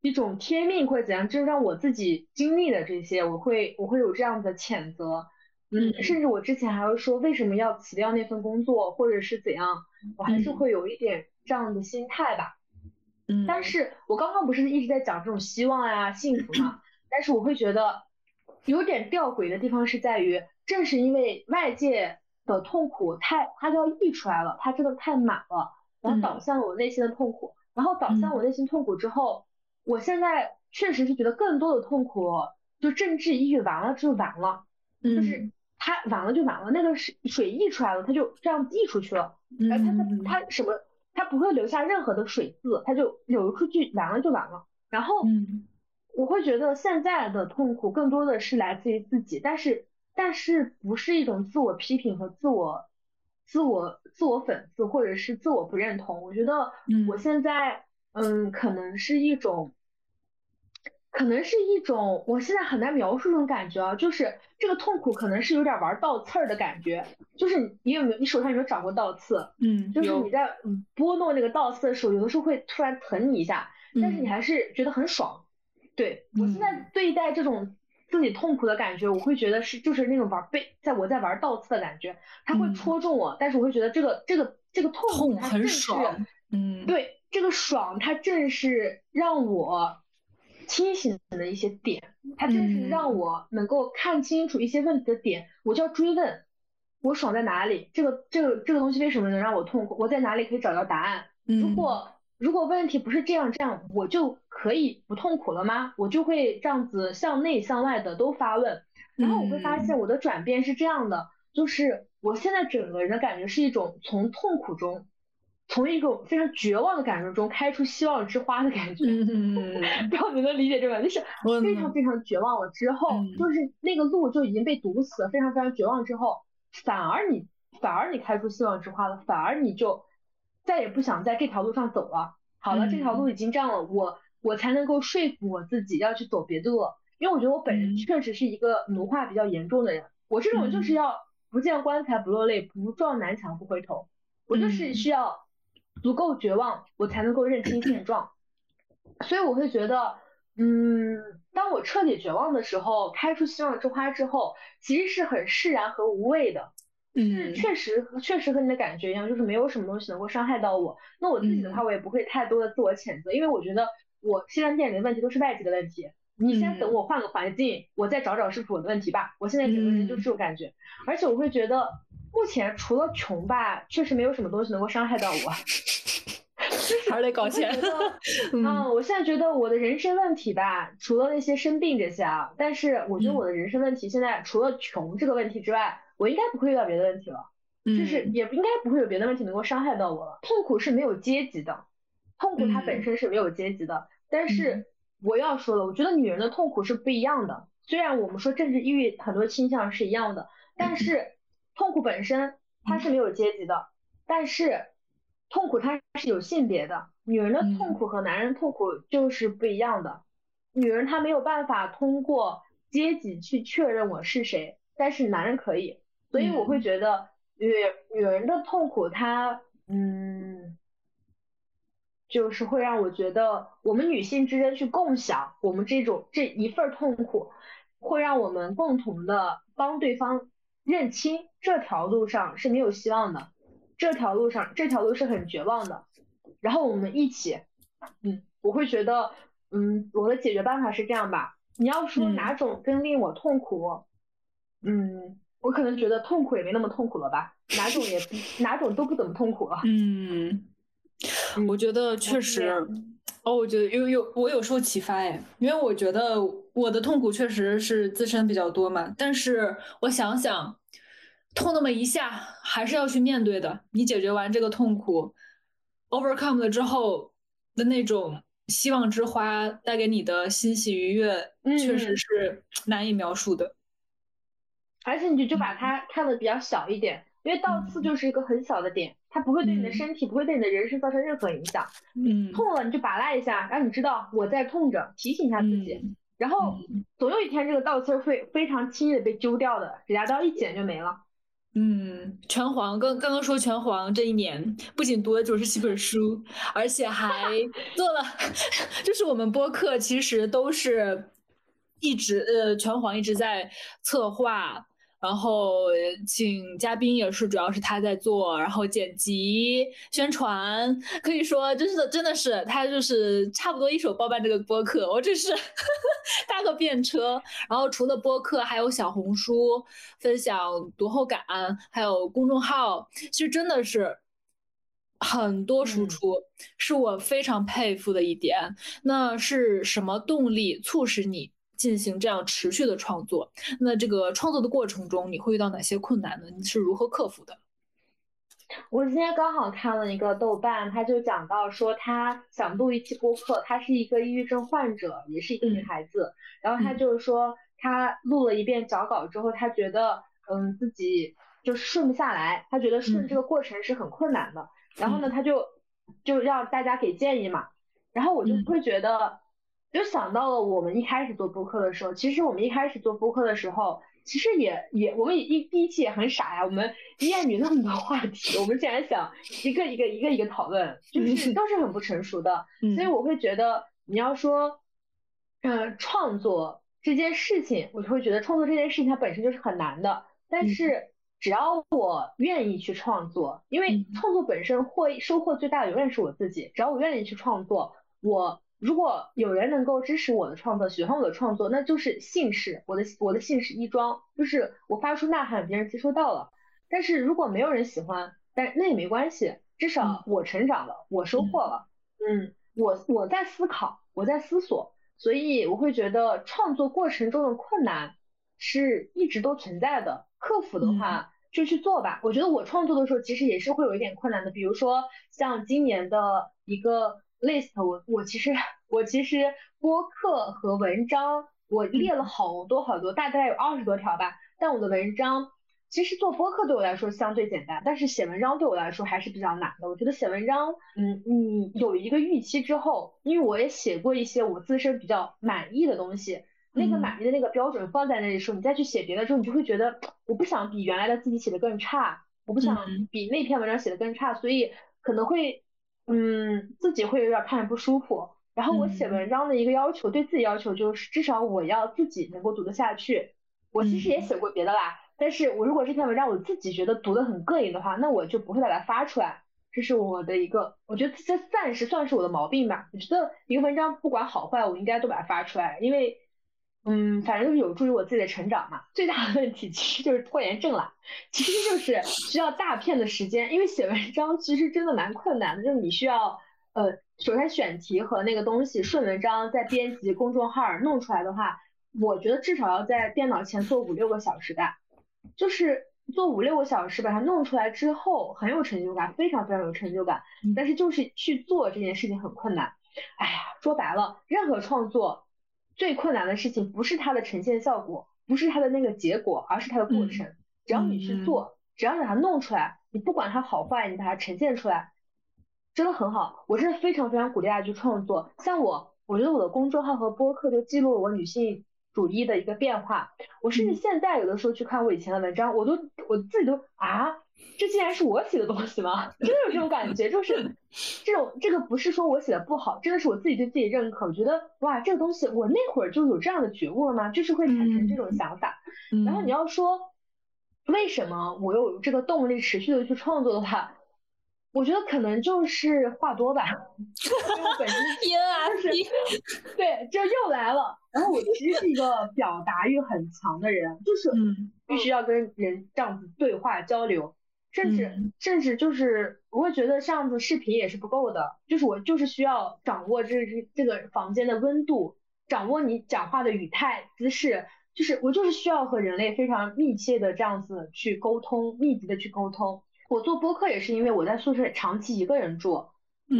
一种天命会怎样，就是让我自己经历的这些，我会我会有这样的谴责，嗯，甚至我之前还会说为什么要辞掉那份工作，或者是怎样，我还是会有一点这样的心态吧，嗯，但是我刚刚不是一直在讲这种希望呀、幸福嘛，但是我会觉得。有点吊诡的地方是在于，正是因为外界的痛苦太，它就要溢出来了，它真的太满了，然后导向了我内心的痛苦，然后导向我内心痛苦之后，我现在确实是觉得更多的痛苦就政治抑郁完了就完了，就是它完了就完了，那个水水溢出来了，它就这样溢出去了，然后它它它什么，它不会留下任何的水渍，它就流出去完了就完了。然后我会觉得现在的痛苦更多的是来自于自己，但是但是不是一种自我批评和自我自我自我讽刺或者是自我不认同，我觉得我现在嗯可能是一种。可能是一种，我现在很难描述这种感觉啊，就是这个痛苦可能是有点玩倒刺儿的感觉，就是你有没有，你手上有没有长过倒刺？嗯，就是你在拨弄那个倒刺的时候，有的时候会突然疼你一下，但是你还是觉得很爽。对我现在对待这种自己痛苦的感觉，我会觉得是就是那种玩被在我在玩倒刺的感觉，它会戳中我，但是我会觉得这个这个这个痛苦很爽。嗯，对，这个爽它正是让我。清醒的一些点，它正是让我能够看清楚一些问题的点，我就要追问，我爽在哪里？这个这个这个东西为什么能让我痛苦？我在哪里可以找到答案？如果如果问题不是这样这样，我就可以不痛苦了吗？我就会这样子向内向外的都发问，然后我会发现我的转变是这样的，就是我现在整个人的感觉是一种从痛苦中。从一种非常绝望的感受中开出希望之花的感觉，嗯，不知道你能理解这个，就是非常非常绝望了之后，就是那个路就已经被堵死了，非常非常绝望之后，反而你反而你开出希望之花了，反而你就再也不想在这条路上走了。好了，这条路已经这样了，我我才能够说服我自己要去走别的路，因为我觉得我本人确实是一个奴化比较严重的人，我这种就是要不见棺材不落泪，不撞南墙不回头，我就是需要。足够绝望，我才能够认清现状。所以我会觉得，嗯，当我彻底绝望的时候，开出希望之花之后，其实是很释然和无畏的。嗯，确实，确实和你的感觉一样，就是没有什么东西能够伤害到我。那我自己的话，我也不会太多的自我谴责，因为我觉得我现在面临的问题都是外界的问题。你先等我换个环境，我再找找是不是我的问题吧。我现在整个人就是这种感觉，而且我会觉得。目前除了穷吧，确实没有什么东西能够伤害到我。还是得搞钱。嗯，我现在觉得我的人生问题吧，除了那些生病这些啊，但是我觉得我的人生问题现在除了穷这个问题之外，我应该不会遇到别的问题了。就是也应该不会有别的问题能够伤害到我了。痛苦是没有阶级的，痛苦它本身是没有阶级的。但是我要说了，我觉得女人的痛苦是不一样的。虽然我们说政治抑郁很多倾向是一样的，但是。痛苦本身它是没有阶级的，但是痛苦它是有性别的。女人的痛苦和男人痛苦就是不一样的。女人她没有办法通过阶级去确认我是谁，但是男人可以。所以我会觉得女女人的痛苦，她嗯，就是会让我觉得我们女性之间去共享我们这种这一份痛苦，会让我们共同的帮对方。认清这条路上是没有希望的，这条路上这条路是很绝望的。然后我们一起，嗯，我会觉得，嗯，我的解决办法是这样吧。你要说哪种更令我痛苦，嗯，我可能觉得痛苦也没那么痛苦了吧。哪种也哪种都不怎么痛苦了。嗯，我觉得确实，哦，我觉得有有我有受启发哎，因为我觉得我的痛苦确实是自身比较多嘛，但是我想想。痛那么一下，还是要去面对的。你解决完这个痛苦，overcome 了之后的那种希望之花带给你的欣喜愉悦，确实是 难以描述的。而且你就就把它看的比较小一点，因为倒刺就是一个很小的点，它不会对你的身体，不会对你的人生造成任何影响。嗯，痛了你就拔拉一下，让你知道我在痛着，提醒一下自己。然后总有一天这个倒刺会非常轻易的被揪掉的，指甲刀一剪就没了。嗯，拳皇刚刚刚说拳皇这一年不仅读了九十七本书，而且还 做了，就是我们播客其实都是一直呃拳皇一直在策划。然后请嘉宾也是，主要是他在做，然后剪辑、宣传，可以说真是真的是他就是差不多一手包办这个播客，我这是 搭个便车。然后除了播客，还有小红书分享读后感，还有公众号，其实真的是很多输出，是我非常佩服的一点。那是什么动力促使你？进行这样持续的创作。那这个创作的过程中，你会遇到哪些困难呢？你是如何克服的？我今天刚好看了一个豆瓣，他就讲到说，他想录一期播客，他是一个抑郁症患者，也是一个女孩子。然后他就是说，他录了一遍脚稿之后，他觉得，嗯，自己就是顺不下来，他觉得顺这个过程是很困难的。然后呢，他就就让大家给建议嘛。然后我就会觉得，就想到了我们一开始做播客的时候，其实我们一开始做播客的时候。其实也也，我们一第一期也很傻呀。我们厌女那么多话题，我们竟然想一个一个一个一个讨论，就是都是很不成熟的。所以我会觉得，你要说，嗯，创作这件事情，我就会觉得创作这件事情它本身就是很难的。但是只要我愿意去创作，因为创作本身获收获最大的永远是我自己。只要我愿意去创作，我。如果有人能够支持我的创作，喜欢我的创作，那就是幸事。我的我的幸事一桩，就是我发出呐喊，别人接收到了。但是如果没有人喜欢，但那也没关系，至少我成长了，我收获了。嗯，我我在思考，我在思索，所以我会觉得创作过程中的困难是一直都存在的。克服的话就去做吧。我觉得我创作的时候其实也是会有一点困难的，比如说像今年的一个。List 我我其实我其实播客和文章我列了好多好多，大概有二十多条吧。但我的文章其实做播客对我来说相对简单，但是写文章对我来说还是比较难的。我觉得写文章，嗯，你有一个预期之后，因为我也写过一些我自身比较满意的东西，那个满意的那个标准放在那里时候，你再去写别的时候，你就会觉得我不想比原来的自己写的更差，我不想比那篇文章写的更差，所以可能会。嗯，自己会有点看着不舒服。然后我写文章的一个要求，对自己要求就是，至少我要自己能够读得下去。我其实也写过别的啦，但是我如果这篇文章我自己觉得读得很膈应的话，那我就不会把它发出来。这是我的一个，我觉得这暂时算是我的毛病吧。我觉得一个文章不管好坏，我应该都把它发出来，因为。嗯，反正就是有助于我自己的成长嘛。最大的问题其实就是拖延症了，其实就是需要大片的时间，因为写文章其实真的蛮困难的，就是你需要呃，首先选题和那个东西顺文章，再编辑公众号弄出来的话，我觉得至少要在电脑前坐五六个小时的，就是做五六个小时把它弄出来之后很有成就感，非常非常有成就感。但是就是去做这件事情很困难。哎呀，说白了，任何创作。最困难的事情不是它的呈现效果，不是它的那个结果，而是它的过程。只要你去做，只要你把它弄出来，你不管它好坏，你把它呈现出来，真的很好。我真的非常非常鼓励大家去创作。像我，我觉得我的公众号和播客都记录了我女性主义的一个变化。我甚至现在有的时候去看我以前的文章，我都我自己都啊。这竟然是我写的东西吗？真的有这种感觉，就是 这种这个不是说我写的不好，真的是我自己对自己认可，我觉得哇，这个东西我那会儿就有这样的觉悟了吗？就是会产生这种想法。然后你要说为什么我有这个动力持续的去创作的话，我觉得可能就是话多吧，因为我本身 就是对，就又来了。然后我其实是一个表达欲很强的人，就是必须要跟人这样子对话交流。甚至甚至就是我会觉得这样子视频也是不够的，就是我就是需要掌握这这这个房间的温度，掌握你讲话的语态姿势，就是我就是需要和人类非常密切的这样子去沟通，密集的去沟通。我做播客也是因为我在宿舍长期一个人住，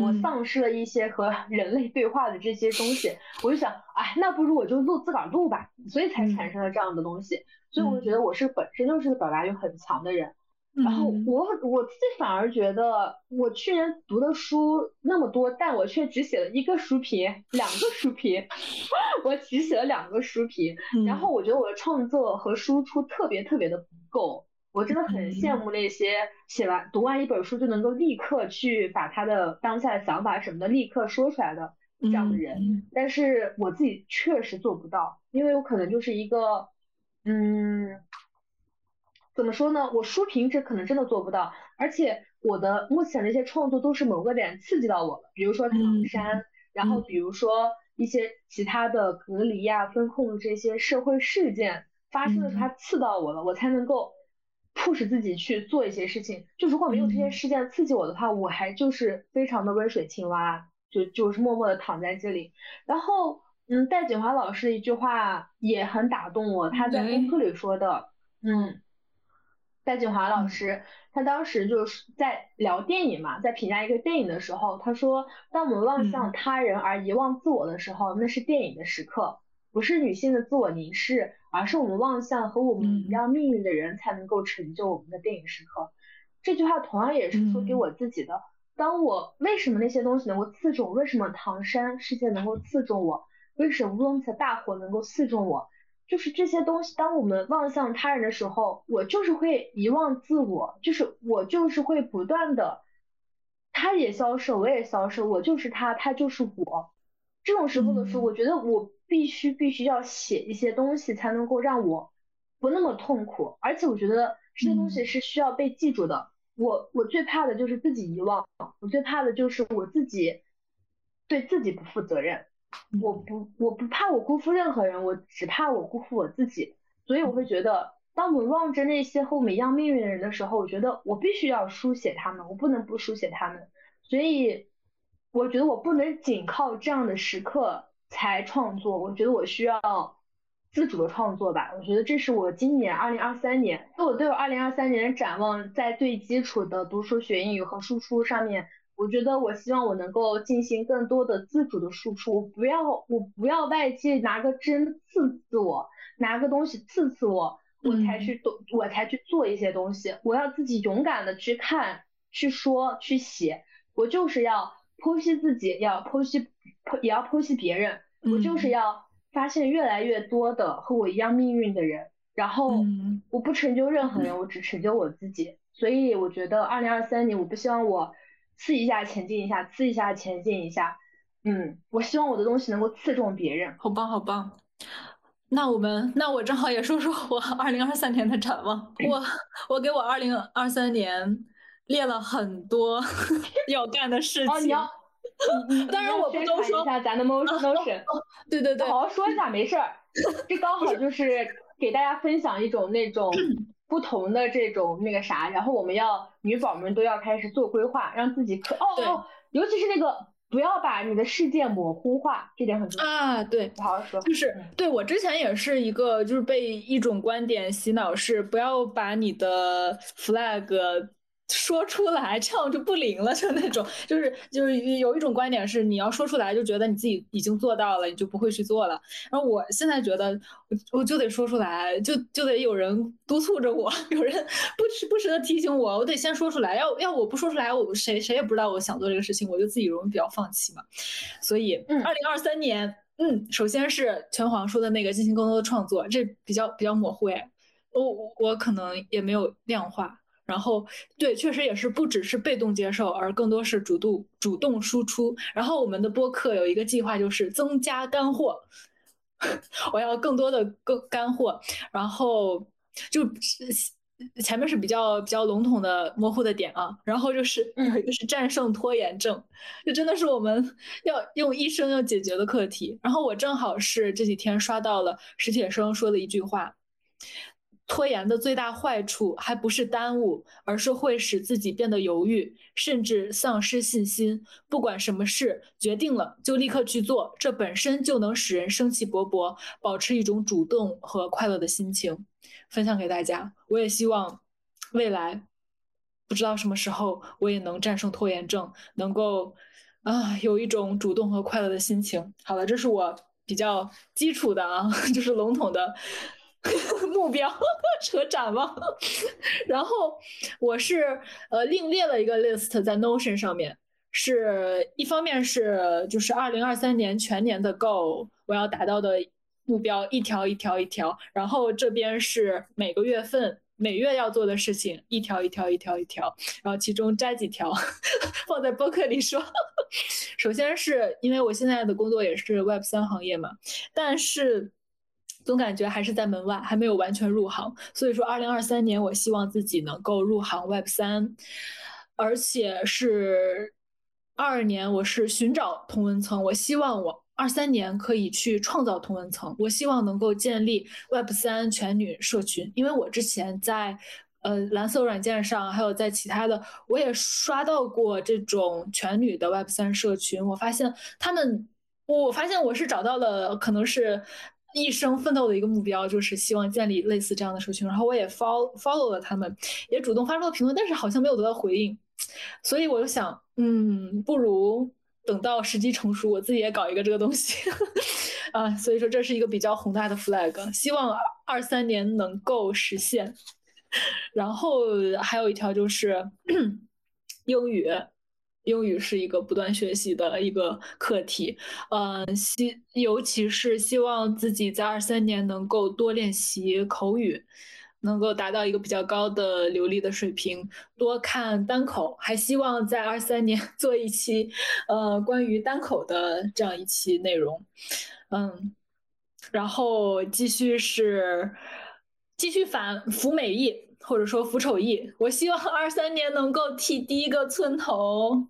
我丧失了一些和 人类对话的这些东西，我就想，哎，那不如我就录自个儿录吧，所以才产生了这样的东西。所以我就觉得我是本身就是个表达欲很强的人。然后我我自己反而觉得，我去年读的书那么多，但我却只写了一个书评，两个书评，我只写了两个书评。然后我觉得我的创作和输出特别特别的不够，我真的很羡慕那些写完读完一本书就能够立刻去把他的当下的想法什么的立刻说出来的这样的人。但是我自己确实做不到，因为我可能就是一个，嗯。怎么说呢？我书评这可能真的做不到，而且我的目前的一些创作都是某个点刺激到我了，比如说唐山，然后比如说一些其他的隔离呀、风控这些社会事件发生的时候，它刺到我了，我才能够迫使自己去做一些事情。就如果没有这些事件刺激我的话，我还就是非常的温水青蛙，就就是默默的躺在这里。然后嗯，戴锦华老师的一句话也很打动我，他在播客里说的，嗯，戴锦华老师他当时就是在聊电影嘛，在评价一个电影的时候，他说，当我们望向他人而遗忘自我的时候，那是电影的时刻，不是女性的自我凝视，而是我们望向和我们一样命运的人才能够成就我们的电影时刻。这句话同样也是说给我自己的。当我为什么那些东西能够刺中？为什么唐山事件能够刺中我？为什么乌龙的大火能够刺中我？就是这些东西，当我们望向他人的时候，我就是会遗忘自我，就是我就是会不断的，他也消失，我也消失，我就是他，他就是我。这种时候的时候，我觉得我必须必须要写一些东西，才能够让我不那么痛苦。而且我觉得这些东西是需要被记住的。我我最怕的就是自己遗忘，我最怕的就是我自己对自己不负责任。我不我不怕我辜负任何人，我只怕我辜负我自己。所以我会觉得，当我们望着那些和我们一样命运的人的时候，我觉得我必须要书写他们，我不能不书写他们。所以我觉得我不能仅靠这样的时刻才创作，我觉得我需要。自主的创作吧，我觉得这是我今年二零二三年，那我对我二零二三年的展望，在最基础的读书学英语和输出上面，我觉得我希望我能够进行更多的自主的输出，我不要我不要外界拿个针刺刺我，拿个东西刺刺我，我才去做，我才去做一些东西，我要自己勇敢的去看、去说、去写，我就是要剖析自己，要剖析也要剖析别人，我就是要。发现越来越多的和我一样命运的人，然后我不成就任何人，我只成就我自己。所以我觉得二零二三年，我不希望我刺一下前进一下，刺一下前进一下。嗯，我希望我的东西能够刺中别人。好棒，好棒。那我们，那我正好也说说我二零二三年的展望。我我给我二零二三年列了很多 要干的事情。当然我不都说一下咱的 motion，对对对，好好说一下没事儿。这刚好就是给大家分享一种那种 不同的这种那个啥，然后我们要女宝们都要开始做规划，让自己可哦哦，尤其是那个不要把你的世界模糊化，这点很重要啊。对，好好说，就是对我之前也是一个就是被一种观点洗脑，是不要把你的 flag。说出来，这样就不灵了，就那种，就是就是有一种观点是，你要说出来，就觉得你自己已经做到了，你就不会去做了。然后我现在觉得，我我就得说出来，就就得有人督促着我，有人不时不时的提醒我，我得先说出来。要要我不说出来，我谁谁也不知道我想做这个事情，我就自己容易比较放弃嘛。所以，二零二三年，嗯，首先是拳皇说的那个进行更多的创作，这比较比较模糊哎，我我可能也没有量化。然后，对，确实也是不只是被动接受，而更多是主动主动输出。然后我们的播客有一个计划，就是增加干货，我要更多的更干货。然后就前面是比较比较笼统的模糊的点啊。然后就是有一个是战胜拖延症，这真的是我们 要用一生要解决的课题。然后我正好是这几天刷到了史铁生说的一句话。拖延的最大坏处还不是耽误，而是会使自己变得犹豫，甚至丧失信心。不管什么事，决定了就立刻去做，这本身就能使人生气勃勃，保持一种主动和快乐的心情。分享给大家，我也希望未来不知道什么时候我也能战胜拖延症，能够啊有一种主动和快乐的心情。好了，这是我比较基础的啊，就是笼统的。目标 和展望，然后我是呃另列了一个 list 在 Notion 上面，是一方面是就是二零二三年全年的 goal 我要达到的目标一条一条一条，然后这边是每个月份每月要做的事情一条一条一条一条，然后其中摘几条放在播客里说。首先是因为我现在的工作也是 Web 三行业嘛，但是。总感觉还是在门外，还没有完全入行。所以说，二零二三年我希望自己能够入行 Web 三，而且是二二年我是寻找同文层。我希望我二三年可以去创造同文层。我希望能够建立 Web 三全女社群，因为我之前在呃蓝色软件上，还有在其他的，我也刷到过这种全女的 Web 三社群。我发现他们。我发现我是找到了可能是一生奋斗的一个目标，就是希望建立类似这样的社群。然后我也 follow follow 了他们，也主动发出了评论，但是好像没有得到回应。所以我就想，嗯，不如等到时机成熟，我自己也搞一个这个东西。啊，所以说这是一个比较宏大的 flag，希望二三年能够实现。然后还有一条就是 英语。英语是一个不断学习的一个课题，嗯，希尤其是希望自己在二三年能够多练习口语，能够达到一个比较高的流利的水平，多看单口，还希望在二三年 做一期，呃，关于单口的这样一期内容，嗯，然后继续是继续反服美役。或者说“腐丑艺”，我希望二三年能够剃第一个寸头，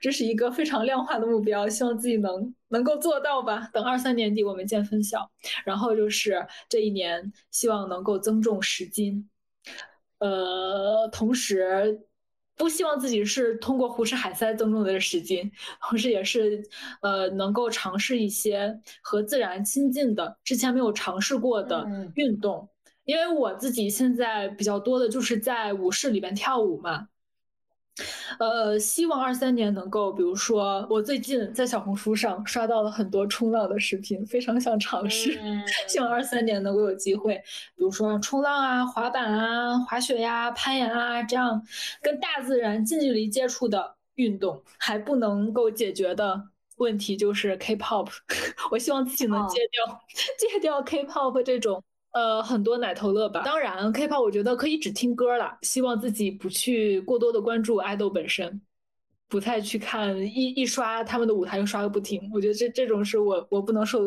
这是一个非常量化的目标，希望自己能能够做到吧。等二三年底我们见分晓。然后就是这一年，希望能够增重十斤，呃，同时不希望自己是通过胡吃海塞增重的十斤，同时也是呃能够尝试一些和自然亲近的、之前没有尝试过的运动。因为我自己现在比较多的就是在舞室里边跳舞嘛，呃，希望二三年能够，比如说我最近在小红书上刷到了很多冲浪的视频，非常想尝试，希望二三年能够有机会，比如说冲浪啊、滑板啊、滑雪呀、攀岩啊这样跟大自然近距离接触的运动，还不能够解决的问题就是 K-pop，我希望自己能戒掉 戒掉 K-pop 这种。呃，很多奶头乐吧。当然，K-pop 我觉得可以只听歌了。希望自己不去过多的关注爱豆本身，不太去看一一刷他们的舞台又刷个不停。我觉得这这种是我我不能受、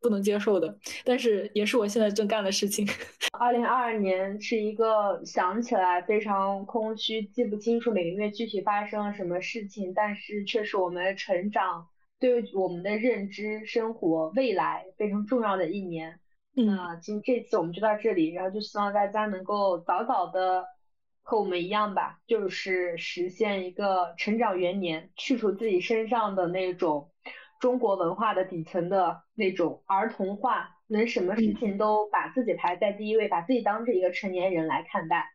不能接受的。但是也是我现在正干的事情。二零二二年是一个想起来非常空虚，记不清楚每个月具体发生了什么事情，但是却是我们成长、对我们的认知、生活、未来非常重要的一年。那今这次我们就到这里，然后就希望大家能够早早的和我们一样吧，就是实现一个成长元年，去除自己身上的那种中国文化的底层的那种儿童化，能什么事情都把自己排在第一位，把自己当成一个成年人来看待，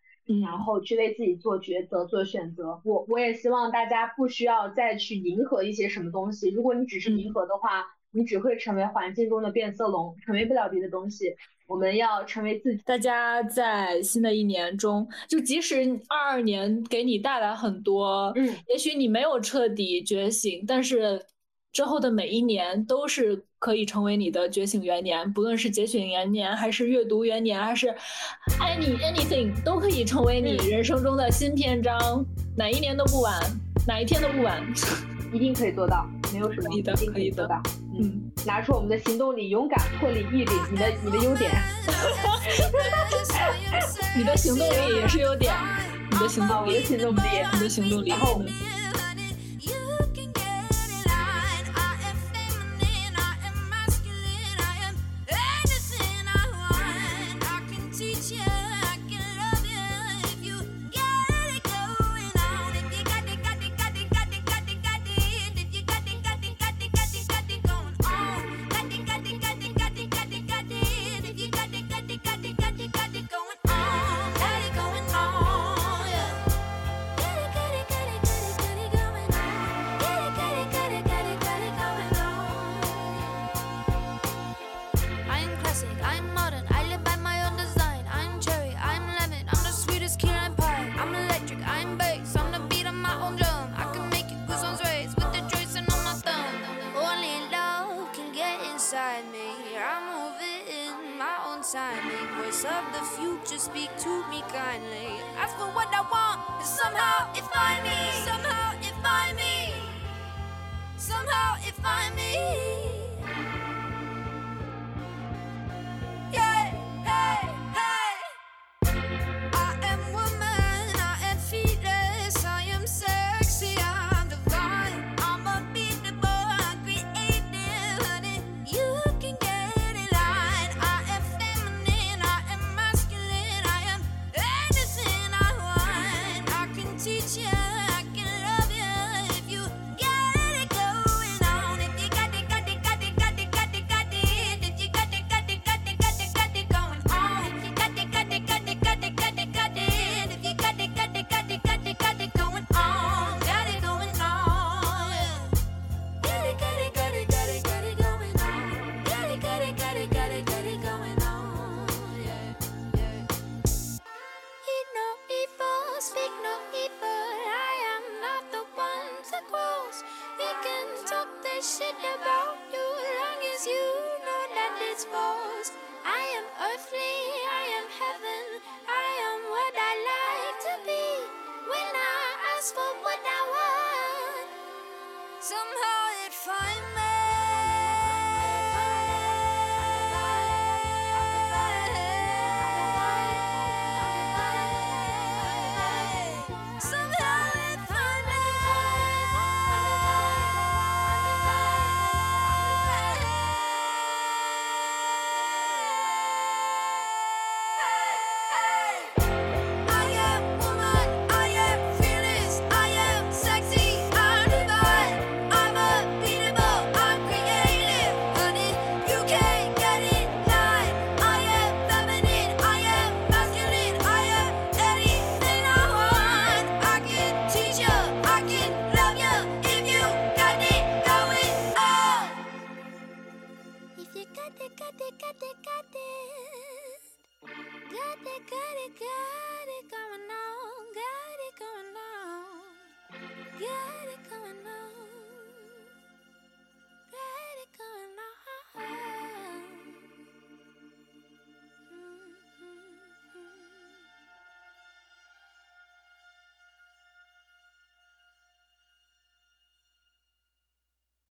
然后去为自己做抉择、做选择。我我也希望大家不需要再去迎合一些什么东西，如果你只是迎合的话。你只会成为环境中的变色龙，成为不了别的东西。我们要成为自己。大家在新的一年中，就即使二二年给你带来很多，嗯，也许你没有彻底觉醒，但是之后的每一年都是可以成为你的觉醒元年。不论是觉醒元年，还是阅读元年，还是 any anything，都可以成为你人生中的新篇章。哪一年都不晚，哪一天都不晚，一定可以做到。没有什么，可以的，可以做到。嗯，拿出我们的行动力，勇敢、魄力、毅力，你的你的优点。你的行动力也是优点，你的行动力，我的行动力，你的行动力。然后。